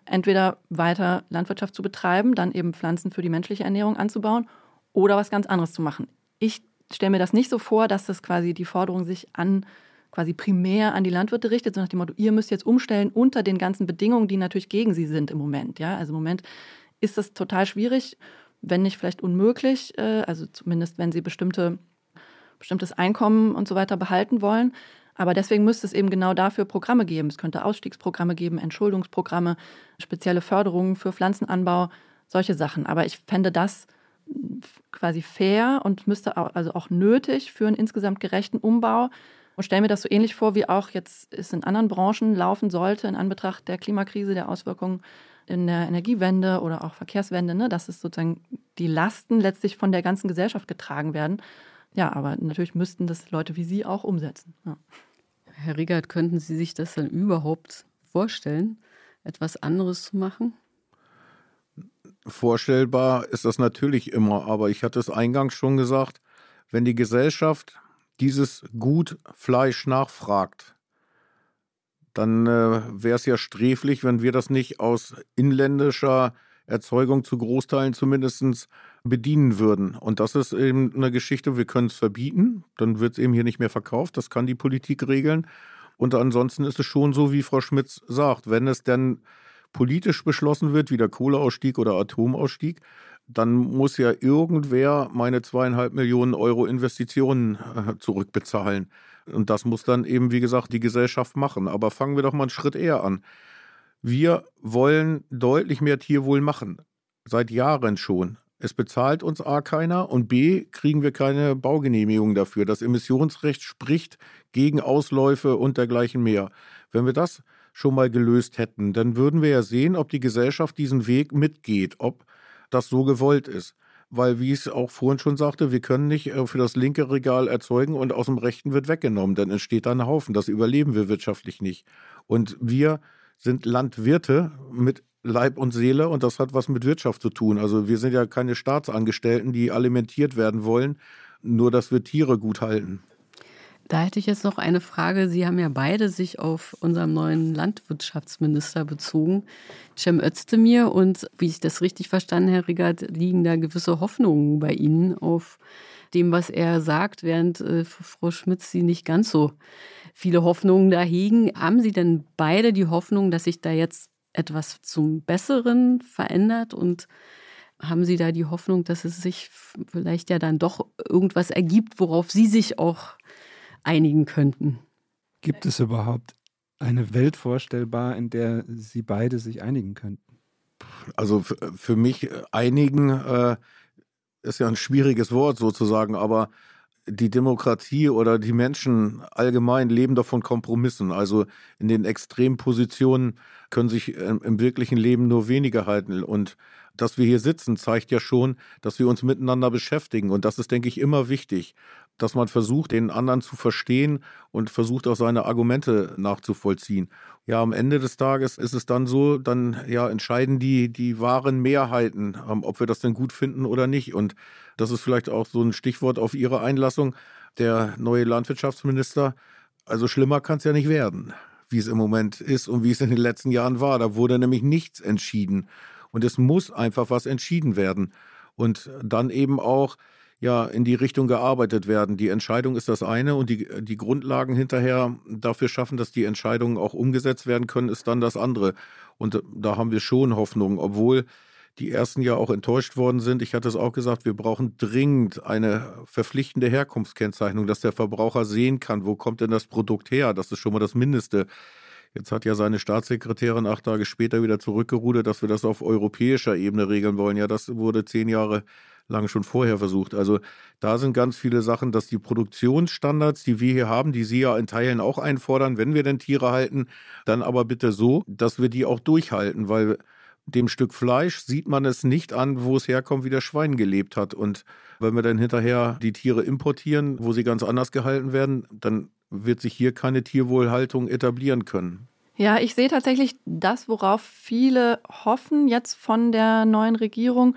entweder weiter Landwirtschaft zu betreiben, dann eben Pflanzen für die menschliche Ernährung anzubauen oder was ganz anderes zu machen. Ich stelle mir das nicht so vor, dass das quasi die Forderung sich an quasi primär an die Landwirte richtet, sondern nach dem Motto, ihr müsst jetzt umstellen unter den ganzen Bedingungen, die natürlich gegen sie sind im Moment. Ja, also im Moment ist das total schwierig wenn nicht vielleicht unmöglich, äh, also zumindest wenn sie bestimmte, bestimmtes Einkommen und so weiter behalten wollen. Aber deswegen müsste es eben genau dafür Programme geben. Es könnte Ausstiegsprogramme geben, Entschuldungsprogramme, spezielle Förderungen für Pflanzenanbau, solche Sachen. Aber ich fände das quasi fair und müsste auch, also auch nötig für einen insgesamt gerechten Umbau. Und stelle mir das so ähnlich vor, wie auch jetzt es in anderen Branchen laufen sollte, in Anbetracht der Klimakrise, der Auswirkungen in der Energiewende oder auch Verkehrswende, ne, dass es sozusagen die Lasten letztlich von der ganzen Gesellschaft getragen werden. Ja, aber natürlich müssten das Leute wie Sie auch umsetzen. Ja. Herr Riegert, könnten Sie sich das dann überhaupt vorstellen, etwas anderes zu machen? Vorstellbar ist das natürlich immer, aber ich hatte es eingangs schon gesagt, wenn die Gesellschaft dieses Gut Fleisch nachfragt, dann äh, wäre es ja sträflich, wenn wir das nicht aus inländischer Erzeugung zu Großteilen zumindest bedienen würden. Und das ist eben eine Geschichte, wir können es verbieten, dann wird es eben hier nicht mehr verkauft, das kann die Politik regeln. Und ansonsten ist es schon so, wie Frau Schmitz sagt, wenn es denn politisch beschlossen wird, wie der Kohleausstieg oder Atomausstieg, dann muss ja irgendwer meine zweieinhalb Millionen Euro Investitionen äh, zurückbezahlen. Und das muss dann eben, wie gesagt, die Gesellschaft machen. Aber fangen wir doch mal einen Schritt eher an. Wir wollen deutlich mehr Tierwohl machen. Seit Jahren schon. Es bezahlt uns A keiner und B kriegen wir keine Baugenehmigung dafür. Das Emissionsrecht spricht gegen Ausläufe und dergleichen mehr. Wenn wir das schon mal gelöst hätten, dann würden wir ja sehen, ob die Gesellschaft diesen Weg mitgeht, ob das so gewollt ist. Weil, wie ich es auch vorhin schon sagte, wir können nicht äh, für das linke Regal erzeugen und aus dem rechten wird weggenommen. Dann entsteht da ein Haufen. Das überleben wir wirtschaftlich nicht. Und wir sind Landwirte mit Leib und Seele und das hat was mit Wirtschaft zu tun. Also wir sind ja keine Staatsangestellten, die alimentiert werden wollen, nur dass wir Tiere gut halten. Da hätte ich jetzt noch eine Frage. Sie haben ja beide sich auf unseren neuen Landwirtschaftsminister bezogen, Cem Özdemir. Und wie ich das richtig verstanden, Herr Riggert, liegen da gewisse Hoffnungen bei Ihnen auf dem, was er sagt, während äh, Frau Schmitz Sie nicht ganz so viele Hoffnungen da hegen. Haben Sie denn beide die Hoffnung, dass sich da jetzt etwas zum Besseren verändert und haben Sie da die Hoffnung, dass es sich vielleicht ja dann doch irgendwas ergibt, worauf Sie sich auch einigen könnten? Gibt es überhaupt eine Welt vorstellbar, in der Sie beide sich einigen könnten? Also für mich einigen äh, ist ja ein schwieriges Wort sozusagen, aber die Demokratie oder die Menschen allgemein leben doch von Kompromissen. Also in den Extrempositionen können sich im wirklichen Leben nur wenige halten. Und dass wir hier sitzen, zeigt ja schon, dass wir uns miteinander beschäftigen. Und das ist, denke ich, immer wichtig, dass man versucht, den anderen zu verstehen und versucht auch seine Argumente nachzuvollziehen. Ja, am Ende des Tages ist es dann so, dann ja entscheiden die, die wahren Mehrheiten, ähm, ob wir das denn gut finden oder nicht. Und das ist vielleicht auch so ein Stichwort auf Ihre Einlassung. Der neue Landwirtschaftsminister, also schlimmer kann es ja nicht werden, wie es im Moment ist und wie es in den letzten Jahren war. Da wurde nämlich nichts entschieden. Und es muss einfach was entschieden werden. Und dann eben auch ja in die Richtung gearbeitet werden. Die Entscheidung ist das eine und die, die Grundlagen hinterher dafür schaffen, dass die Entscheidungen auch umgesetzt werden können, ist dann das andere. Und da haben wir schon Hoffnung, obwohl die ersten ja auch enttäuscht worden sind. Ich hatte es auch gesagt, wir brauchen dringend eine verpflichtende Herkunftskennzeichnung, dass der Verbraucher sehen kann, wo kommt denn das Produkt her. Das ist schon mal das Mindeste. Jetzt hat ja seine Staatssekretärin acht Tage später wieder zurückgerudert, dass wir das auf europäischer Ebene regeln wollen. Ja, das wurde zehn Jahre lang schon vorher versucht. Also da sind ganz viele Sachen, dass die Produktionsstandards, die wir hier haben, die Sie ja in Teilen auch einfordern, wenn wir denn Tiere halten, dann aber bitte so, dass wir die auch durchhalten, weil dem Stück Fleisch sieht man es nicht an, wo es herkommt, wie das Schwein gelebt hat. Und wenn wir dann hinterher die Tiere importieren, wo sie ganz anders gehalten werden, dann wird sich hier keine Tierwohlhaltung etablieren können. Ja, ich sehe tatsächlich das, worauf viele hoffen jetzt von der neuen Regierung,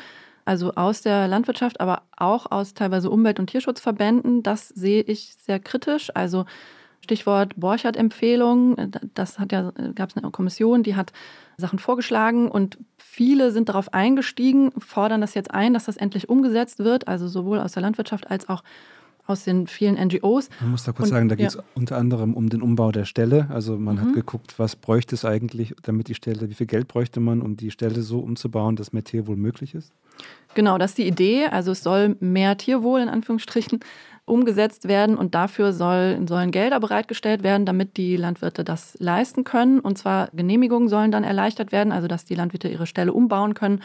also aus der Landwirtschaft, aber auch aus teilweise Umwelt- und Tierschutzverbänden. Das sehe ich sehr kritisch. Also Stichwort Borchardt-Empfehlung, das hat ja, gab es eine Kommission, die hat Sachen vorgeschlagen und viele sind darauf eingestiegen, fordern das jetzt ein, dass das endlich umgesetzt wird, also sowohl aus der Landwirtschaft als auch aus den vielen NGOs. Man muss da kurz und, sagen, da geht es ja. unter anderem um den Umbau der Stelle. Also man mhm. hat geguckt, was bräuchte es eigentlich, damit die Stelle, wie viel Geld bräuchte man, um die Stelle so umzubauen, dass mehr Tierwohl möglich ist? Genau, das ist die Idee. Also es soll mehr Tierwohl in Anführungsstrichen umgesetzt werden und dafür soll, sollen Gelder bereitgestellt werden, damit die Landwirte das leisten können. Und zwar Genehmigungen sollen dann erleichtert werden, also dass die Landwirte ihre Stelle umbauen können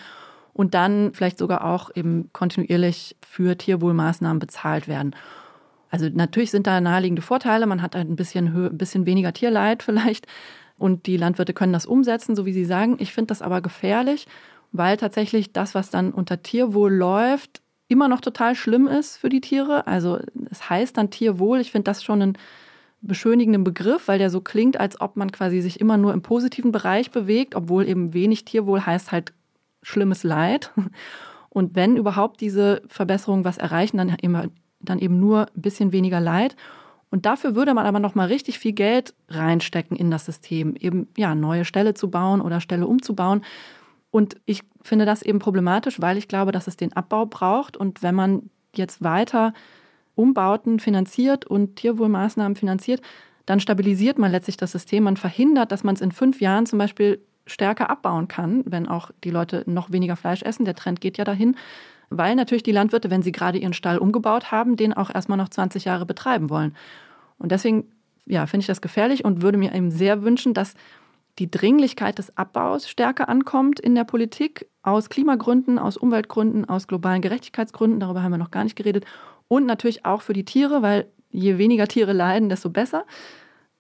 und dann vielleicht sogar auch eben kontinuierlich für Tierwohlmaßnahmen bezahlt werden. Also natürlich sind da naheliegende Vorteile. Man hat ein bisschen, ein bisschen weniger Tierleid [laughs] vielleicht und die Landwirte können das umsetzen, so wie Sie sagen. Ich finde das aber gefährlich, weil tatsächlich das, was dann unter Tierwohl läuft, immer noch total schlimm ist für die Tiere. Also es heißt dann Tierwohl. Ich finde das schon einen beschönigenden Begriff, weil der so klingt, als ob man quasi sich immer nur im positiven Bereich bewegt, obwohl eben wenig Tierwohl heißt halt schlimmes Leid. Und wenn überhaupt diese Verbesserungen was erreichen, dann eben, dann eben nur ein bisschen weniger Leid. Und dafür würde man aber noch mal richtig viel Geld reinstecken in das System, eben ja neue Ställe zu bauen oder Ställe umzubauen. Und ich finde das eben problematisch, weil ich glaube, dass es den Abbau braucht. Und wenn man jetzt weiter Umbauten finanziert und Tierwohlmaßnahmen finanziert, dann stabilisiert man letztlich das System. Man verhindert, dass man es in fünf Jahren zum Beispiel stärker abbauen kann, wenn auch die Leute noch weniger Fleisch essen. Der Trend geht ja dahin, weil natürlich die Landwirte, wenn sie gerade ihren Stall umgebaut haben, den auch erstmal noch 20 Jahre betreiben wollen. Und deswegen ja, finde ich das gefährlich und würde mir eben sehr wünschen, dass die Dringlichkeit des Abbaus stärker ankommt in der Politik, aus Klimagründen, aus Umweltgründen, aus globalen Gerechtigkeitsgründen, darüber haben wir noch gar nicht geredet, und natürlich auch für die Tiere, weil je weniger Tiere leiden, desto besser.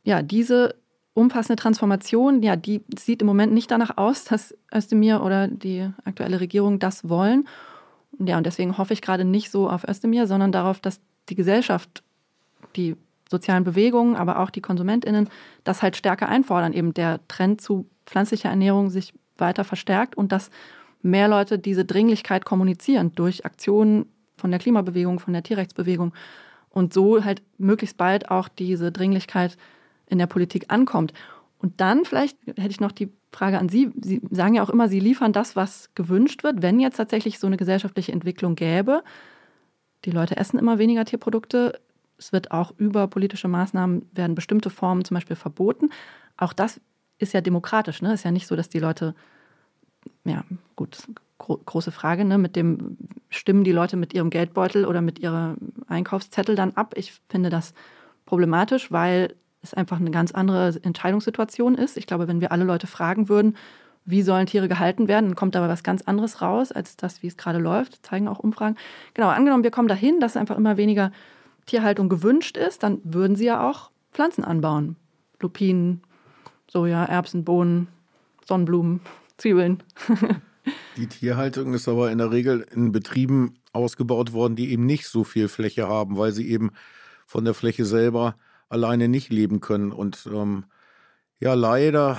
Ja, diese umfassende Transformation, ja, die sieht im Moment nicht danach aus, dass Özdemir oder die aktuelle Regierung das wollen. Ja, und deswegen hoffe ich gerade nicht so auf Özdemir, sondern darauf, dass die Gesellschaft, die sozialen Bewegungen, aber auch die KonsumentInnen das halt stärker einfordern, eben der Trend zu pflanzlicher Ernährung sich weiter verstärkt und dass mehr Leute diese Dringlichkeit kommunizieren durch Aktionen von der Klimabewegung, von der Tierrechtsbewegung und so halt möglichst bald auch diese Dringlichkeit in der Politik ankommt. Und dann vielleicht hätte ich noch die Frage an Sie. Sie sagen ja auch immer, Sie liefern das, was gewünscht wird. Wenn jetzt tatsächlich so eine gesellschaftliche Entwicklung gäbe, die Leute essen immer weniger Tierprodukte, es wird auch über politische Maßnahmen werden bestimmte Formen zum Beispiel verboten. Auch das ist ja demokratisch. Ne? Ist ja nicht so, dass die Leute, ja, gut, gro große Frage, ne? mit dem stimmen die Leute mit ihrem Geldbeutel oder mit ihrem Einkaufszettel dann ab. Ich finde das problematisch, weil es einfach eine ganz andere Entscheidungssituation ist. Ich glaube, wenn wir alle Leute fragen würden, wie sollen Tiere gehalten werden, dann kommt aber was ganz anderes raus, als das, wie es gerade läuft, zeigen auch Umfragen. Genau, angenommen, wir kommen dahin, dass einfach immer weniger Tierhaltung gewünscht ist, dann würden sie ja auch Pflanzen anbauen. Lupinen, Soja, Erbsen, Bohnen, Sonnenblumen, [laughs] Zwiebeln. [laughs] die Tierhaltung ist aber in der Regel in Betrieben ausgebaut worden, die eben nicht so viel Fläche haben, weil sie eben von der Fläche selber alleine nicht leben können. Und ähm, ja, leider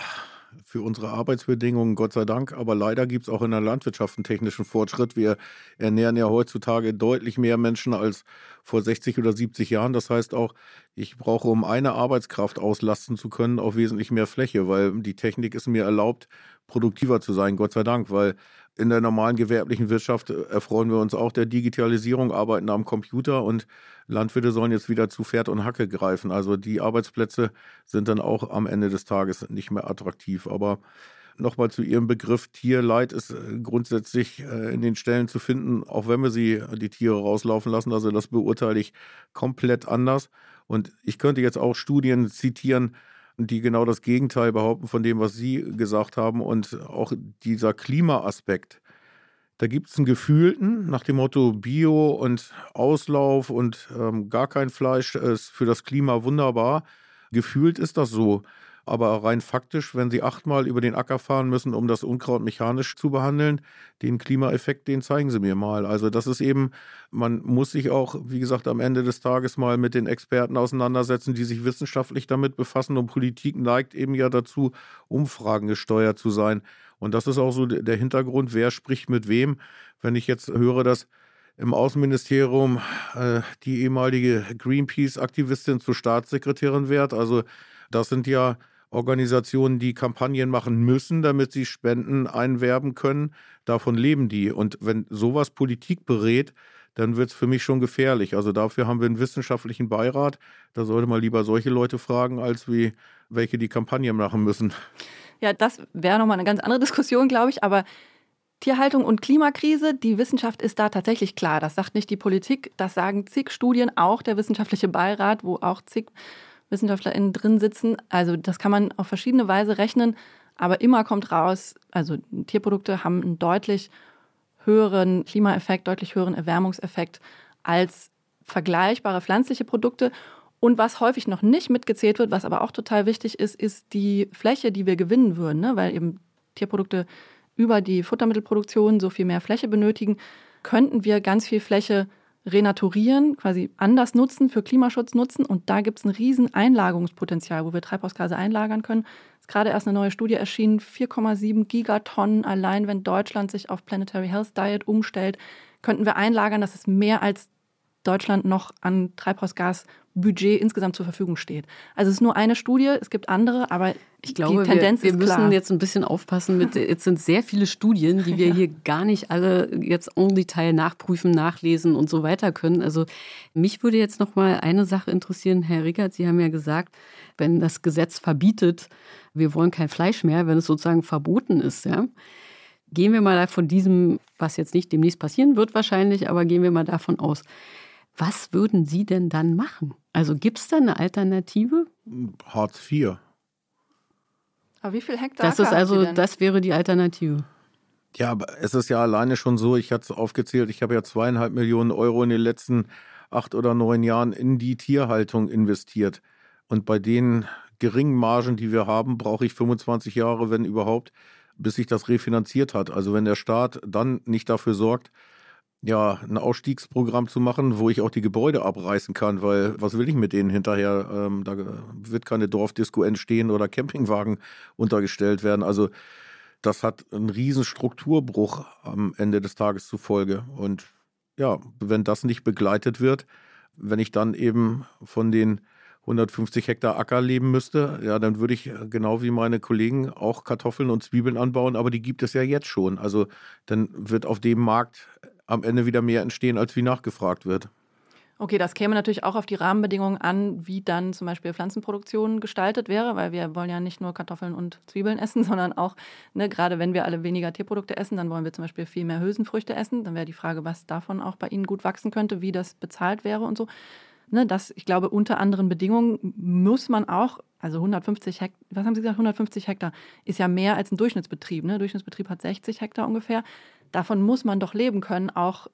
für unsere Arbeitsbedingungen, Gott sei Dank. Aber leider gibt es auch in der Landwirtschaft einen technischen Fortschritt. Wir ernähren ja heutzutage deutlich mehr Menschen als vor 60 oder 70 Jahren. Das heißt auch, ich brauche, um eine Arbeitskraft auslasten zu können, auch wesentlich mehr Fläche, weil die Technik es mir erlaubt, produktiver zu sein, Gott sei Dank, weil in der normalen gewerblichen Wirtschaft erfreuen wir uns auch der Digitalisierung, arbeiten am Computer und Landwirte sollen jetzt wieder zu Pferd und Hacke greifen. Also die Arbeitsplätze sind dann auch am Ende des Tages nicht mehr attraktiv. Aber nochmal zu Ihrem Begriff Tierleid ist äh, grundsätzlich äh, in den Stellen zu finden, auch wenn wir sie die Tiere rauslaufen lassen. Also das beurteile ich komplett anders. Und ich könnte jetzt auch Studien zitieren, die genau das Gegenteil behaupten von dem, was Sie gesagt haben. Und auch dieser Klimaaspekt, da gibt es einen gefühlten nach dem Motto Bio und Auslauf und ähm, gar kein Fleisch ist für das Klima wunderbar. Gefühlt ist das so. Aber rein faktisch, wenn Sie achtmal über den Acker fahren müssen, um das Unkraut mechanisch zu behandeln, den Klimaeffekt, den zeigen Sie mir mal. Also das ist eben, man muss sich auch, wie gesagt, am Ende des Tages mal mit den Experten auseinandersetzen, die sich wissenschaftlich damit befassen. Und Politik neigt eben ja dazu, Umfragen gesteuert zu sein. Und das ist auch so der Hintergrund, wer spricht mit wem. Wenn ich jetzt höre, dass im Außenministerium äh, die ehemalige Greenpeace-Aktivistin zur Staatssekretärin wird. Also das sind ja Organisationen, die Kampagnen machen müssen, damit sie Spenden einwerben können. Davon leben die. Und wenn sowas Politik berät, dann wird es für mich schon gefährlich. Also dafür haben wir einen wissenschaftlichen Beirat. Da sollte man lieber solche Leute fragen, als wie welche die Kampagne machen müssen. Ja, das wäre nochmal eine ganz andere Diskussion, glaube ich. Aber Tierhaltung und Klimakrise, die Wissenschaft ist da tatsächlich klar. Das sagt nicht die Politik, das sagen zig Studien, auch der wissenschaftliche Beirat, wo auch zig WissenschaftlerInnen drin sitzen. Also das kann man auf verschiedene Weise rechnen, aber immer kommt raus, also Tierprodukte haben einen deutlich höheren Klimaeffekt, deutlich höheren Erwärmungseffekt als vergleichbare pflanzliche Produkte. Und was häufig noch nicht mitgezählt wird, was aber auch total wichtig ist, ist die Fläche, die wir gewinnen würden, ne? weil eben Tierprodukte über die Futtermittelproduktion so viel mehr Fläche benötigen, könnten wir ganz viel Fläche renaturieren, quasi anders nutzen, für Klimaschutz nutzen. Und da gibt es ein riesen Einlagerungspotenzial, wo wir Treibhausgase einlagern können. Es ist gerade erst eine neue Studie erschienen, 4,7 Gigatonnen allein, wenn Deutschland sich auf Planetary Health Diet umstellt, könnten wir einlagern. Das ist mehr als Deutschland noch an Treibhausgasbudget insgesamt zur Verfügung steht. Also es ist nur eine Studie, es gibt andere, aber ich glaube, die Tendenz wir, wir müssen klar. jetzt ein bisschen aufpassen mit, jetzt sind sehr viele Studien, die wir [laughs] ja. hier gar nicht alle jetzt en Detail nachprüfen, nachlesen und so weiter können. Also mich würde jetzt noch mal eine Sache interessieren, Herr Rickert, Sie haben ja gesagt, wenn das Gesetz verbietet, wir wollen kein Fleisch mehr, wenn es sozusagen verboten ist, ja. Gehen wir mal von diesem, was jetzt nicht demnächst passieren wird wahrscheinlich, aber gehen wir mal davon aus. Was würden Sie denn dann machen? Also gibt es da eine Alternative? Hartz IV. Aber wie viel Hektar? Das ist also, das wäre die Alternative. Ja, aber es ist ja alleine schon so, ich hatte es aufgezählt, ich habe ja zweieinhalb Millionen Euro in den letzten acht oder neun Jahren in die Tierhaltung investiert. Und bei den geringen Margen, die wir haben, brauche ich 25 Jahre, wenn überhaupt, bis sich das refinanziert hat. Also wenn der Staat dann nicht dafür sorgt, ja, ein Ausstiegsprogramm zu machen, wo ich auch die Gebäude abreißen kann, weil was will ich mit denen hinterher? Ähm, da wird keine Dorfdisco entstehen oder Campingwagen untergestellt werden. Also das hat einen riesen Strukturbruch am Ende des Tages zufolge. Und ja, wenn das nicht begleitet wird, wenn ich dann eben von den 150 Hektar Acker leben müsste, ja, dann würde ich genau wie meine Kollegen auch Kartoffeln und Zwiebeln anbauen, aber die gibt es ja jetzt schon. Also dann wird auf dem Markt am Ende wieder mehr entstehen, als wie nachgefragt wird. Okay, das käme natürlich auch auf die Rahmenbedingungen an, wie dann zum Beispiel Pflanzenproduktion gestaltet wäre, weil wir wollen ja nicht nur Kartoffeln und Zwiebeln [laughs] essen, sondern auch, ne, gerade wenn wir alle weniger Tierprodukte essen, dann wollen wir zum Beispiel viel mehr Hülsenfrüchte essen. Dann wäre die Frage, was davon auch bei Ihnen gut wachsen könnte, wie das bezahlt wäre und so. Ne, das, ich glaube, unter anderen Bedingungen muss man auch, also 150 Hektar, was haben Sie gesagt, 150 Hektar ist ja mehr als ein Durchschnittsbetrieb. Ne? Durchschnittsbetrieb hat 60 Hektar ungefähr davon muss man doch leben können, auch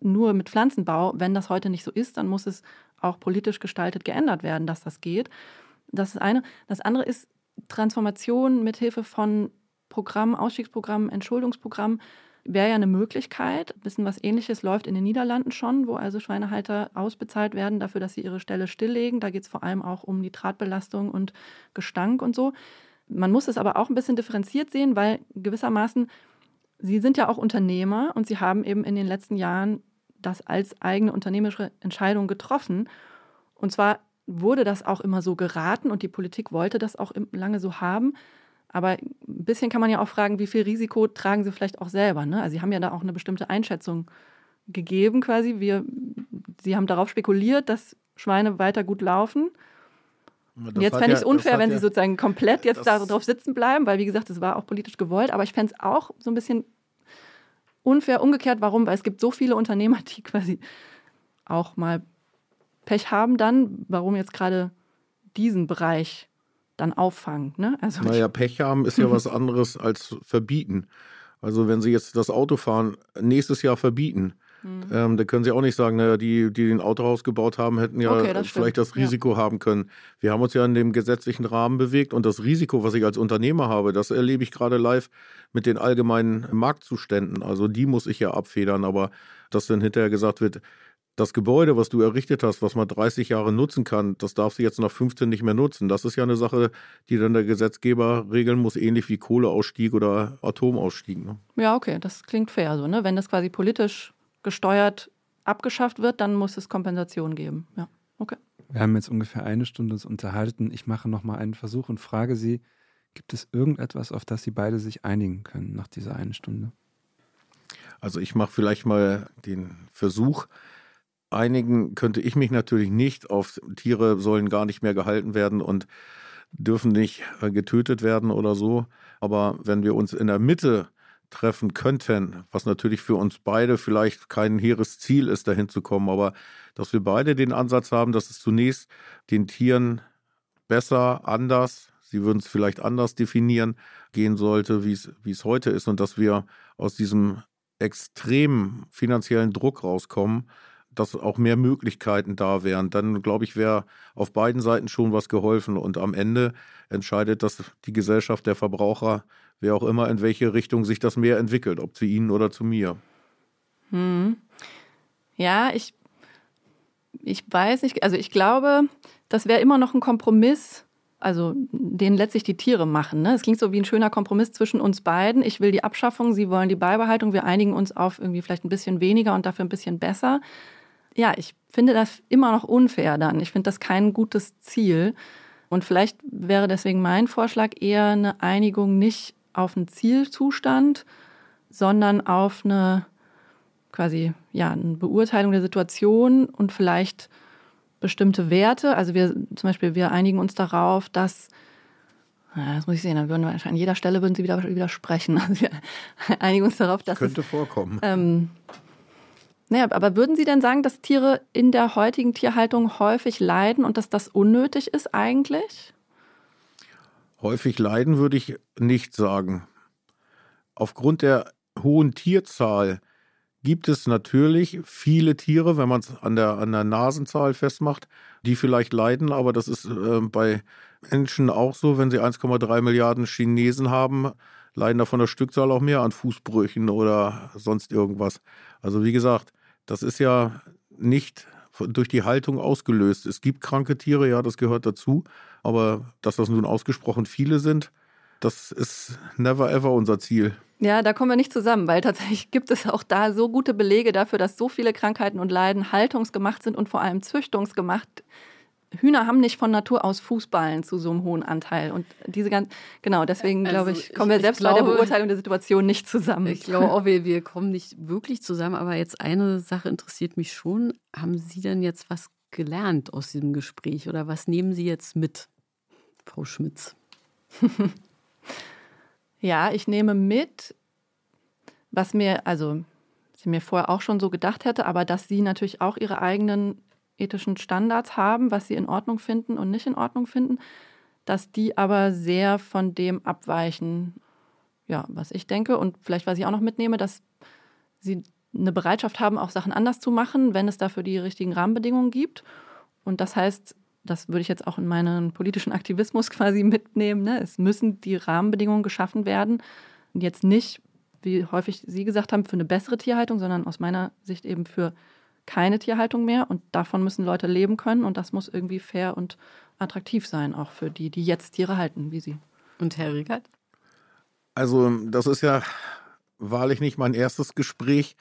nur mit Pflanzenbau. Wenn das heute nicht so ist, dann muss es auch politisch gestaltet geändert werden, dass das geht. Das ist eine. Das andere ist Transformation mit Hilfe von Programmen, Ausstiegsprogrammen, Entschuldungsprogrammen wäre ja eine Möglichkeit. Ein bisschen was ähnliches läuft in den Niederlanden schon, wo also Schweinehalter ausbezahlt werden dafür, dass sie ihre Stelle stilllegen. Da geht es vor allem auch um Nitratbelastung und Gestank und so. Man muss es aber auch ein bisschen differenziert sehen, weil gewissermaßen Sie sind ja auch Unternehmer und Sie haben eben in den letzten Jahren das als eigene unternehmerische Entscheidung getroffen. Und zwar wurde das auch immer so geraten und die Politik wollte das auch lange so haben. Aber ein bisschen kann man ja auch fragen, wie viel Risiko tragen Sie vielleicht auch selber. Ne? Also Sie haben ja da auch eine bestimmte Einschätzung gegeben quasi. Wir, Sie haben darauf spekuliert, dass Schweine weiter gut laufen. Das jetzt fände ich es unfair, wenn ja, sie sozusagen komplett jetzt darauf sitzen bleiben, weil wie gesagt, es war auch politisch gewollt. Aber ich fände es auch so ein bisschen unfair umgekehrt. Warum? Weil es gibt so viele Unternehmer, die [laughs] quasi auch mal Pech haben dann. Warum jetzt gerade diesen Bereich dann auffangen? Ne? Also naja, Pech haben ist ja was [laughs] anderes als verbieten. Also wenn Sie jetzt das Autofahren nächstes Jahr verbieten, Mhm. Ähm, da können Sie auch nicht sagen, naja, die, die den Autohaus gebaut haben, hätten ja okay, das vielleicht das Risiko ja. haben können. Wir haben uns ja in dem gesetzlichen Rahmen bewegt und das Risiko, was ich als Unternehmer habe, das erlebe ich gerade live mit den allgemeinen Marktzuständen. Also die muss ich ja abfedern, aber dass dann hinterher gesagt wird, das Gebäude, was du errichtet hast, was man 30 Jahre nutzen kann, das darfst du jetzt nach 15 nicht mehr nutzen. Das ist ja eine Sache, die dann der Gesetzgeber regeln muss, ähnlich wie Kohleausstieg oder Atomausstieg. Ne? Ja, okay, das klingt fair so, ne? Wenn das quasi politisch gesteuert abgeschafft wird, dann muss es Kompensation geben. Ja, okay. Wir haben jetzt ungefähr eine Stunde uns unterhalten. Ich mache nochmal einen Versuch und frage Sie, gibt es irgendetwas, auf das Sie beide sich einigen können nach dieser einen Stunde? Also ich mache vielleicht mal den Versuch. Einigen könnte ich mich natürlich nicht auf Tiere sollen gar nicht mehr gehalten werden und dürfen nicht äh, getötet werden oder so. Aber wenn wir uns in der Mitte treffen könnten, was natürlich für uns beide vielleicht kein hehres Ziel ist, dahin zu kommen, aber dass wir beide den Ansatz haben, dass es zunächst den Tieren besser, anders, sie würden es vielleicht anders definieren, gehen sollte, wie es, heute ist und dass wir aus diesem extremen finanziellen Druck rauskommen, dass auch mehr Möglichkeiten da wären, dann glaube ich, wäre auf beiden Seiten schon was geholfen. Und am Ende entscheidet das die Gesellschaft der Verbraucher, wer auch immer, in welche Richtung sich das mehr entwickelt, ob zu Ihnen oder zu mir. Hm. Ja, ich, ich weiß nicht, also ich glaube, das wäre immer noch ein Kompromiss, also den letztlich die Tiere machen. Ne? Es klingt so wie ein schöner Kompromiss zwischen uns beiden. Ich will die Abschaffung, Sie wollen die Beibehaltung. Wir einigen uns auf irgendwie vielleicht ein bisschen weniger und dafür ein bisschen besser ja, ich finde das immer noch unfair dann. Ich finde das kein gutes Ziel. Und vielleicht wäre deswegen mein Vorschlag eher eine Einigung nicht auf einen Zielzustand, sondern auf eine quasi ja eine Beurteilung der Situation und vielleicht bestimmte Werte. Also wir zum Beispiel wir einigen uns darauf, dass das muss ich sehen, dann würden wir an jeder Stelle würden sie wieder widersprechen. [laughs] Also wir [laughs] einigen uns darauf, dass könnte es, vorkommen. Ähm, naja, aber würden Sie denn sagen, dass Tiere in der heutigen Tierhaltung häufig leiden und dass das unnötig ist eigentlich? Häufig leiden würde ich nicht sagen. Aufgrund der hohen Tierzahl gibt es natürlich viele Tiere, wenn man es an der, an der Nasenzahl festmacht, die vielleicht leiden, aber das ist äh, bei Menschen auch so, wenn sie 1,3 Milliarden Chinesen haben, leiden da von der Stückzahl auch mehr an Fußbrüchen oder sonst irgendwas. Also wie gesagt, das ist ja nicht durch die Haltung ausgelöst. Es gibt kranke Tiere, ja, das gehört dazu. Aber dass das nun ausgesprochen viele sind, das ist never ever unser Ziel. Ja, da kommen wir nicht zusammen, weil tatsächlich gibt es auch da so gute Belege dafür, dass so viele Krankheiten und Leiden haltungsgemacht sind und vor allem züchtungsgemacht Hühner haben nicht von Natur aus Fußballen zu so einem hohen Anteil. Und diese ganz, genau, deswegen also glaube ich, kommen wir selbst glaube, bei der Beurteilung der Situation nicht zusammen. Ich glaube auch, wir, wir kommen nicht wirklich zusammen. Aber jetzt eine Sache interessiert mich schon. Haben Sie denn jetzt was gelernt aus diesem Gespräch oder was nehmen Sie jetzt mit, Frau Schmitz? [laughs] ja, ich nehme mit, was mir, also, sie mir vorher auch schon so gedacht hätte, aber dass Sie natürlich auch Ihre eigenen ethischen Standards haben, was sie in Ordnung finden und nicht in Ordnung finden, dass die aber sehr von dem abweichen, ja, was ich denke und vielleicht, was ich auch noch mitnehme, dass sie eine Bereitschaft haben, auch Sachen anders zu machen, wenn es dafür die richtigen Rahmenbedingungen gibt. Und das heißt, das würde ich jetzt auch in meinen politischen Aktivismus [laughs] quasi mitnehmen. Ne? Es müssen die Rahmenbedingungen geschaffen werden. Und jetzt nicht, wie häufig Sie gesagt haben, für eine bessere Tierhaltung, sondern aus meiner Sicht eben für keine Tierhaltung mehr und davon müssen Leute leben können und das muss irgendwie fair und attraktiv sein, auch für die, die jetzt Tiere halten, wie Sie. Und Herr Riegert? Also, das ist ja wahrlich nicht mein erstes Gespräch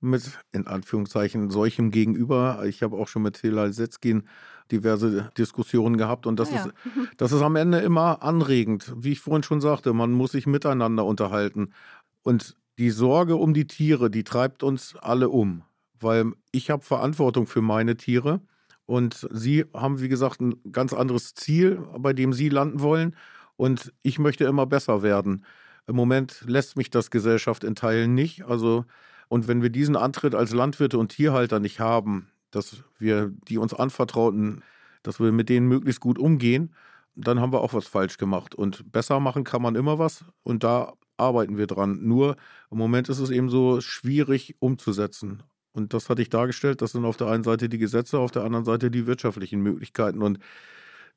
mit, in Anführungszeichen, solchem Gegenüber. Ich habe auch schon mit Hilal Setzkin diverse Diskussionen gehabt und das, ah, ja. ist, das ist am Ende immer anregend. Wie ich vorhin schon sagte, man muss sich miteinander unterhalten. Und die Sorge um die Tiere, die treibt uns alle um weil ich habe Verantwortung für meine Tiere und Sie haben, wie gesagt, ein ganz anderes Ziel, bei dem Sie landen wollen und ich möchte immer besser werden. Im Moment lässt mich das Gesellschaft in Teilen nicht. Also, und wenn wir diesen Antritt als Landwirte und Tierhalter nicht haben, dass wir die uns anvertrauten, dass wir mit denen möglichst gut umgehen, dann haben wir auch was falsch gemacht. Und besser machen kann man immer was. Und da arbeiten wir dran. Nur im Moment ist es eben so schwierig umzusetzen. Und das hatte ich dargestellt. Das sind auf der einen Seite die Gesetze, auf der anderen Seite die wirtschaftlichen Möglichkeiten. Und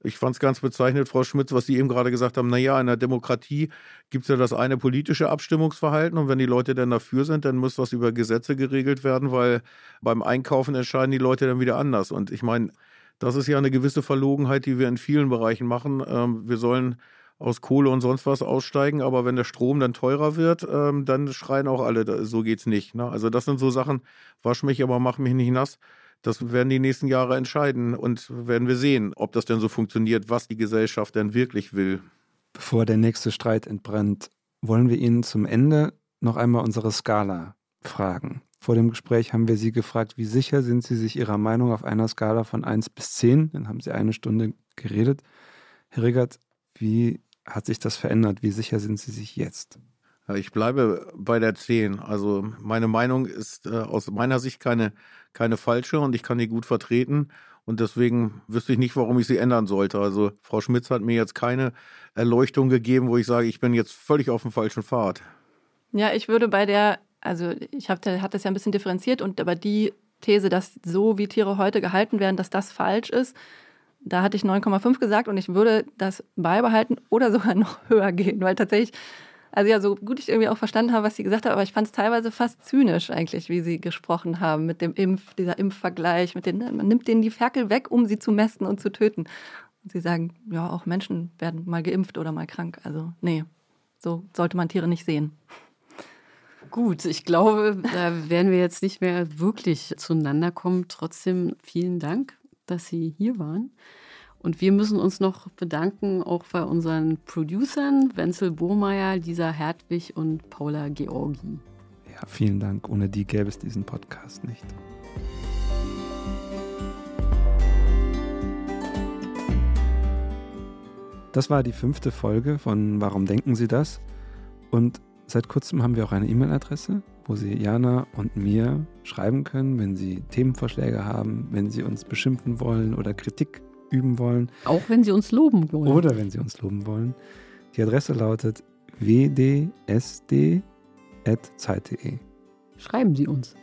ich fand es ganz bezeichnend, Frau Schmitz, was Sie eben gerade gesagt haben. Naja, in der Demokratie gibt es ja das eine politische Abstimmungsverhalten. Und wenn die Leute dann dafür sind, dann muss was über Gesetze geregelt werden, weil beim Einkaufen entscheiden die Leute dann wieder anders. Und ich meine, das ist ja eine gewisse Verlogenheit, die wir in vielen Bereichen machen. Ähm, wir sollen aus Kohle und sonst was aussteigen, aber wenn der Strom dann teurer wird, ähm, dann schreien auch alle, so geht's nicht. Ne? Also das sind so Sachen, wasch mich, aber mach mich nicht nass. Das werden die nächsten Jahre entscheiden und werden wir sehen, ob das denn so funktioniert, was die Gesellschaft denn wirklich will. Bevor der nächste Streit entbrennt, wollen wir Ihnen zum Ende noch einmal unsere Skala fragen. Vor dem Gespräch haben wir Sie gefragt, wie sicher sind Sie sich Ihrer Meinung auf einer Skala von 1 bis 10? Dann haben Sie eine Stunde geredet. Herr Riggert, wie hat sich das verändert? Wie sicher sind Sie sich jetzt? Ich bleibe bei der 10. Also meine Meinung ist äh, aus meiner Sicht keine, keine falsche und ich kann die gut vertreten. Und deswegen wüsste ich nicht, warum ich sie ändern sollte. Also Frau Schmitz hat mir jetzt keine Erleuchtung gegeben, wo ich sage, ich bin jetzt völlig auf dem falschen Pfad. Ja, ich würde bei der also ich habe hat das ja ein bisschen differenziert und aber die These, dass so wie Tiere heute gehalten werden, dass das falsch ist, da hatte ich 9,5 gesagt und ich würde das beibehalten oder [laughs] sogar noch höher gehen, weil tatsächlich, also ja, so gut ich irgendwie auch verstanden habe, was sie gesagt hat, aber ich fand es teilweise fast zynisch eigentlich, wie sie gesprochen haben mit dem Impf, dieser Impfvergleich, mit den, man nimmt denen die Ferkel weg, um sie zu messen und zu töten. Und sie sagen, ja, auch Menschen werden mal geimpft oder mal krank. Also nee, so sollte man Tiere nicht sehen. Gut, ich glaube, da werden wir jetzt nicht mehr wirklich zueinander kommen. Trotzdem vielen Dank, dass Sie hier waren. Und wir müssen uns noch bedanken, auch bei unseren Producern, Wenzel Burmeier, Lisa Hertwig und Paula Georgi. Ja, vielen Dank. Ohne die gäbe es diesen Podcast nicht. Das war die fünfte Folge von Warum denken Sie das? Und Seit kurzem haben wir auch eine E-Mail-Adresse, wo Sie Jana und mir schreiben können, wenn Sie Themenvorschläge haben, wenn Sie uns beschimpfen wollen oder Kritik üben wollen. Auch wenn Sie uns loben wollen. Oder wenn Sie uns loben wollen. Die Adresse lautet wdsd.zeit.de. Schreiben Sie uns.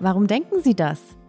Warum denken Sie das?